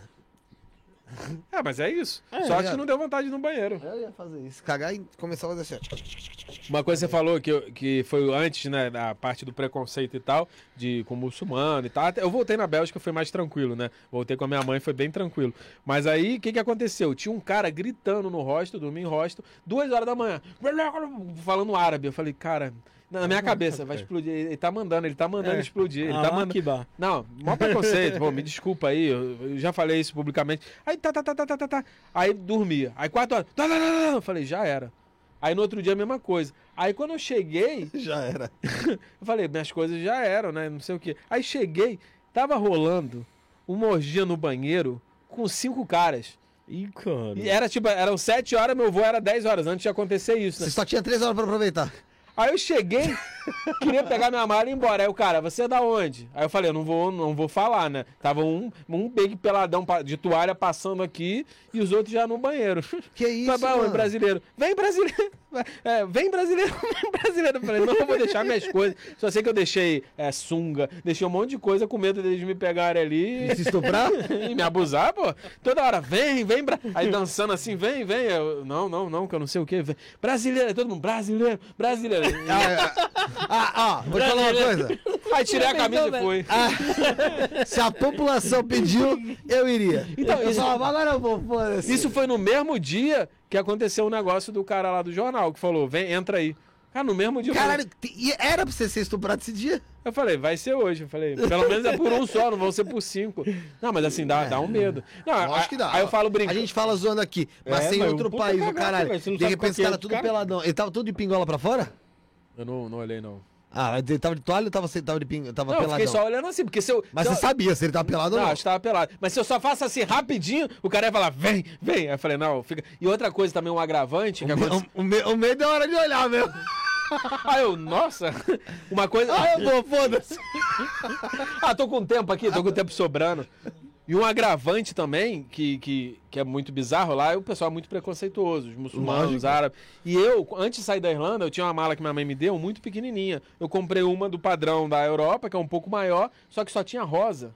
Ah, mas é isso. É, Sorte é. que não deu vontade no banheiro. Eu ia fazer isso. Cagar e começar a fazer assim. ó. Uma coisa que você falou que, que foi antes, né, da parte do preconceito e tal, de com muçulmano e tal. Eu voltei na Bélgica, foi mais tranquilo, né? Voltei com a minha mãe, foi bem tranquilo. Mas aí, o que que aconteceu? Tinha um cara gritando no hostel, dormi em hostel, duas horas da manhã, falando árabe. Eu falei, cara, na minha cabeça, vai explodir. Ele tá mandando, ele tá mandando É. explodir. Ele Ah, tá mandando. Não, maior preconceito, pô, me desculpa aí, eu, já falei isso publicamente. Aí tá, tá, tá, tá, tá, tá, tá. Aí dormia. Aí quatro horas. Tá, tá, tá, tá. Eu falei, já era. Aí no outro dia a mesma coisa. Aí quando eu cheguei, Já era. eu falei, minhas coisas já eram, né? Não sei o quê. Aí cheguei, tava rolando uma orgia no banheiro com cinco caras. Ih, cara. E era tipo, eram sete horas, meu voo era 10 horas antes de acontecer isso, né? Você só tinha 3 horas pra aproveitar. Aí eu cheguei, queria pegar minha mala e ir embora. Aí o cara, você é da onde? Aí eu falei, eu não vou, não vou falar, né? Tava um, um big peladão de toalha passando aqui e os outros já no banheiro. Que isso, Vai, vai, mano? brasileiro. Vem brasileiro. É, vem brasileiro, vem brasileiro. Eu falei, não, eu vou deixar minhas coisas. Só sei que eu deixei é, sunga, deixei um monte de coisa com medo deles me pegarem ali E se estuprar? e me abusar, pô. Toda hora, vem, vem. Bra... Aí dançando assim, vem, vem. Eu, não, não, não, que eu não sei o quê. Vem. Brasileiro, todo mundo, brasileiro, brasileiro. Ah, ah, vou te falar uma coisa. Aí tirei a camisa e fui. Se a população pediu, eu iria. Então, eu isso- falava, agora eu vou, foda-se. Isso foi no mesmo dia que aconteceu o negócio do cara lá do jornal, que falou, vem, entra aí. Cara, no mesmo dia. Caralho, e era pra você ser estuprado esse dia? Eu falei, vai ser hoje. Eu falei, pelo menos é por um só, não vão ser por cinco. Não, mas assim, dá, dá um medo. Não, Lógico a- que dá. Aí eu falo A brincando. gente fala zoando aqui, mas É, tem mas outro um puta país, o cagaço, caralho. não De repente os que é caras do tudo cara? peladão. Ele tava tudo de pingola pra fora? Eu não, não olhei, não. Ah, ele tava de toalha ou tava, tava de pingo, tava Não, eu peladão? fiquei só olhando assim, porque se eu. Mas se você eu... sabia se ele tava pelado ou Não, não? acho que tava pelado. Mas se eu só faço assim rapidinho, o cara ia falar, vem, vem. Aí eu falei, não, fica. E outra coisa também, um agravante O, me- aconteceu. o, me- o medo é hora de olhar mesmo. Aí eu, nossa, uma coisa. Ah, eu vou, foda-se. Ah, tô com tempo aqui, tô com tempo sobrando. E um agravante também, que, que, que é muito bizarro lá, é o pessoal muito preconceituoso, os muçulmanos, Lógico. os árabes. E eu, antes de sair da Irlanda, eu tinha uma mala que minha mãe me deu, muito pequenininha. Eu comprei uma do padrão da Europa, que é um pouco maior, só que só tinha rosa.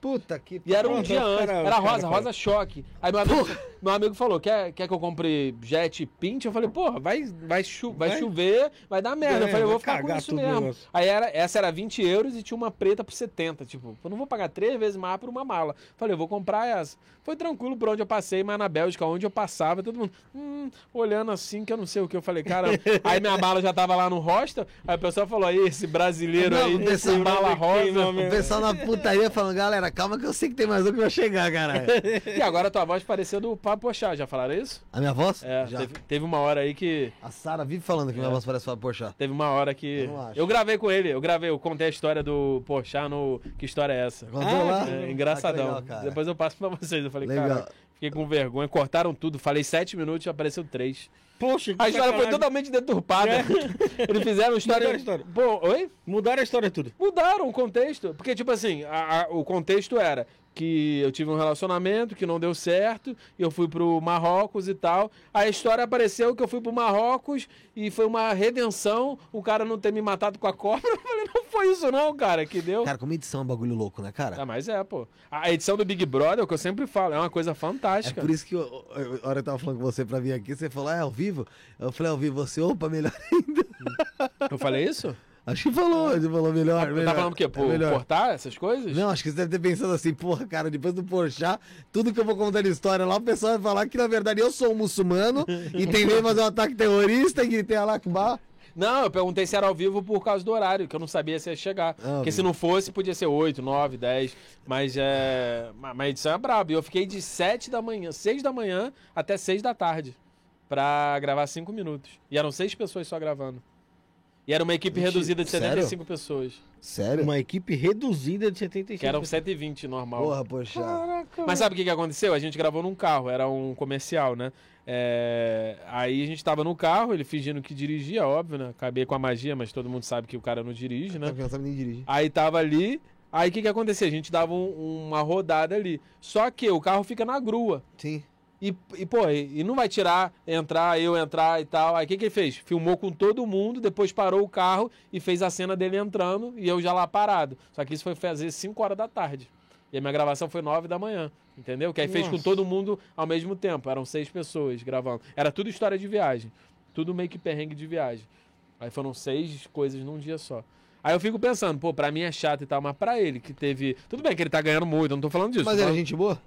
Puta que E era um dia antes, era rosa, rosa choque. Aí meu amigo, meu amigo falou, quer, quer que eu compre jet pint? Eu falei, porra, vai, vai, chu vai, Vai- chover, vai dar merda. eu É, falei, eu vou ficar com isso mesmo. negócio. Aí era, essa era 20 euros e tinha uma preta por 70. Tipo, eu não vou pagar três vezes mais por uma mala. Falei, eu vou comprar essa. Foi tranquilo por onde eu passei, mas na Bélgica, onde eu passava, todo mundo hum, olhando assim, que eu não sei o que. Eu falei, cara. aí minha mala já tava lá no hostel. Aí o pessoal falou, aí, esse brasileiro Não, aí, pessoal mala rosa. O pessoal na putaria falando, galera, calma que eu sei que tem mais um que vai chegar, caralho. E agora tua voz pareceu do Papo Pochá, já falaram isso? A minha voz? É, Já. teve, teve uma hora aí que. A Sara vive falando que minha voz parece Fábio Porchat. Teve uma hora que. Eu não acho. Eu gravei com ele, eu gravei, eu contei a história do Pochá no. Que história é essa? Contou Ah, lá? É, Ah, engraçadão. que legal. Depois eu passo pra vocês. Eu falei, Legal. cara, fiquei com vergonha. Cortaram tudo. Falei sete minutos e apareceu três. Poxa, que A história foi sacanagem. totalmente deturpada. Eles fizeram história. Mudaram a história. Pô, oi? Mudaram a história tudo. Mudaram o contexto. Porque, tipo assim, a- a- o contexto era que eu tive um relacionamento que não deu certo, e eu fui pro Marrocos e tal. A história apareceu que eu fui pro Marrocos e foi uma redenção o cara não ter me matado com a cobra. Eu falei, não foi isso não, cara, que deu. Cara, como edição é um bagulho louco, né, cara? Ah, mas é, pô. A edição do Big Brother, é o que eu sempre falo, é uma coisa É fantástica. por isso que eu, eu- a hora eu tava falando com você pra vir aqui, você falou, ah, é ao vivo? Eu falei, ao vivo, você, opa, melhor ainda. Eu falei isso? Acho que falou, ele falou melhor, Tá melhor. falando o quê? É Por melhor. cortar essas coisas? Não, acho que você deve ter pensado assim, porra, cara, depois do Porchat, tudo que eu vou contar de história lá, o pessoal vai falar que, na verdade, eu sou um muçulmano e tentei fazer um ataque terrorista e gritei Alakbar. Não, eu perguntei se era ao vivo por causa do horário, que eu não sabia se ia chegar. Ah, Porque se não fosse, podia ser 8, 9, 10. Mas é. ma- Mas a edição é braba. E eu fiquei de 7 da manhã, 6 da manhã até 6 da tarde. Pra gravar 5 minutos. E eram 6 pessoas só gravando. E era uma equipe Mentira, reduzida de sério? 75 pessoas. Sério? Uma equipe reduzida de 75. Que eram 120 normal. Porra, poxa. Caraca, Mas sabe o que, que aconteceu? A gente gravou num carro, era um comercial, né? É, Aí a gente tava no carro, ele fingindo que dirigia, óbvio, né? Acabei com a magia, mas todo mundo sabe que o cara não dirige, né? Não sabe nem dirigir. Aí tava ali, aí o que que acontecia? A gente dava um- uma rodada ali. Só que o carro fica na grua. Sim. E, e pô, e, e não vai tirar, entrar, eu entrar e tal. Aí o que, que ele fez? Filmou com todo mundo, depois parou o carro e fez a cena dele entrando e eu já lá parado. Só que isso foi fazer 5 horas da tarde. E a minha gravação foi 9 da manhã. Entendeu? Que aí fez com Nossa. todo mundo ao mesmo tempo. Eram seis pessoas gravando. Era tudo história de viagem. Tudo meio que perrengue de viagem. Aí foram seis coisas num dia só. Aí eu fico pensando, pô, pra mim é chato e tal, mas pra ele que teve. Tudo bem que ele tá ganhando muito, eu não tô falando disso. Mas ele é gente boa?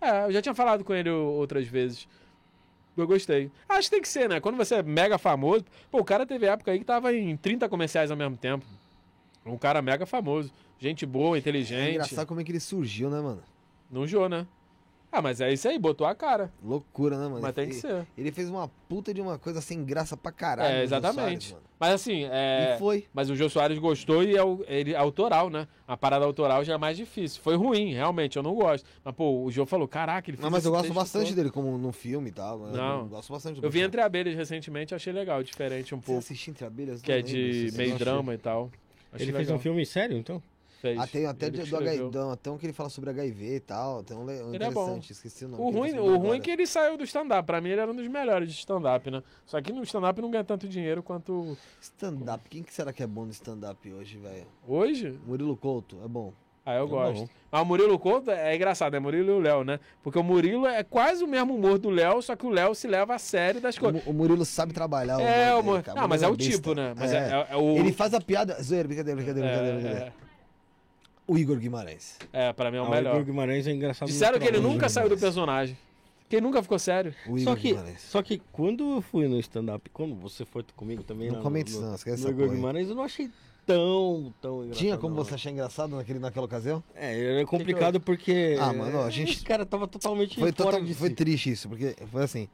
É, eu já tinha falado com ele outras vezes. Eu gostei. Acho que tem que ser, né? Quando você é mega famoso. Pô, o cara teve época aí que tava em 30 comerciais ao mesmo tempo. Um cara mega famoso. Gente boa, É inteligente. engraçado como é que ele surgiu, né, mano? não jô, né? Ah, mas é isso aí, botou a cara. Loucura, né, mano? Mas tem que ele, ser. Ele fez uma puta de uma coisa sem graça pra caralho. É, exatamente. Soares, mano. Mas assim, é. E foi. Mas o Jô Soares gostou e é, o- ele, é autoral, né? A parada autoral já é mais difícil. Foi ruim, realmente, eu não gosto. Mas, pô, o Jô falou: caraca, ele fez Não, mas esse eu gosto bastante todo." dele como no filme e tal. Não. Eu gosto bastante do Eu vi. Entre Abelhas recentemente, achei legal, diferente um Você pouco. assistiu Entre Abelhas? Que é de se você meio drama e tal. Achei Ele fez legal. um filme sério, então? Fez. Ah, tem até Ele do. HIV, até um que ele fala sobre HIV e tal. Tem um, le- Ele é interessante, bom. esqueci o nome. O ruim, o ruim é que ele saiu do stand-up. Pra mim, ele era um dos melhores de stand-up, né? Só que no stand-up não ganha tanto dinheiro quanto Stand-up, quem que será que é bom no stand-up hoje, velho? hoje. Murilo Couto, é bom. Ah, eu Tá gosto. bom. Mas o Murilo Couto é engraçado, é Murilo e o Léo, né? Porque o Murilo é quase o mesmo humor do Léo, só que o Léo se leva a sério das coisas. O Murilo sabe trabalhar. É, o cara. Não, mas é o tipo, né? Mas é, É. é- é o. Ele faz a piada. Zoeira, brincadeira, brincadeira, brincadeira, é, brincadeira. O Igor Guimarães. é, pra mim é o Ah, melhor. Igor Guimarães é engraçado. Disseram que ele nunca saiu do personagem. Que ele nunca ficou sério. O Igor Só que, Guimarães. só que quando eu fui no stand-up, quando você foi comigo também, Não comente isso, não, esquece no Igor. Guimarães, eu não achei tão, tão engraçado. Tinha como não. você achar engraçado naquele, naquela ocasião? É, é complicado porque. Ah, mano, a gente- Esse cara tava totalmente Foi, fora total- de foi si. triste isso, porque foi assim.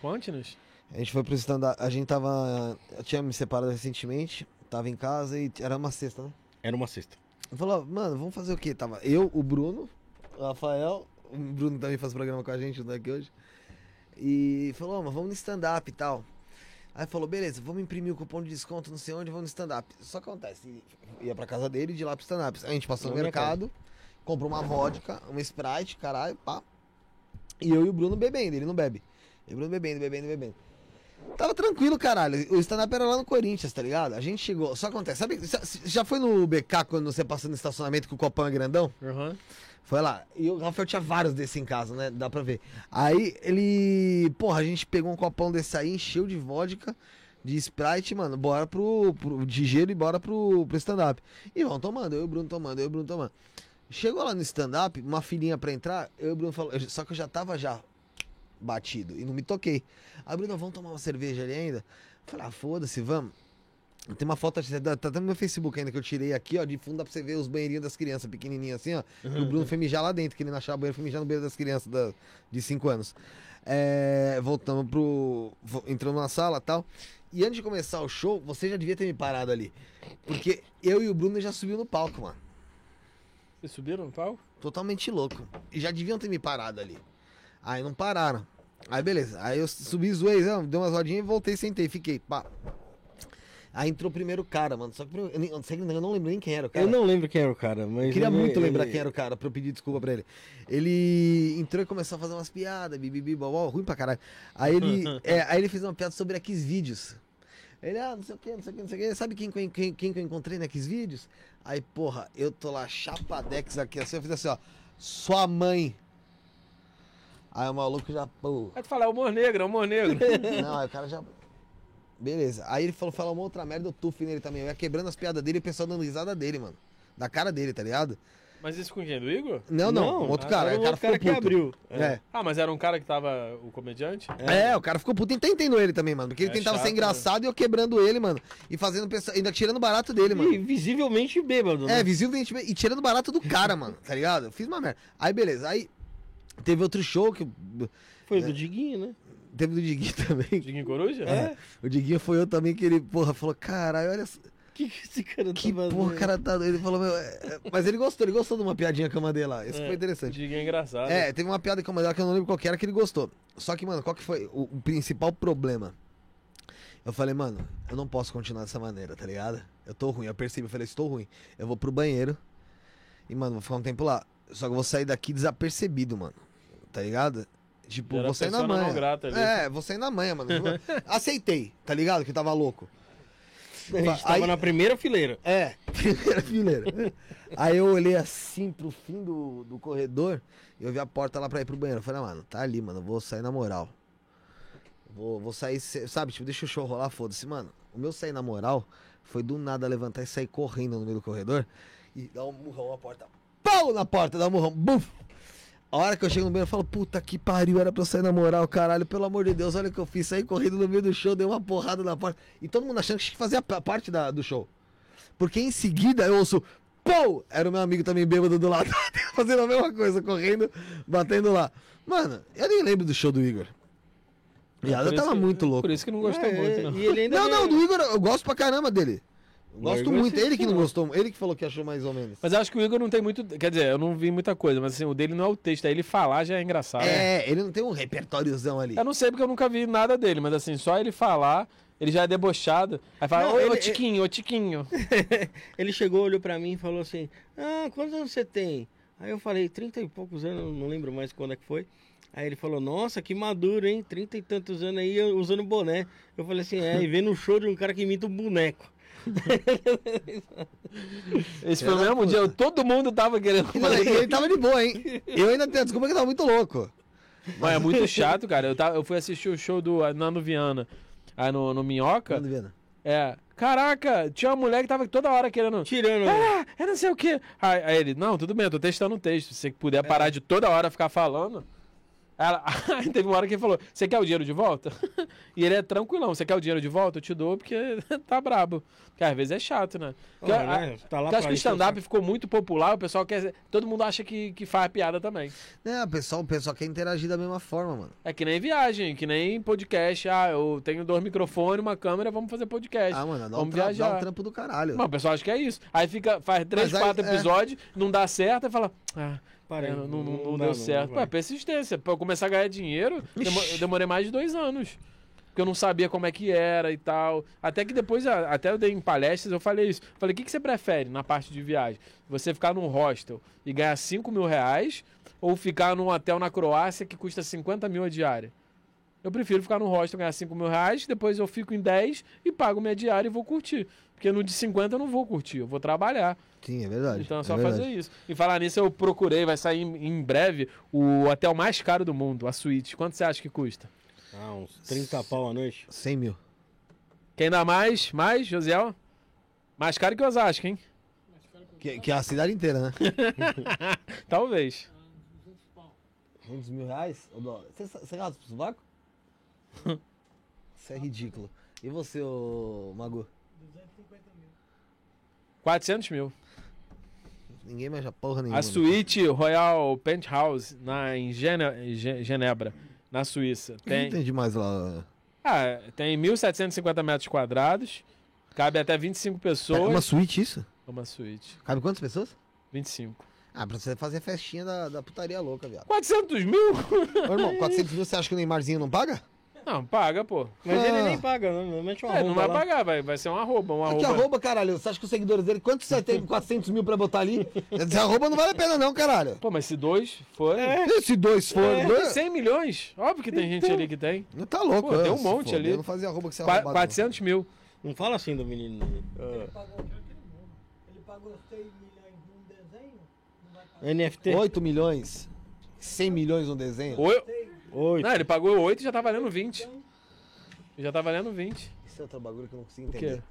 Conte-nos. A gente foi pro stand-up. A gente tava. Eu tinha me separado recentemente. Tava em casa e era uma sexta, né? Era uma cesta. Falei, mano, vamos fazer o quê? Tava eu, o Bruno, o Rafael, o Bruno também faz programa com a gente, não é aqui hoje. E falou, ó, mas vamos no stand-up e tal. Aí falou, beleza, vamos imprimir o cupom de desconto, não sei onde, vamos no stand-up. Só acontece, ia pra casa dele e de lá pro stand-up. A gente passou no minha mercado, comprou uma vodka, uma Sprite, caralho, pá. E eu e o Bruno bebendo, ele não bebe. E o Bruno bebendo, bebendo, bebendo. Tava tranquilo, caralho. O stand-up era lá no Corinthians, tá ligado? A gente chegou. Só acontece, sabe? Já foi no BK quando você passa no estacionamento que o copão é grandão? Uhum. Foi lá. E o Rafael tinha vários desses em casa, né? Dá pra ver. Aí ele. Porra, a gente pegou um copão desse aí, encheu de vodka, de Sprite, mano. Bora pro. pro de gelo e bora pro, pro stand-up. E vão tomando, eu e o Bruno tomando, eu e o Bruno tomando. Chegou lá no stand-up, uma filhinha pra entrar, eu e o Bruno falou. Só que eu já tava já batido e não me toquei. Aí, Bruno, vamos tomar uma cerveja ali ainda? Eu falei, ah, foda-se, vamos. Tem uma foto, tá tá até no meu Facebook ainda que eu tirei aqui, ó, de fundo dá pra você ver os banheirinhos das crianças pequenininhas assim, ó. E o Bruno foi mijar lá dentro, que ele não achava banheiro, foi mijar no banheiro das crianças da- de 5 anos. É, voltamos pro. Entramos na sala e tal. E antes de começar o show, você já devia ter me parado ali. Porque eu e o Bruno já subiu no palco, mano. Vocês subiram no palco? Totalmente louco. E já deviam ter me parado ali. Aí não pararam. Aí beleza. Aí eu subi, zoei, dei umas rodinhas e voltei, sentei, fiquei. Pá. Aí entrou o primeiro cara, mano. Só que eu, eu não eu não lembro nem quem era o cara. Eu não lembro quem era o cara, mas. Eu queria ele- muito lembrar ele- quem era o cara pra eu pedir desculpa pra ele. Ele entrou e começou a fazer umas piadas, bibibi, bobó, ruim pra caralho. Aí ele, é, aí ele fez uma piada sobre aqueles vídeos. Ele, ah, não sei o que, não sei o que, não sei o que. Sabe quem, quem, quem, quem que eu encontrei naqueles vídeos? Aí, porra, eu tô lá chapadex aqui, assim, eu fiz assim, ó. Sua mãe. Aí o maluco já, pô. Aí tu fala, é humor negro, é humor negro. Não, aí o cara já. Beleza. Aí ele falou, falou uma outra merda, eu tufo nele também. Eu ia quebrando as piadas dele e o pessoal dando risada dele, mano. Da cara dele, tá ligado? Mas isso com quem? Do Igor? Não, não, Não, outro cara. O cara cara ficou que puto. abriu. É. Ah, mas era um cara que tava o comediante? É. o cara ficou puto. Entendendo ele também, mano. Porque ele É tentava chato, ser engraçado e eu quebrando ele, mano. E fazendo pessoa, ainda tirando barato dele, mano. E visivelmente bêbado, né? É, visivelmente. E tirando barato do cara, mano. Tá ligado? Eu fiz uma merda. Aí, beleza. Aí teve outro show que. Foi do Diguinho, né? Teve do Diguinho também. Diguinho Coruja? É. O Diguinho foi eu também que ele, porra, falou: caralho, olha. só- que, que esse cara Que tá porra, o cara tá. Ele falou, meu. é, é, Mas ele gostou, ele gostou de uma piadinha que eu mandei lá. Isso É. foi interessante. Diga é engraçado. É, teve uma piada que eu mandei lá que eu não lembro qual que era que ele gostou. Só que, mano, qual que foi o, o principal problema? Eu falei, mano, eu não posso continuar dessa maneira, tá ligado? Eu tô ruim, eu percebi, eu falei, estou ruim. Eu vou pro banheiro e, mano, vou ficar um tempo lá. Só que eu vou sair daqui desapercebido, mano. Tá ligado? Tipo, Era vou sair na persona não manhã. grata. É, vou sair na manhã, mano. Aceitei, tá ligado? Que tava louco. A gente tava Aí- na primeira fileira. É, primeira fileira. Aí eu olhei assim pro fim do, do corredor e eu vi a porta lá pra ir pro banheiro. Eu falei, ah, mano, tá ali, mano, vou sair na moral. Vou, vou sair, sabe, tipo, deixa o show rolar, foda-se. Mano, o meu sair na moral foi do nada levantar e sair correndo no meio do corredor e dar um murrão na porta. Pau na porta, dar um murrão, buf! A hora que eu chego no banheiro, eu falo, puta que pariu, era pra eu sair na moral, caralho, pelo amor de Deus, olha o que eu fiz, saí correndo no meio do show, dei uma porrada na porta. E todo mundo achando que fazia pa- parte da- do show. Porque em seguida eu ouço, pô! Era o meu amigo também bêbado do lado, fazendo a mesma coisa, correndo, batendo lá. Mano, eu nem lembro do show do Igor. E É, eu tava que- muito louco. Por isso que não gostou É, muito, não. E ele ainda Não, não, veio- do Igor eu gosto pra caramba dele. Gosto muito. Ele que não gostou, ele que falou que achou mais ou menos. Mas eu acho que o Igor não tem muito. Quer dizer, eu não vi muita coisa, mas assim, o dele não é o texto, é ele falar já é engraçado. É, ele não tem um repertóriozão ali. Eu não sei porque eu nunca vi nada dele, mas assim, só ele falar, ele já é debochado. Aí fala, Não, ô, ele- ô Tiquinho, ô Tiquinho. Ele chegou, olhou pra mim e falou assim: Ah, quantos anos você tem? Aí eu falei, 30 e poucos anos, não lembro mais quando é que foi. Aí ele falou, nossa, que maduro, hein? 30 e tantos anos aí usando boné. Eu falei assim, é, e vendo um show de um cara que imita um boneco. Esse foi o mesmo dia, todo mundo tava querendo fazer ele tava de boa, hein? Eu ainda tenho a desculpa que eu tava muito louco. Mas é muito chato, cara. Eu, tava, eu fui assistir o show do Nando Viana aí no, no Minhoca. Mano, vendo? É. Caraca, tinha uma mulher que tava toda hora querendo. Tirando. Ah, é não sei o quê. Aí, aí ele, não, tudo bem, eu tô testando o texto. Se você puder parar de toda hora ficar falando. Ela, aí teve uma hora que ele falou: Você quer o dinheiro de volta? e ele é tranquilão: Você quer o dinheiro de volta? Eu te dou porque tá brabo. Porque às vezes é chato, né? Porque, Ah, a- né? Tá lá porque acho que o stand-up ficou muito popular, o pessoal quer. Todo mundo acha que, que faz piada também. Não, o pessoal, o pessoal quer interagir da mesma forma, mano. É que nem viagem, que nem podcast. Ah, eu tenho dois microfones, uma câmera, vamos fazer podcast. Ah, mano, dá um, vamos tra- dá viajar. um trampo do caralho. Mas o pessoal acha que é isso. Aí fica, faz três, Mas aí- quatro é. episódios, não dá certo, e fala, ah, Parei, é, não, não- não dá, deu certo. é persistência. Pra eu começar a ganhar dinheiro, demo- eu demorei mais de dois anos. Porque eu não sabia como é que era e tal. Até que depois, até eu dei em palestras, eu falei isso. Falei, o que, que você prefere na parte de viagem? Você ficar num hostel e ganhar 5 mil reais ou ficar num hotel na Croácia que custa 50 mil a diária? Eu prefiro ficar no hostel, ganhar 5 mil reais, depois eu fico em 10 e pago minha diária e vou curtir. Porque no de 50 eu não vou curtir, eu vou trabalhar. Sim, é verdade. Então é só verdade. fazer isso. E falar nisso, eu procurei, vai sair em, em breve, o hotel mais caro do mundo, a suíte. Quanto você acha que custa? Ah, uns 30 pau a noite. 100 mil. Quem dá mais? Mais, Josiel? Mais caro que Osasco, hein? Que, que é a cidade inteira, né? Talvez. 200 mil reais? Você, você gasta pro sovaco? Isso é ridículo. E você, ô Mago? 400 mil. Ninguém a porra nenhuma. A suíte Royal Penthouse na, em Gene- Ge- Genebra, na Suíça. Tem... Não Tem, tem demais lá. ah, tem 1.750 metros quadrados, cabe até 25 É pessoas. uma suíte isso? Uma suíte. Cabe quantas pessoas? 25. Ah, pra você fazer festinha da, da putaria louca, viado. 400 mil? Ô, irmão, 400 mil você acha que o Neymarzinho não paga? Não, paga, pô. Mas Ah. ele nem paga, não, normalmente é uma não vai pagar, vai, vai ser um arroba, um arroba. Que arroba, caralho. Você acha que os seguidores dele, quanto você tem 400 mil pra botar ali? Esse arroba não vale a pena, não, caralho. Pô, mas se dois forem. É. E se dois forem, é. dois. 100 milhões? Óbvio que tem gente então. ali que tem. Não tá louco, Pô, né? tem é. um monte for, ali. Eu não fazia arroba que você Qua- arrombado, não. 400 mil. Não fala assim do menino. Ele pagou, ele pagou 6 milhões num desenho, não vai pagar. NFT. 8 milhões, 100 milhões num desenho. Ou 8. Não, ele pagou 8 e já tá valendo 20. Já tá valendo 20. Isso é outro bagulho que eu não consigo entender.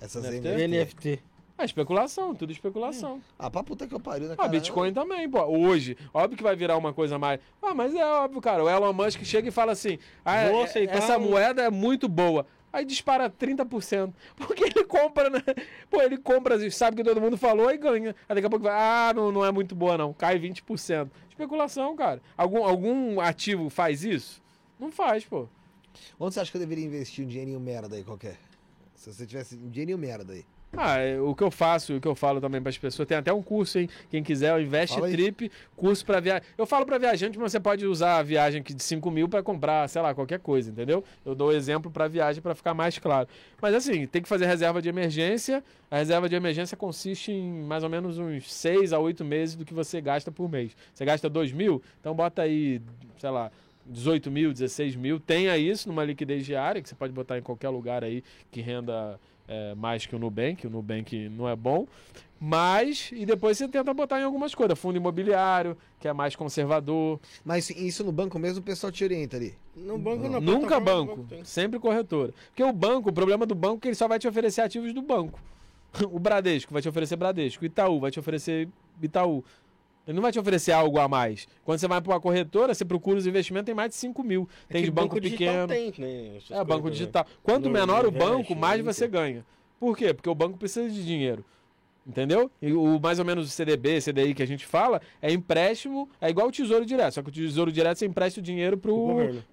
Essas NFT? NFT. Ah, é especulação, tudo especulação. Hum. Ah, pra puta que eu pariu, né, ah, cara? Ah, Bitcoin também, pô. Hoje, óbvio que vai virar uma coisa mais. Ah, mas é óbvio, cara. O Elon Musk chega e fala assim: ah, Vou essa moeda é muito boa. Aí dispara 30%. Porque ele compra, né? Pô, ele compra, sabe que todo mundo falou e ganha. Aí daqui a pouco vai, ah, não, não é muito boa, não. Cai 20%. Especulação, cara. Algum, algum ativo faz isso? Não faz, pô. Onde você acha que eu deveria investir um dinheirinho merda aí, qualquer? Se você tivesse um dinheirinho merda aí. Ah, é, o que eu faço, o que eu falo também para as pessoas, tem até um curso, hein? Quem quiser, o Invest. Trip, curso para viagem. Eu falo para viajante, mas você pode usar a viagem de 5 mil para comprar, sei lá, qualquer coisa, entendeu? Eu dou exemplo para viagem para ficar mais claro. Mas assim, tem que fazer reserva de emergência. A reserva de emergência consiste em mais ou menos uns 6 a 8 meses do que você gasta por mês. Você gasta 2 mil, então bota aí, sei lá, 18 mil, 16 mil. Tenha isso numa liquidez diária, que você pode botar em qualquer lugar aí que renda é, mais que o Nubank. O Nubank não é bom. Mas, e depois você tenta botar em algumas coisas. Fundo imobiliário, que é mais conservador. Mas isso no banco mesmo o pessoal te orienta ali. No banco não. Nunca banco, tem. sempre corretora. Porque o banco, o problema do banco é que ele só vai te oferecer ativos do banco. O Bradesco vai te oferecer Bradesco, o Itaú vai te oferecer Itaú. Ele não vai te oferecer algo a mais. Quando você vai para uma corretora, você procura os investimentos, tem mais de 5 mil. É Tem de banco, digital pequeno. Tem, né, É, banco né? digital. Quanto No- menor o banco, mais você ganha. Por quê? Porque o banco precisa de dinheiro. Entendeu? E o mais ou menos o CDB, CDI que a gente fala, é empréstimo, é igual o Tesouro Direto. Só que o Tesouro Direto você empresta o dinheiro pro,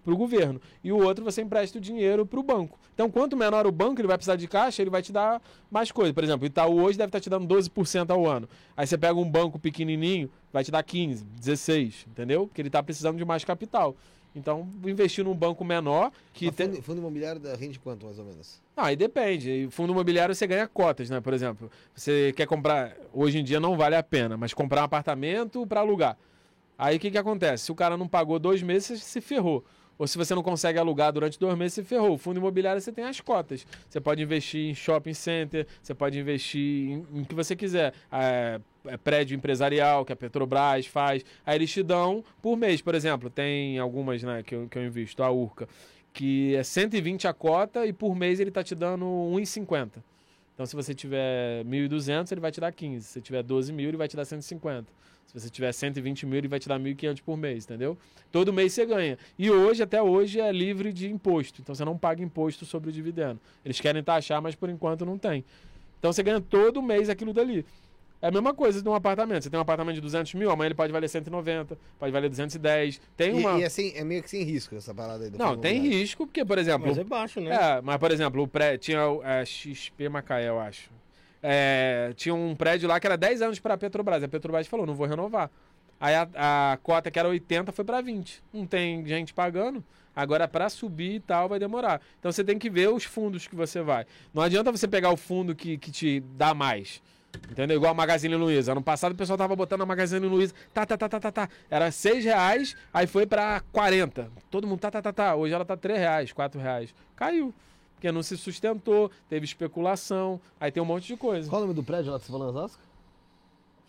O governo. E o outro você empresta o dinheiro pro banco. Então, quanto menor o banco, ele vai precisar de caixa, ele vai te dar mais coisa. Por exemplo, o Itaú hoje deve estar te dando 12% ao ano. Aí você pega um banco pequenininho, vai te dar 15, 16, entendeu? Porque ele está precisando de mais capital. Então, investir num banco menor que Mas tem... fundo, fundo imobiliário da- rende quanto, mais ou menos? Ah, aí depende. Fundo imobiliário você ganha cotas, né? Por exemplo, você quer comprar. Hoje em dia não vale a pena, mas comprar um apartamento para alugar. Aí o que, que acontece? Se o cara não pagou dois meses, você se ferrou. Ou se você não consegue alugar durante dois meses, você ferrou. O fundo imobiliário você tem as cotas. Você pode investir em shopping center, você pode investir em, em que você quiser. É, é prédio empresarial, que a Petrobras faz. Aí eles te dão por mês, por exemplo. Tem algumas né, que, eu, que eu invisto, a Urca, que é 120 a cota e por mês ele tá te dando 1,50. Então, se você tiver 1.200, ele vai te dar 15. Se você tiver 12 mil, ele vai te dar 150. Se você tiver 120 mil, ele vai te dar 1.500 por mês, entendeu? Todo mês você ganha. E hoje, até hoje, é livre de imposto. Então, você não paga imposto sobre o dividendo. Eles querem taxar, mas por enquanto não tem. Então, você ganha todo mês aquilo dali. É a mesma coisa de um apartamento. Você tem um apartamento de 200 mil, amanhã ele pode valer 190, pode valer 210. Tem E, uma... e é, sem- é meio que sem risco essa parada aí do Não, tem imobiliário. risco, porque, por exemplo, Mas é baixo, né? é, mas por exemplo, o prédio tinha o é, XP Macaé, eu acho. É, tinha um prédio lá que era 10 anos para a Petrobras. A Petrobras falou: não vou renovar. Aí a, a cota que era 80 foi para 20. Não tem gente pagando. Agora, para subir e tal, vai demorar. Então você tem que ver os fundos que você vai. Não adianta você pegar o fundo que, que te dá mais. Entendeu? Igual a Magazine Luiza. Ano passado o pessoal tava botando a Magazine Luiza. Tá, tá, tá, tá, tá, tá. Era 6 reais, aí foi pra 40. Todo mundo tá, tá, tá, tá. Hoje ela tá 3 reais, 4 reais. Caiu. Porque não se sustentou, teve especulação, aí tem um monte de coisa. Qual o nome do prédio lá que você falou em Osasco?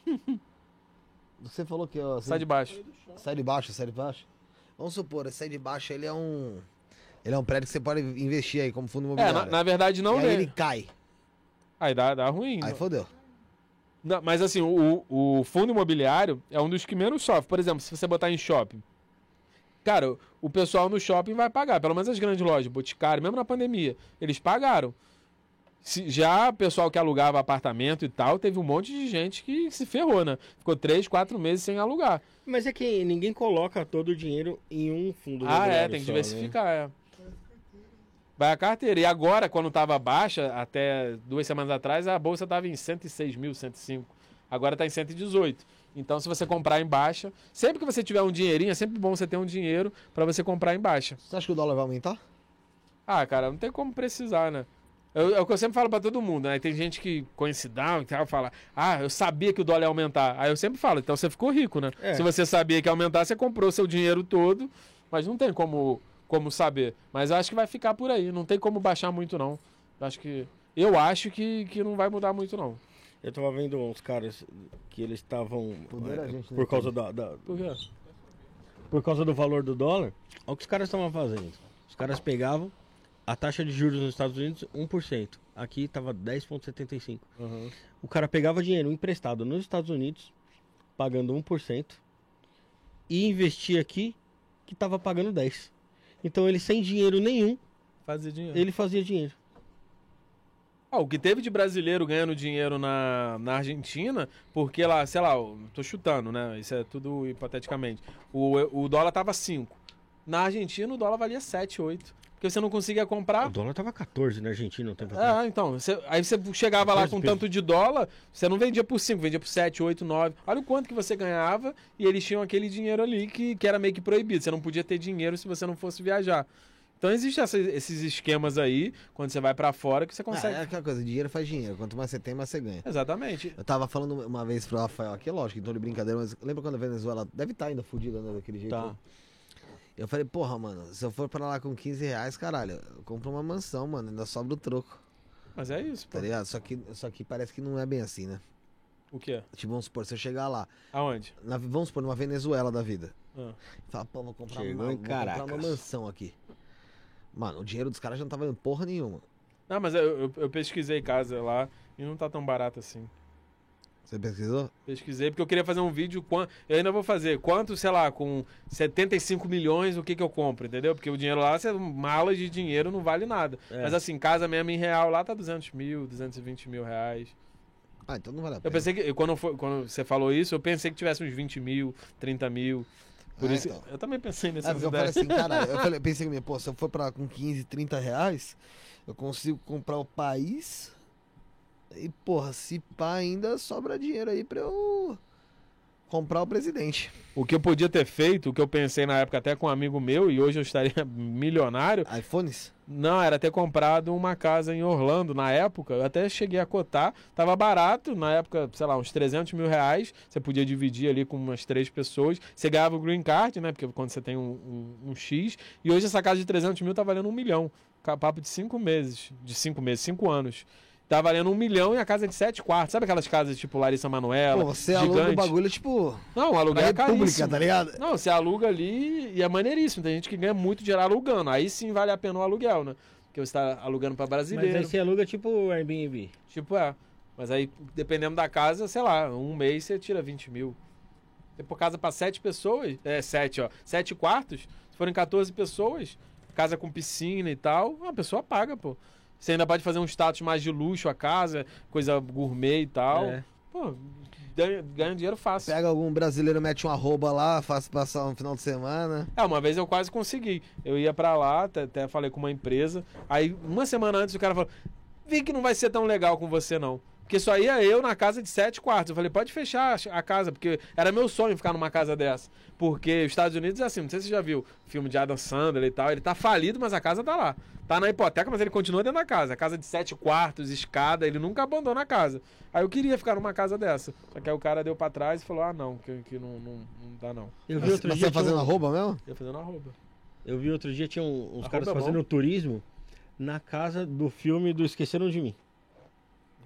você falou que... ó, Sai de baixo. Sai de baixo, sai de baixo. Vamos supor, esse sai de baixo ele é um. Ele é um prédio que você pode investir aí como fundo É, imobiliário. na, na verdade não e aí ele cai. Aí dá, dá ruim. Aí Não- fodeu. Não, mas assim, o, o fundo imobiliário é um dos que menos sofre. Por exemplo, se você botar em shopping. Cara, o- pessoal no shopping vai pagar, pelo menos as grandes lojas, Boticário, mesmo na pandemia, eles pagaram. Se- já o pessoal que alugava apartamento e tal, teve um monte de gente que se ferrou, né? Ficou três, quatro meses sem alugar. Mas é que ninguém coloca todo o dinheiro em um fundo Ah, é, tem que só, diversificar, é. Vai a carteira. E agora, quando tava baixa, até duas semanas atrás, a bolsa tava em 106 mil, 105. Agora tá em 118. Então, se você comprar em baixa, sempre que você tiver um dinheirinho, é sempre bom você ter um dinheiro para você comprar em baixa. Você acha que o dólar vai aumentar? Ah, cara, não tem como precisar, né? Eu- é o que eu sempre falo pra todo mundo, né? Tem gente que coincidão e tal, fala, ah, eu sabia que o dólar ia aumentar. Aí eu sempre falo, então você ficou rico, né? É. Se você sabia que ia aumentar, você comprou seu dinheiro todo, mas não tem como, como saber. Mas eu acho que vai ficar por aí, não tem como baixar muito, não. Eu acho que. Eu acho que, que não vai mudar muito, não. Eu tava vendo uns caras que eles estavam. É, não por causa da, da- Por quê? por causa do valor do dólar. Olha o que os caras estavam fazendo. Os caras pegavam a taxa de juros nos Estados Unidos 1%. Aqui tava 10,75%. O cara pegava dinheiro emprestado nos Estados Unidos, pagando 1%, e investia aqui, que tava pagando 10%. Então ele sem dinheiro nenhum, Fazer dinheiro. ele fazia dinheiro. Ah, o que teve de brasileiro ganhando dinheiro na, na Argentina, porque lá, sei lá, eu tô chutando, né? Isso é tudo hipoteticamente. O, o dólar tava 5. Na Argentina o dólar valia 7, 8. Porque você não conseguia comprar. O dólar tava 14 na Argentina um tempo atrás. É, então, você- aí você chegava lá 14 com pesos. tanto de dólar, você não vendia por 5, vendia por 7, 8, 9. Olha o quanto que você ganhava e eles tinham aquele dinheiro ali que, que era meio que proibido. Você não podia ter dinheiro se você não fosse viajar. Então existem essa- esses esquemas aí, quando você vai pra fora, que você Ah, consegue. é aquela coisa, dinheiro faz dinheiro. Quanto mais você tem, mais você ganha. Exatamente. Eu tava falando uma vez pro Rafael aqui, lógico, tom de brincadeira, mas lembra quando a Venezuela deve estar ainda fodida, né, daquele jeito? Tá. Eu falei, porra, mano, se eu for pra lá com 15 reais, caralho, eu compro uma mansão, mano, ainda sobra o troco, Mas é isso, pô. tá ligado? Só que, só que parece que não é bem assim, né? O quê? Tipo, vamos supor, se eu chegar lá, Aonde? na- vamos supor, numa Venezuela da vida, Ah. fala, pô, vou comprar, Chegou uma, vou comprar uma mansão aqui. Mano, o dinheiro dos caras já não tá valendo porra nenhuma. Não, mas eu, eu- eu pesquisei casa lá e não tá tão barato assim. Você pesquisou? Pesquisei porque eu queria fazer um vídeo. Eu ainda vou fazer. Quanto, sei lá, com 75 milhões, o que que eu compro, entendeu? Porque o dinheiro lá, você, malas de dinheiro não vale nada. É. Mas assim, casa mesmo em real lá tá 200 mil, 220 mil reais. Ah, então não vale a Eu pena. pensei que, quando, foi- quando você falou isso, eu pensei que tivesse uns 20 mil, 30 mil. Por Ah, isso, então. eu também pensei nesse É, porque eu falei assim, cara, eu falei, pensei comigo, pô, se eu for pra com 15, 30 reais, eu consigo comprar o país e, porra, se pá, ainda sobra dinheiro aí pra eu comprar o presidente. O que eu podia ter feito, o que eu pensei na época até com um amigo meu, e hoje eu estaria milionário, iPhones? Não, era ter comprado uma casa em Orlando na época. Eu até cheguei a cotar. Tava barato, na época, sei lá, uns 300 mil reais. Você podia dividir ali com umas três pessoas. Você ganhava o green card, né? Porque quando você tem um, um- um X. E hoje essa casa de 300 mil tá valendo um milhão. Papo de cinco meses. De cinco meses, cinco anos. Tá valendo um milhão e a casa é de sete quartos. Sabe aquelas casas tipo Larissa Manoela? Pô, você aluga o gigante? bagulho, tipo, Não, o pra aluguel é República, caríssimo. tá ligado? Não, você aluga ali e é maneiríssimo. Tem gente que ganha muito dinheiro alugando. Aí sim vale a pena o aluguel, né? Porque você está alugando para Mas brasileiro. aí você aluga tipo o Airbnb. Tipo, é. Mas aí, dependendo da casa, sei lá, um mês você tira 20 mil. For casa para sete pessoas, é sete, ó. Sete quartos, se forem 14 pessoas, casa com piscina e tal, a pessoa paga, pô. Você ainda pode fazer um status mais de luxo a casa, coisa gourmet e tal. É. Pô, ganha, dinheiro fácil. Pega algum brasileiro, mete um arroba lá, faz passar um final de semana. É, uma vez eu quase consegui. Eu ia pra lá, até, até falei com uma empresa. Aí, uma semana antes, o cara falou: Vi que não vai ser tão legal com você, não. Porque só ia eu na casa de sete quartos. Eu falei: pode fechar a casa, porque era meu sonho ficar numa casa dessa. Porque os Estados Unidos é assim, não sei se você já viu filme de Adam Sandler e tal. Ele tá falido, mas a casa tá lá. Tá na hipoteca, mas ele continua dentro da casa. A casa de sete quartos, escada, ele nunca abandona a casa. Aí eu queria ficar numa casa dessa. Só que aí o cara deu pra trás e falou: ah, não, que, que não, não, não dá não. Eu vi outro mas dia. você tá fazendo um- arroba mesmo? Ia fazendo arroba. Eu vi outro dia tinha um- uns Arroba caras é fazendo turismo na casa do filme do Esqueceram de Mim.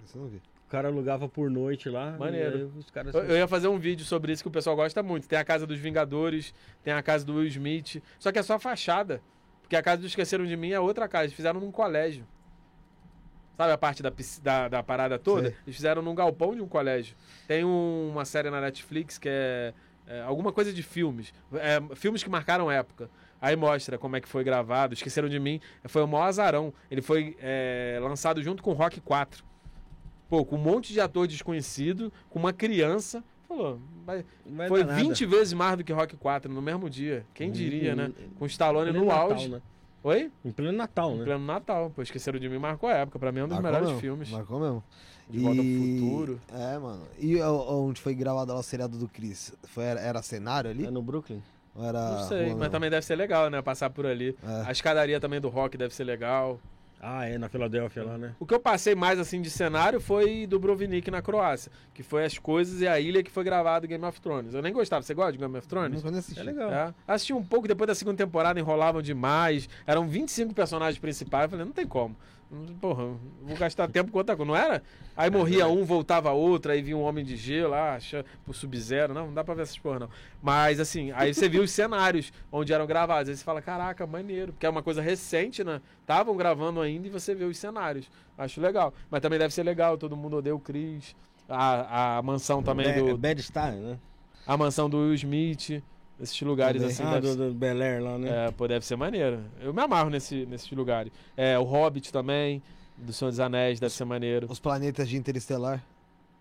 Isso eu não vi. O cara alugava por noite lá. Maneiro. e os caras... Eu, eu ia fazer um vídeo sobre isso que o pessoal gosta muito. Tem a casa dos Vingadores, tem a casa do Will Smith. Só que é só fachada. Porque a casa do Esqueceram de Mim é outra casa. Eles fizeram num colégio. Sabe a parte da, da, da parada toda? Sei. Eles fizeram num galpão de um colégio. Tem um- uma série na Netflix que é, é alguma coisa de filmes. É, filmes que marcaram época. Aí mostra como é que foi gravado. Esqueceram de Mim. Foi o maior azarão. Ele foi é, lançado junto com Rock 4. Pô, com um monte de ator desconhecido, com uma criança. Falou, foi dar nada. 20 vezes mais do que Rock 4 no mesmo dia. Quem diria, né? Com o Stallone Em no Natal, auge. né? Oi? Em pleno Natal, Em né? pleno Natal. Pô, Esqueceram de Mim marcou a época. Pra mim é um dos Marcou melhores mesmo, filmes. Marcou mesmo. De Volta pro Futuro. É, mano. E onde foi gravado lá o seriado do Chris? Foi, era, era cenário ali? É no Brooklyn. Ou era Não sei, mas mesmo? também deve ser legal, né? Passar por ali. É. A escadaria também do rock deve ser legal. Ah, é, na Filadélfia lá, né? O que eu passei mais assim de cenário foi do Brovnik na Croácia, que foi as coisas e a ilha que foi gravado Game of Thrones. Eu nem gostava. Você gosta de Game of Thrones? Nem assisti. É legal. É. Assisti um pouco, depois da segunda temporada enrolavam demais. Eram 25 personagens principais. Eu falei, não tem como. Porra, vou gastar tempo com outra coisa. Não era? Aí morria um, voltava outro, aí vinha um homem de gelo, ah, acha pro Sub-Zero. Não, não dá pra ver essas porra, não. Mas assim, aí você viu os cenários onde eram gravados. Aí você fala, caraca, maneiro. Porque é uma coisa recente, né? Estavam gravando ainda e você vê os cenários. Acho legal. Mas também deve ser legal, todo mundo odeia o Chris. A, a mansão também Bad, do. Bad Star, né? A mansão do Will Smith. Esses lugares Também. assim. ah, deve do, do Bel Air lá, né? é, pô, deve ser maneiro. Eu me amarro nesse, nesses lugares. É, o Hobbit também, do Senhor dos Anéis, deve ser maneiro. Os planetas de Interestelar.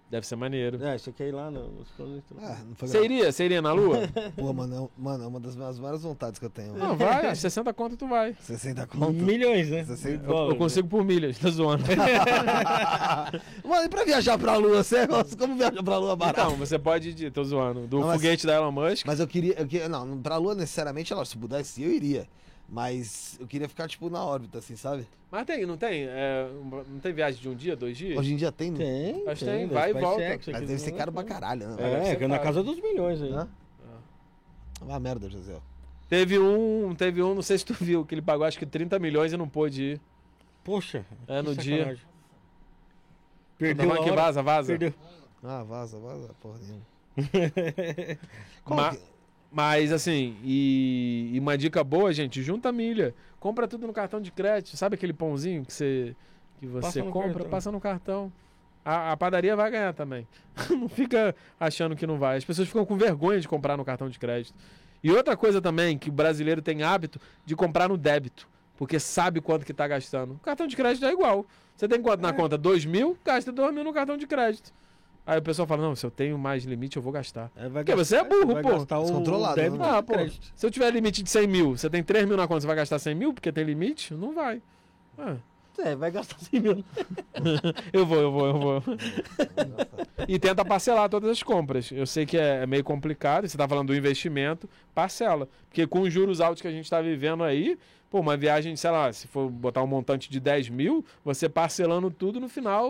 Deve ser maneiro. É, isso aqui é ir lá no, nos planetas. Ah, não foi Você iria? Você iria na Lua? Pô, mano, é mano, é uma das minhas várias vontades que eu tenho. Não, vai. 60 conto tu vai. 60 conto. Milhões, né? 60 Eu, eu consigo por milhas, tá zoando. Mano, e pra viajar pra Lua? Você? Como viajar pra Lua barato? Então, você pode ir, tô zoando, do Não, mas- foguete da Elon Musk. Mas eu queria, eu queria. Não, pra Lua necessariamente, se pudesse, eu iria. Mas eu queria ficar, tipo, na órbita, assim, sabe? Mas tem, não tem? É, não tem viagem de um dia, dois dias? Hoje em dia tem, né? Tem, Acho que tem, vai e volta. SpaceX Mas deve ser caro pra caralho, né? É, que é na caro. casa dos milhões aí. Hã? Uma merda, José. Teve um, teve um, não sei se tu viu, que ele pagou acho que 30 milhões e não pôde ir. Poxa. É, no dia. sacanagem. Tá Perdeu a que vaza, vaza. Perdeu. Ah, vaza, vaza, porra nenhuma. Ma- que- Mas assim, e, e uma dica boa, gente, junta milha. Compra tudo no cartão de crédito. Sabe aquele pãozinho que você, que você Passa compra? Passa no cartão. A, a padaria vai ganhar também. não fica achando que não vai. As pessoas ficam com vergonha de comprar no cartão de crédito. E outra coisa também, que o brasileiro tem hábito de comprar no débito. Porque sabe quanto que tá gastando. O cartão de crédito é igual. Você tem quanto na conta? 2 mil? Gasta 2 mil no cartão de crédito. Aí o pessoal fala, não, se eu tenho mais limite, eu vou gastar. É, vai Porque você é burro, vai pô. gastar o Descontrolado, débito né? Ah, pô. crédito. Se eu tiver limite de 100 mil, você tem 3 mil na conta, você vai gastar 100 mil porque tem limite? Não vai. Ah, É, vai gastar 100 mil. eu vou, eu vou, eu vou. e tenta parcelar todas as compras. Eu sei que é, é meio complicado, você tá falando do investimento, parcela. Porque com os juros altos que a gente tá vivendo aí, pô, uma viagem, sei lá, se for botar um montante de 10 mil, você parcelando tudo no final,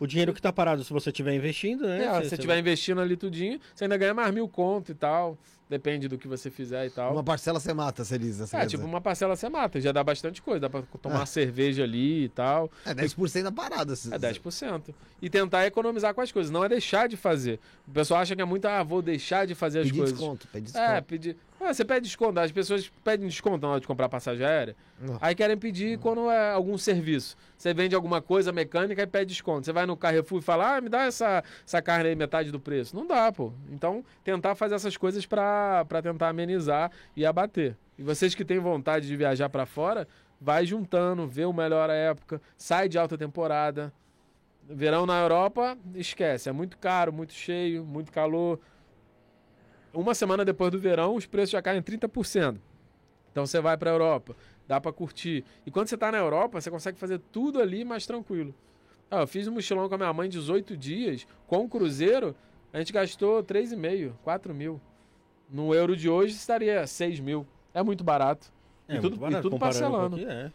O dinheiro que tá parado, se você estiver investindo, né? é, se você estiver investindo ali tudinho, você ainda ganha mais mil conto e tal. Depende do que você fizer e tal. Uma parcela você mata, você diz. Você É, tipo, dizer. uma parcela você mata, já dá bastante coisa, dá pra tomar É. cerveja ali e tal. É 10% da parada. se- É 10%. E tentar economizar com as coisas, não é deixar de fazer. O pessoal acha que é muito, ah, vou deixar de fazer as Pedir coisas. desconto, pedir É, desconto. pedir. Ah, você pede desconto, as pessoas pedem desconto na hora de comprar passagem aérea. Não. Aí querem pedir quando é algum serviço. Você vende alguma coisa mecânica e pede desconto. Você vai no Carrefour e fala, ah, me dá essa, essa carne aí metade do preço. Não dá, pô. Então, tentar fazer essas coisas pra tentar amenizar e abater. E vocês que têm vontade de viajar pra fora, vai juntando, vê o melhor a época, sai de alta temporada. Verão na Europa, esquece. É muito caro, muito cheio, muito calor. Uma semana depois do verão, os preços já caem 30%. Então você vai para a Europa, dá para curtir. E quando você está na Europa, você consegue fazer tudo ali mais tranquilo. Ah, eu fiz um mochilão com a minha mãe 18 dias, com um cruzeiro, a gente gastou 3,5, 4 mil. No euro de hoje estaria 6 mil. É muito barato. É, e tudo, muito barato e tudo parcelando. aqui, é.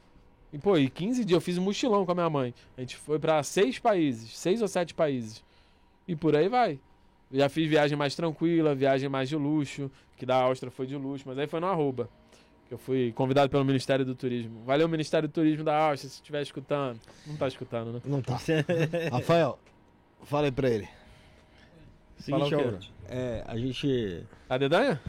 E, pô, e 15 dias eu fiz um mochilão com a minha mãe. A gente foi para seis países, seis ou sete países. E por aí vai. Já fiz viagem mais tranquila, viagem mais de luxo, que da Áustria foi de luxo, mas aí foi no arroba. Que eu fui convidado pelo Ministério do Turismo. Valeu, Ministério do Turismo da Áustria, se estiver escutando. Não tá escutando, né? Não tá. Rafael, fala aí pra ele. Seguinte, o? Aura, é, a gente A dedanha?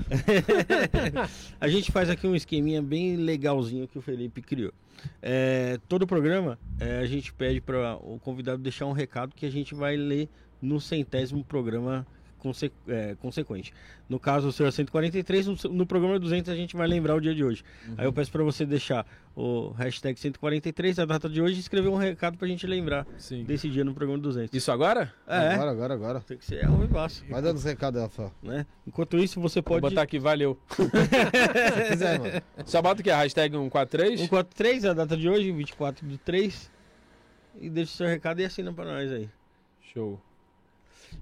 a gente faz aqui um esqueminha bem legalzinho que o Felipe criou. É, todo programa é, a gente pede para o convidado deixar um recado que a gente vai ler no centésimo programa conse- é, consequente. No caso, o seu é 143, no, no programa 200 a gente vai lembrar o dia de hoje. Aí eu peço para você deixar o hashtag 143, a data de hoje, e escrever um recado para a gente lembrar Sim. desse dia no programa 200. Isso agora? É, Agora, agora, agora. tem que ser ao vivaço, Vai dando os recados, Rafael. né? Enquanto isso, você Vou pode... botar aqui, valeu. Se quiser, mano. Só bota o quê? Hashtag 143? 143 é a data de hoje, 24 do 3. E deixa o seu recado e assina pra nós aí. Show.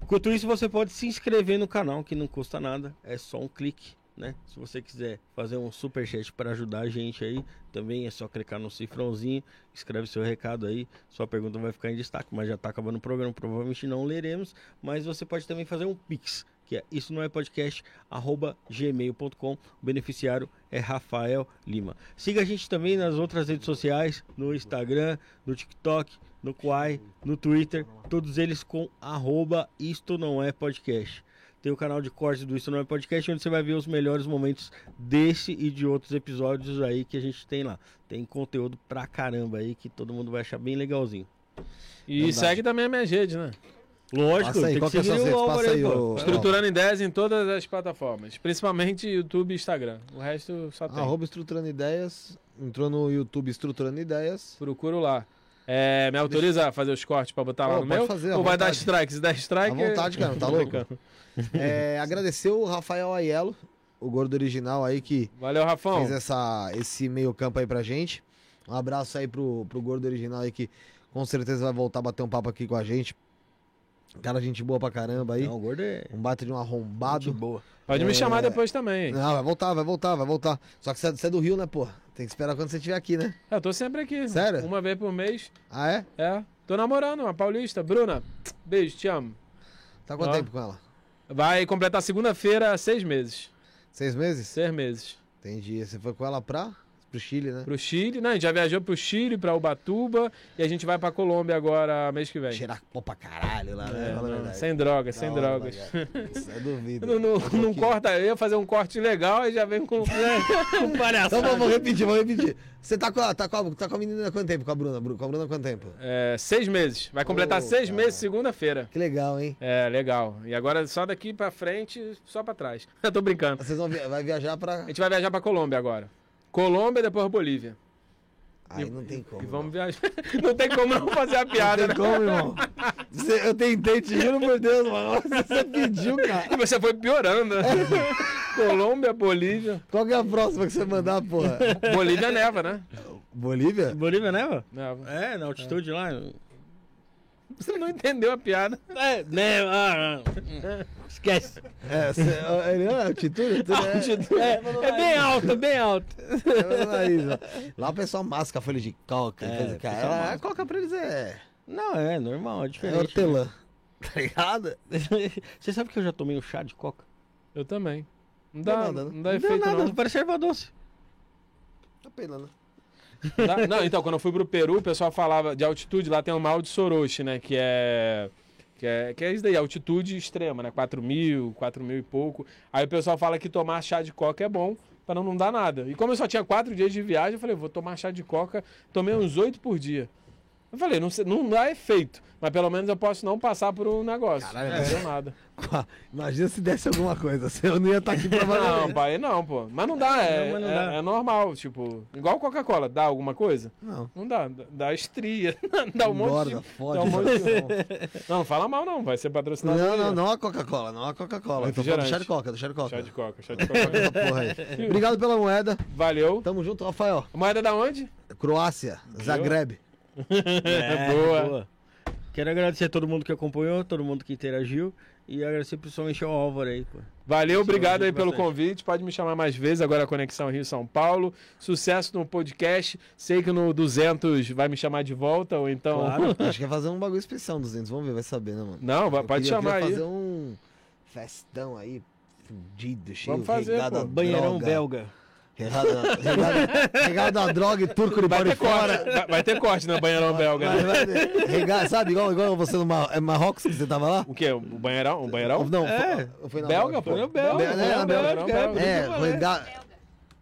Enquanto isso, você pode se inscrever no canal, que não custa nada, é só um clique, né? Se você quiser fazer um super chat para ajudar a gente aí, também é só clicar no cifrãozinho, escreve seu recado aí, sua pergunta vai ficar em destaque, mas já tá acabando o programa, provavelmente não leremos, mas você pode também fazer um pix, que é isso não é podcast, arroba gmail.com, o beneficiário é Rafael Lima. Siga a gente também nas outras redes sociais, no Instagram, no TikTok, no Quai, no Twitter, todos eles com arroba isto não é podcast. Tem o canal de cortes do Isto Não É Podcast, onde você vai ver os melhores momentos desse e de outros episódios aí que a gente tem lá. Tem conteúdo pra caramba aí que todo mundo vai achar bem legalzinho. E Verdade. segue também a minha rede, né? Lógico, Passa aí, tem que é seguir o? Álvaro aí, aí, pô. ô- Estruturando ideias em todas as plataformas, principalmente YouTube e Instagram. O resto só tem. Arroba Estruturando Ideias. Entrou no YouTube Estruturando Ideias. Procuro lá. É, me autoriza a fazer os cortes pra botar lá no meu? fazer, Ou vai dar strike? Se der strike. À vontade, cara, tá louco? É, agradecer o Rafael Aiello, o gordo original aí que Valeu, Rafão. fez essa, esse meio campo aí pra gente. Um abraço aí pro, pro gordo original aí que com certeza vai voltar a bater um papo aqui com a gente. Cara, gente boa pra caramba aí. Não, o gordo é Um baita de um arrombado. boa. Pode me É. chamar depois também. Não, vai voltar, vai voltar, vai voltar. Só que você é- você é do Rio, né, pô? Tem que esperar quando você estiver aqui, né? Eu tô sempre aqui. Sério? Uma vez por mês. Ah, é? É. Tô namorando, uma paulista. Bruna, beijo, te amo. Tá quanto Ó. tempo com ela? Vai completar segunda-feira seis meses. Seis meses? Seis meses. Entendi. Você foi com ela pra? Pro Chile, né? Pro Chile. Não, a gente já viajou pro Chile, pra Ubatuba. E a gente vai pra Colômbia agora, mês que vem. Cheirar pô pra caralho lá, né? É, sem drogas, sem hora, drogas. Eu duvido. Não, não, Um não corta, eu ia fazer um corte legal e já vem com. com palhaçada. Então vamos repetir, vamos repetir. Você tá com, a, tá, com a, tá com a menina há quanto tempo? Com a Bruna? Bru- Com a Bruna há quanto tempo? É, seis meses. Vai completar Ô, seis cara. meses segunda-feira. Que legal, hein? É, legal. E agora só daqui pra frente, só pra trás. Eu tô brincando. Vocês vão via- vai viajar pra. A gente vai viajar pra Colômbia agora. Colômbia e depois Bolívia. Aí E- não tem como. E vamos viajar. Não tem como não fazer a piada, Não né? tem como, irmão. Você- eu tentei, te juro por Deus, mano. Você pediu, cara. E você foi piorando. né? Colômbia, Bolívia. Qual que é a próxima que você mandar, porra? Bolívia neva, né? Bolívia? Bolívia, né, mano? Neva. É, na altitude lá. Você não entendeu a piada. É, né? Esquece. É, cê, ele é altitude? Tudo é, Altitude. É, é bem alto, é bem alto. é nariz. Lá o pessoal masca folha de coca. É, cara. pessoal a masca. coca pra eles é, Não, é normal, é é diferente. hortelã. Tá ligado? Você sabe que eu já tomei um chá de coca? Eu também. Não Não dá, dá nada, né? não dá Não deu efeito, nada, não. parece erva doce. Tá pena, né? Dá- Não, então, quando eu fui pro Peru, o pessoal falava de altitude, lá tem o mal de Soroshi, né? Que é. Que é, que é isso daí, altitude extrema, né? 4 mil, 4 mil e pouco. Aí o pessoal fala que tomar chá de coca é bom, pra não, não dar nada. E como eu só tinha 4 dias de viagem, eu falei, vou tomar chá de coca, tomei uns 8 por dia. Eu falei, não, não dá efeito, mas pelo menos eu posso não passar por um negócio. Caralho, não deu nada. Imagina se desse alguma coisa. Eu não ia estar aqui pra Não, pai, não, pô. Mas não dá, é, Não, não é- dá. é normal, tipo, igual Coca-Cola, dá alguma coisa? Não. Não dá, dá- estria, dá um monte de... fode. dá um monte de... Não, não fala mal não, vai ser patrocinado. Não, não, não a Coca-Cola, não a Coca-Cola. Tô falando do chá de coca, do chá de coca. Chá de coca, chá de coca. Obrigado pela moeda. Valeu. Tamo junto, Rafael. Moeda da onde? Croácia, Zagreb. É, Boa. Quero agradecer a todo mundo que acompanhou, todo mundo que interagiu e agradecer principalmente ao Álvaro aí, pô. Valeu, obrigado aí ajuda pelo bastante. convite. Pode me chamar mais vezes agora a Conexão Rio-São Paulo. Sucesso no podcast. Sei que no 200 vai me chamar de volta, ou então... Claro. Acho que é fazer um bagulho especial no 200. Vamos ver, vai saber, né, mano? Não, vai- Eu pode chamar queria aí. fazer um festão aí, fudido, cheio, Vamos fazer, pô. Banheirão droga, belga. Regado, regado, regado a droga e turco de Vai bora ter fora. corte, vai, vai ter corte no banheirão belga. Vai, né? vai ter. Rega- sabe, igual, igual você no Mar é Marrocos que você tava lá? O quê? O banheirão? O banheirão? Não, É. foi, foi na Belga. Foi no belga, né, belga, belga, belga. É, belga. rega...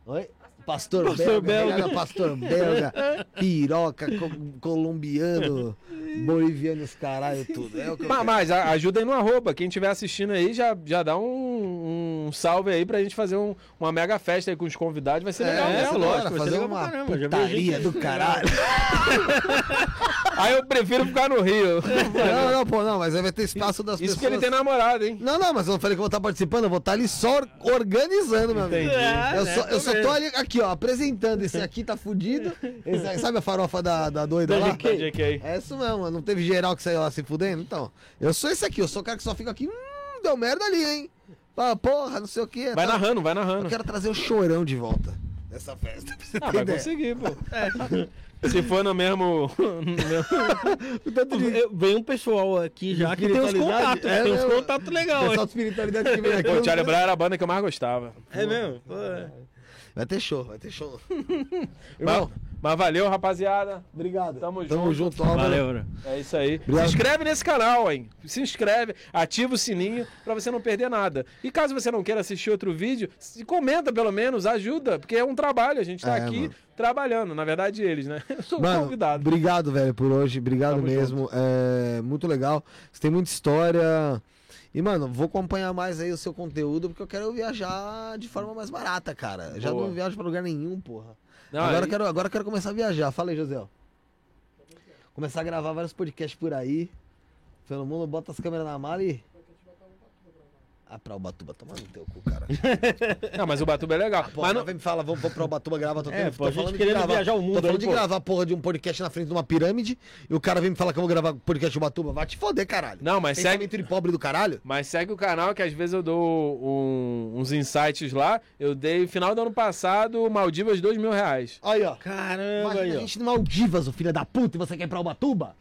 Oi? Pastor, Pastor belga, belga. regado a pastor belga, piroca, co- colombiano, boliviano, os caralho, tudo. É que Mas, mas ajuda aí no arroba. Quem estiver assistindo aí, já, já dá um, um salve aí pra gente fazer um- uma mega festa aí com os convidados. Vai ser legal É, lógico, vai ser fazer legal uma caramba, putaria do caralho. Aí eu prefiro ficar no Rio. Não, não, pô, não, mas aí vai ter espaço das Isso pessoas. porque ele tem namorado, hein? Não, não, mas eu não falei que eu vou estar participando, eu vou estar ali só or- organizando, meu amigo. Entendi. Eu, né, só, eu só tô ali, aqui, ó, apresentando. Esse aqui tá fudido. Esse sabe a farofa da, da doida Da lá? GK. É isso mesmo, não teve geral que saiu lá se fudendo? Então, eu sou esse aqui, eu sou o cara que só fica aqui, hum, deu merda ali, hein? Fala, porra, não sei o que. Vai narrando, vai narrando. Eu quero trazer o chorão de volta dessa festa, pra você Ah, ter vai ideia. conseguir, pô. Se for no mesmo. no Vem um pessoal aqui já que tem uns contatos, é tem uns contatos legais. pessoal de espiritualidade que vem aqui. Pô, o Charlie Brown era a banda que eu mais gostava. É mesmo? Pô, é. Vai ter show, vai ter show. Irmão, mas valeu, rapaziada. obrigado. Tamo Tamo junto. junto. Valeu, bro. É isso aí. Obrigado. Se inscreve nesse canal, hein? Se inscreve, ativa o sininho pra você não perder nada. E caso você não queira assistir outro vídeo, se comenta pelo menos, ajuda, porque é um trabalho, a gente tá É, aqui mano. trabalhando. Na verdade, eles, né? Eu sou Mano, convidado. obrigado, velho, por hoje. Obrigado Tamo mesmo. É muito legal. Você tem muita história. E, mano, vou acompanhar mais aí o seu conteúdo, porque eu quero viajar de forma mais barata, cara. Eu Já Boa. não viajo pra lugar nenhum, porra. Não, agora, aí- quero, agora quero começar a viajar. Fala aí, José. Começar a gravar vários podcasts por aí. Pelo mundo, bota as câmeras na mala e. Ah, pra Ubatuba, toma no teu cu, cara. Não, mas o Batuba é legal. Pô, mas não vem me fala, vamos, vamos pra Ubatuba gravar. Tô, É, tendo- pô, tô a gente falando de querendo gravar. viajar o mundo Tô falando aí, de pô. gravar porra de um podcast na frente de uma pirâmide e o cara vem me falar que eu vou gravar podcast de Ubatuba. Vai te foder, caralho. Não, mas segue, Pensamento de pobre do caralho. mas segue o canal que às vezes eu dou um- uns insights lá. Eu dei final do ano passado Maldivas dois mil reais. Aí, ó. Caramba, Imagina aí, a ó. gente no Maldivas, o filho da puta, e você quer ir pra Ubatuba?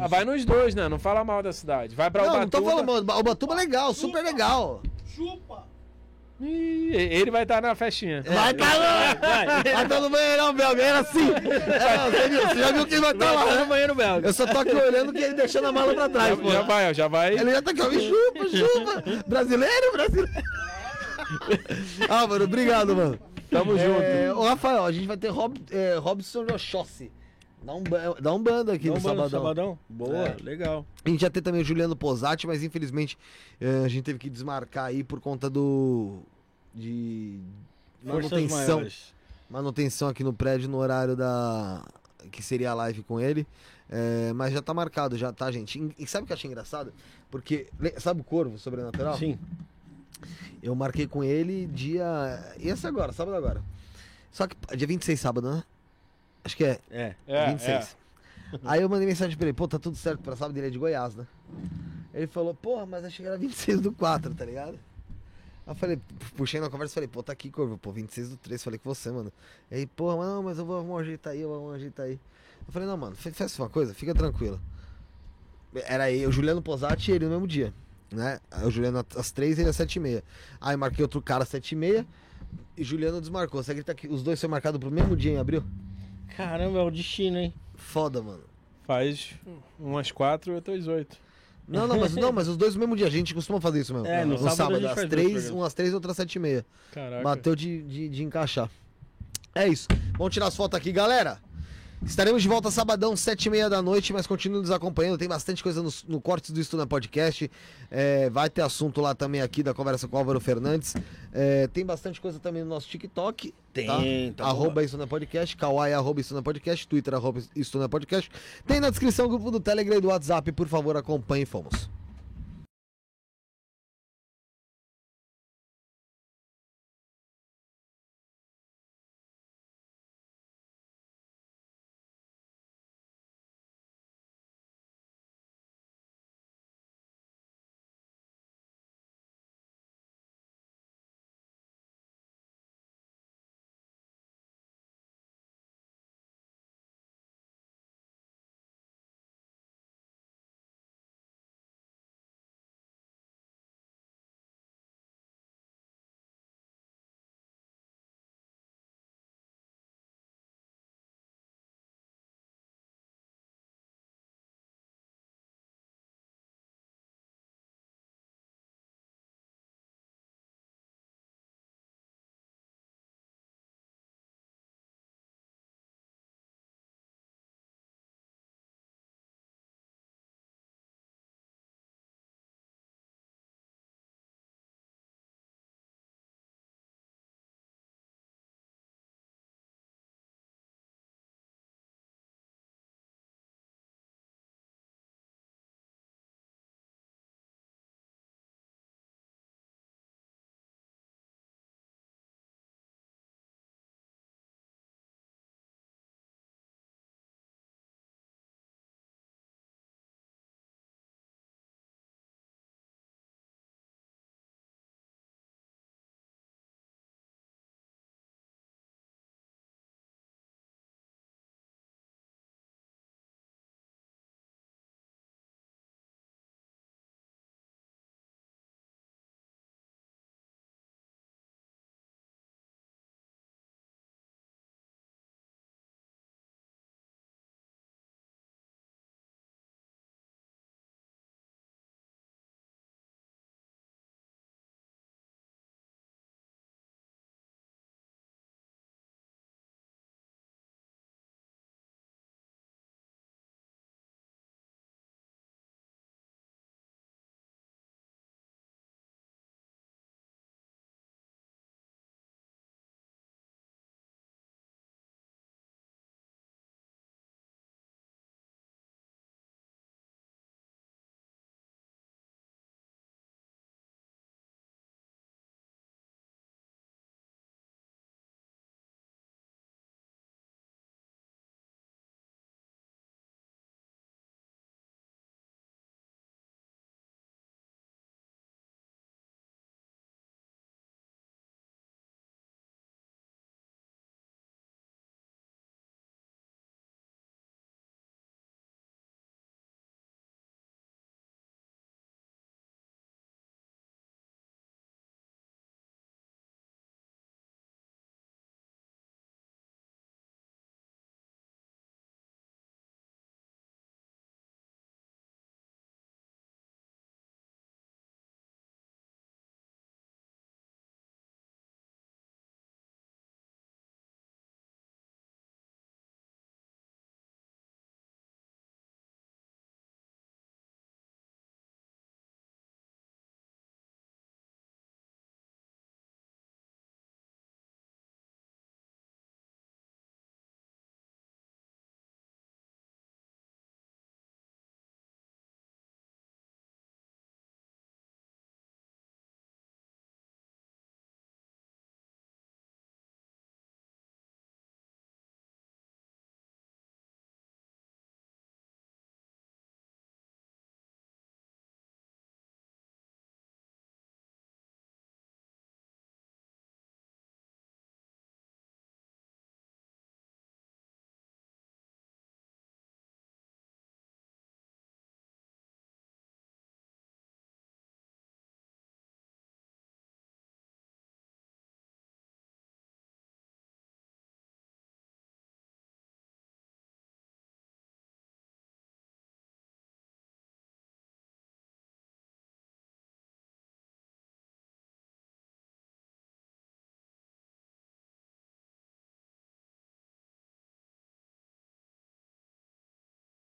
Ah, vai nos dois, né? Não fala mal da cidade. Vai pra não, Ubatuba. não tô falando, mano. Ubatuba é legal, super legal. Chupa! Ih, ele vai estar na festinha. Vai tá louco! Vai tá no banheirão, Belga, era assim. É, você, viu, você já viu quem vai estar Vai lá, no né? banheiro belga. Eu só tô aqui olhando que ele deixando a mala pra trás, pô. Já, já vai, já vai. Ele já tá aqui, ó, me chupa, chupa. Brasileiro, brasileiro. ah, mano, obrigado, mano. Tamo É, junto. ô, Rafael, a gente vai ter Rob, é, Robson Rochossi. Dá um, dá um bando aqui Dá no um bando no sabadão. sabadão? Boa, É. legal. A gente ia ter também o Juliano Posati, mas infelizmente eh, a gente teve que desmarcar aí por conta do. de. Forças manutenção. maiores. Manutenção aqui no prédio no horário da. que seria a live com ele. Eh, mas já tá marcado, já tá, gente. E sabe o que eu achei engraçado? Porque. Sabe o Corvo Sobrenatural? Sim. Eu marquei com ele dia. Esse agora, sábado agora. Só que. Dia 26, sábado, né? Acho que é. É. É, 26. Aí eu mandei mensagem pra ele, pô, tá tudo certo pra sábado, ele é de Goiás, né? Ele falou, porra, mas achei que era 26 do 4, tá ligado? Aí eu falei, puxei na conversa e falei, pô, tá aqui, Corvo, pô, 26 do 3, falei com você, mano. Aí, porra, mas não, mas eu vou arrumar um jeito aí, eu vou arrumar um jeito aí. Eu falei, não, mano, fa- faz uma coisa, fica tranquilo. Era eu, o Juliano Posati e ele no mesmo dia, né? Aí o Juliano às 3 e ele às 7 e meia. Aí marquei outro cara às 7 e meia e Juliano desmarcou. Você acredita que os dois foram marcados pro mesmo dia em abril? Caramba, é o destino, hein? Foda, mano. Faz umas quatro e outras oito. Não, não, mas, não, mas os dois no mesmo dia. A gente costuma fazer isso mesmo. É, no sábado a gente às três, um às três, outro às sete e meia. Caraca. Bateu de, de, de encaixar. É isso. Vamos tirar as fotos aqui, galera. Estaremos de volta sabadão, sete e meia da noite, mas continue nos acompanhando. Tem bastante coisa no, no Cortes do Estúdio Podcast. É, vai ter assunto lá também aqui da conversa com o Álvaro Fernandes. É, tem bastante coisa também no nosso TikTok. Tem, tá? tá arroba Estúdio Podcast, Kawaii, arroba Estúdio Podcast, Twitter, arroba Estúdio Podcast. Tem na descrição o grupo do Telegram e do WhatsApp. Por favor, acompanhe fomos.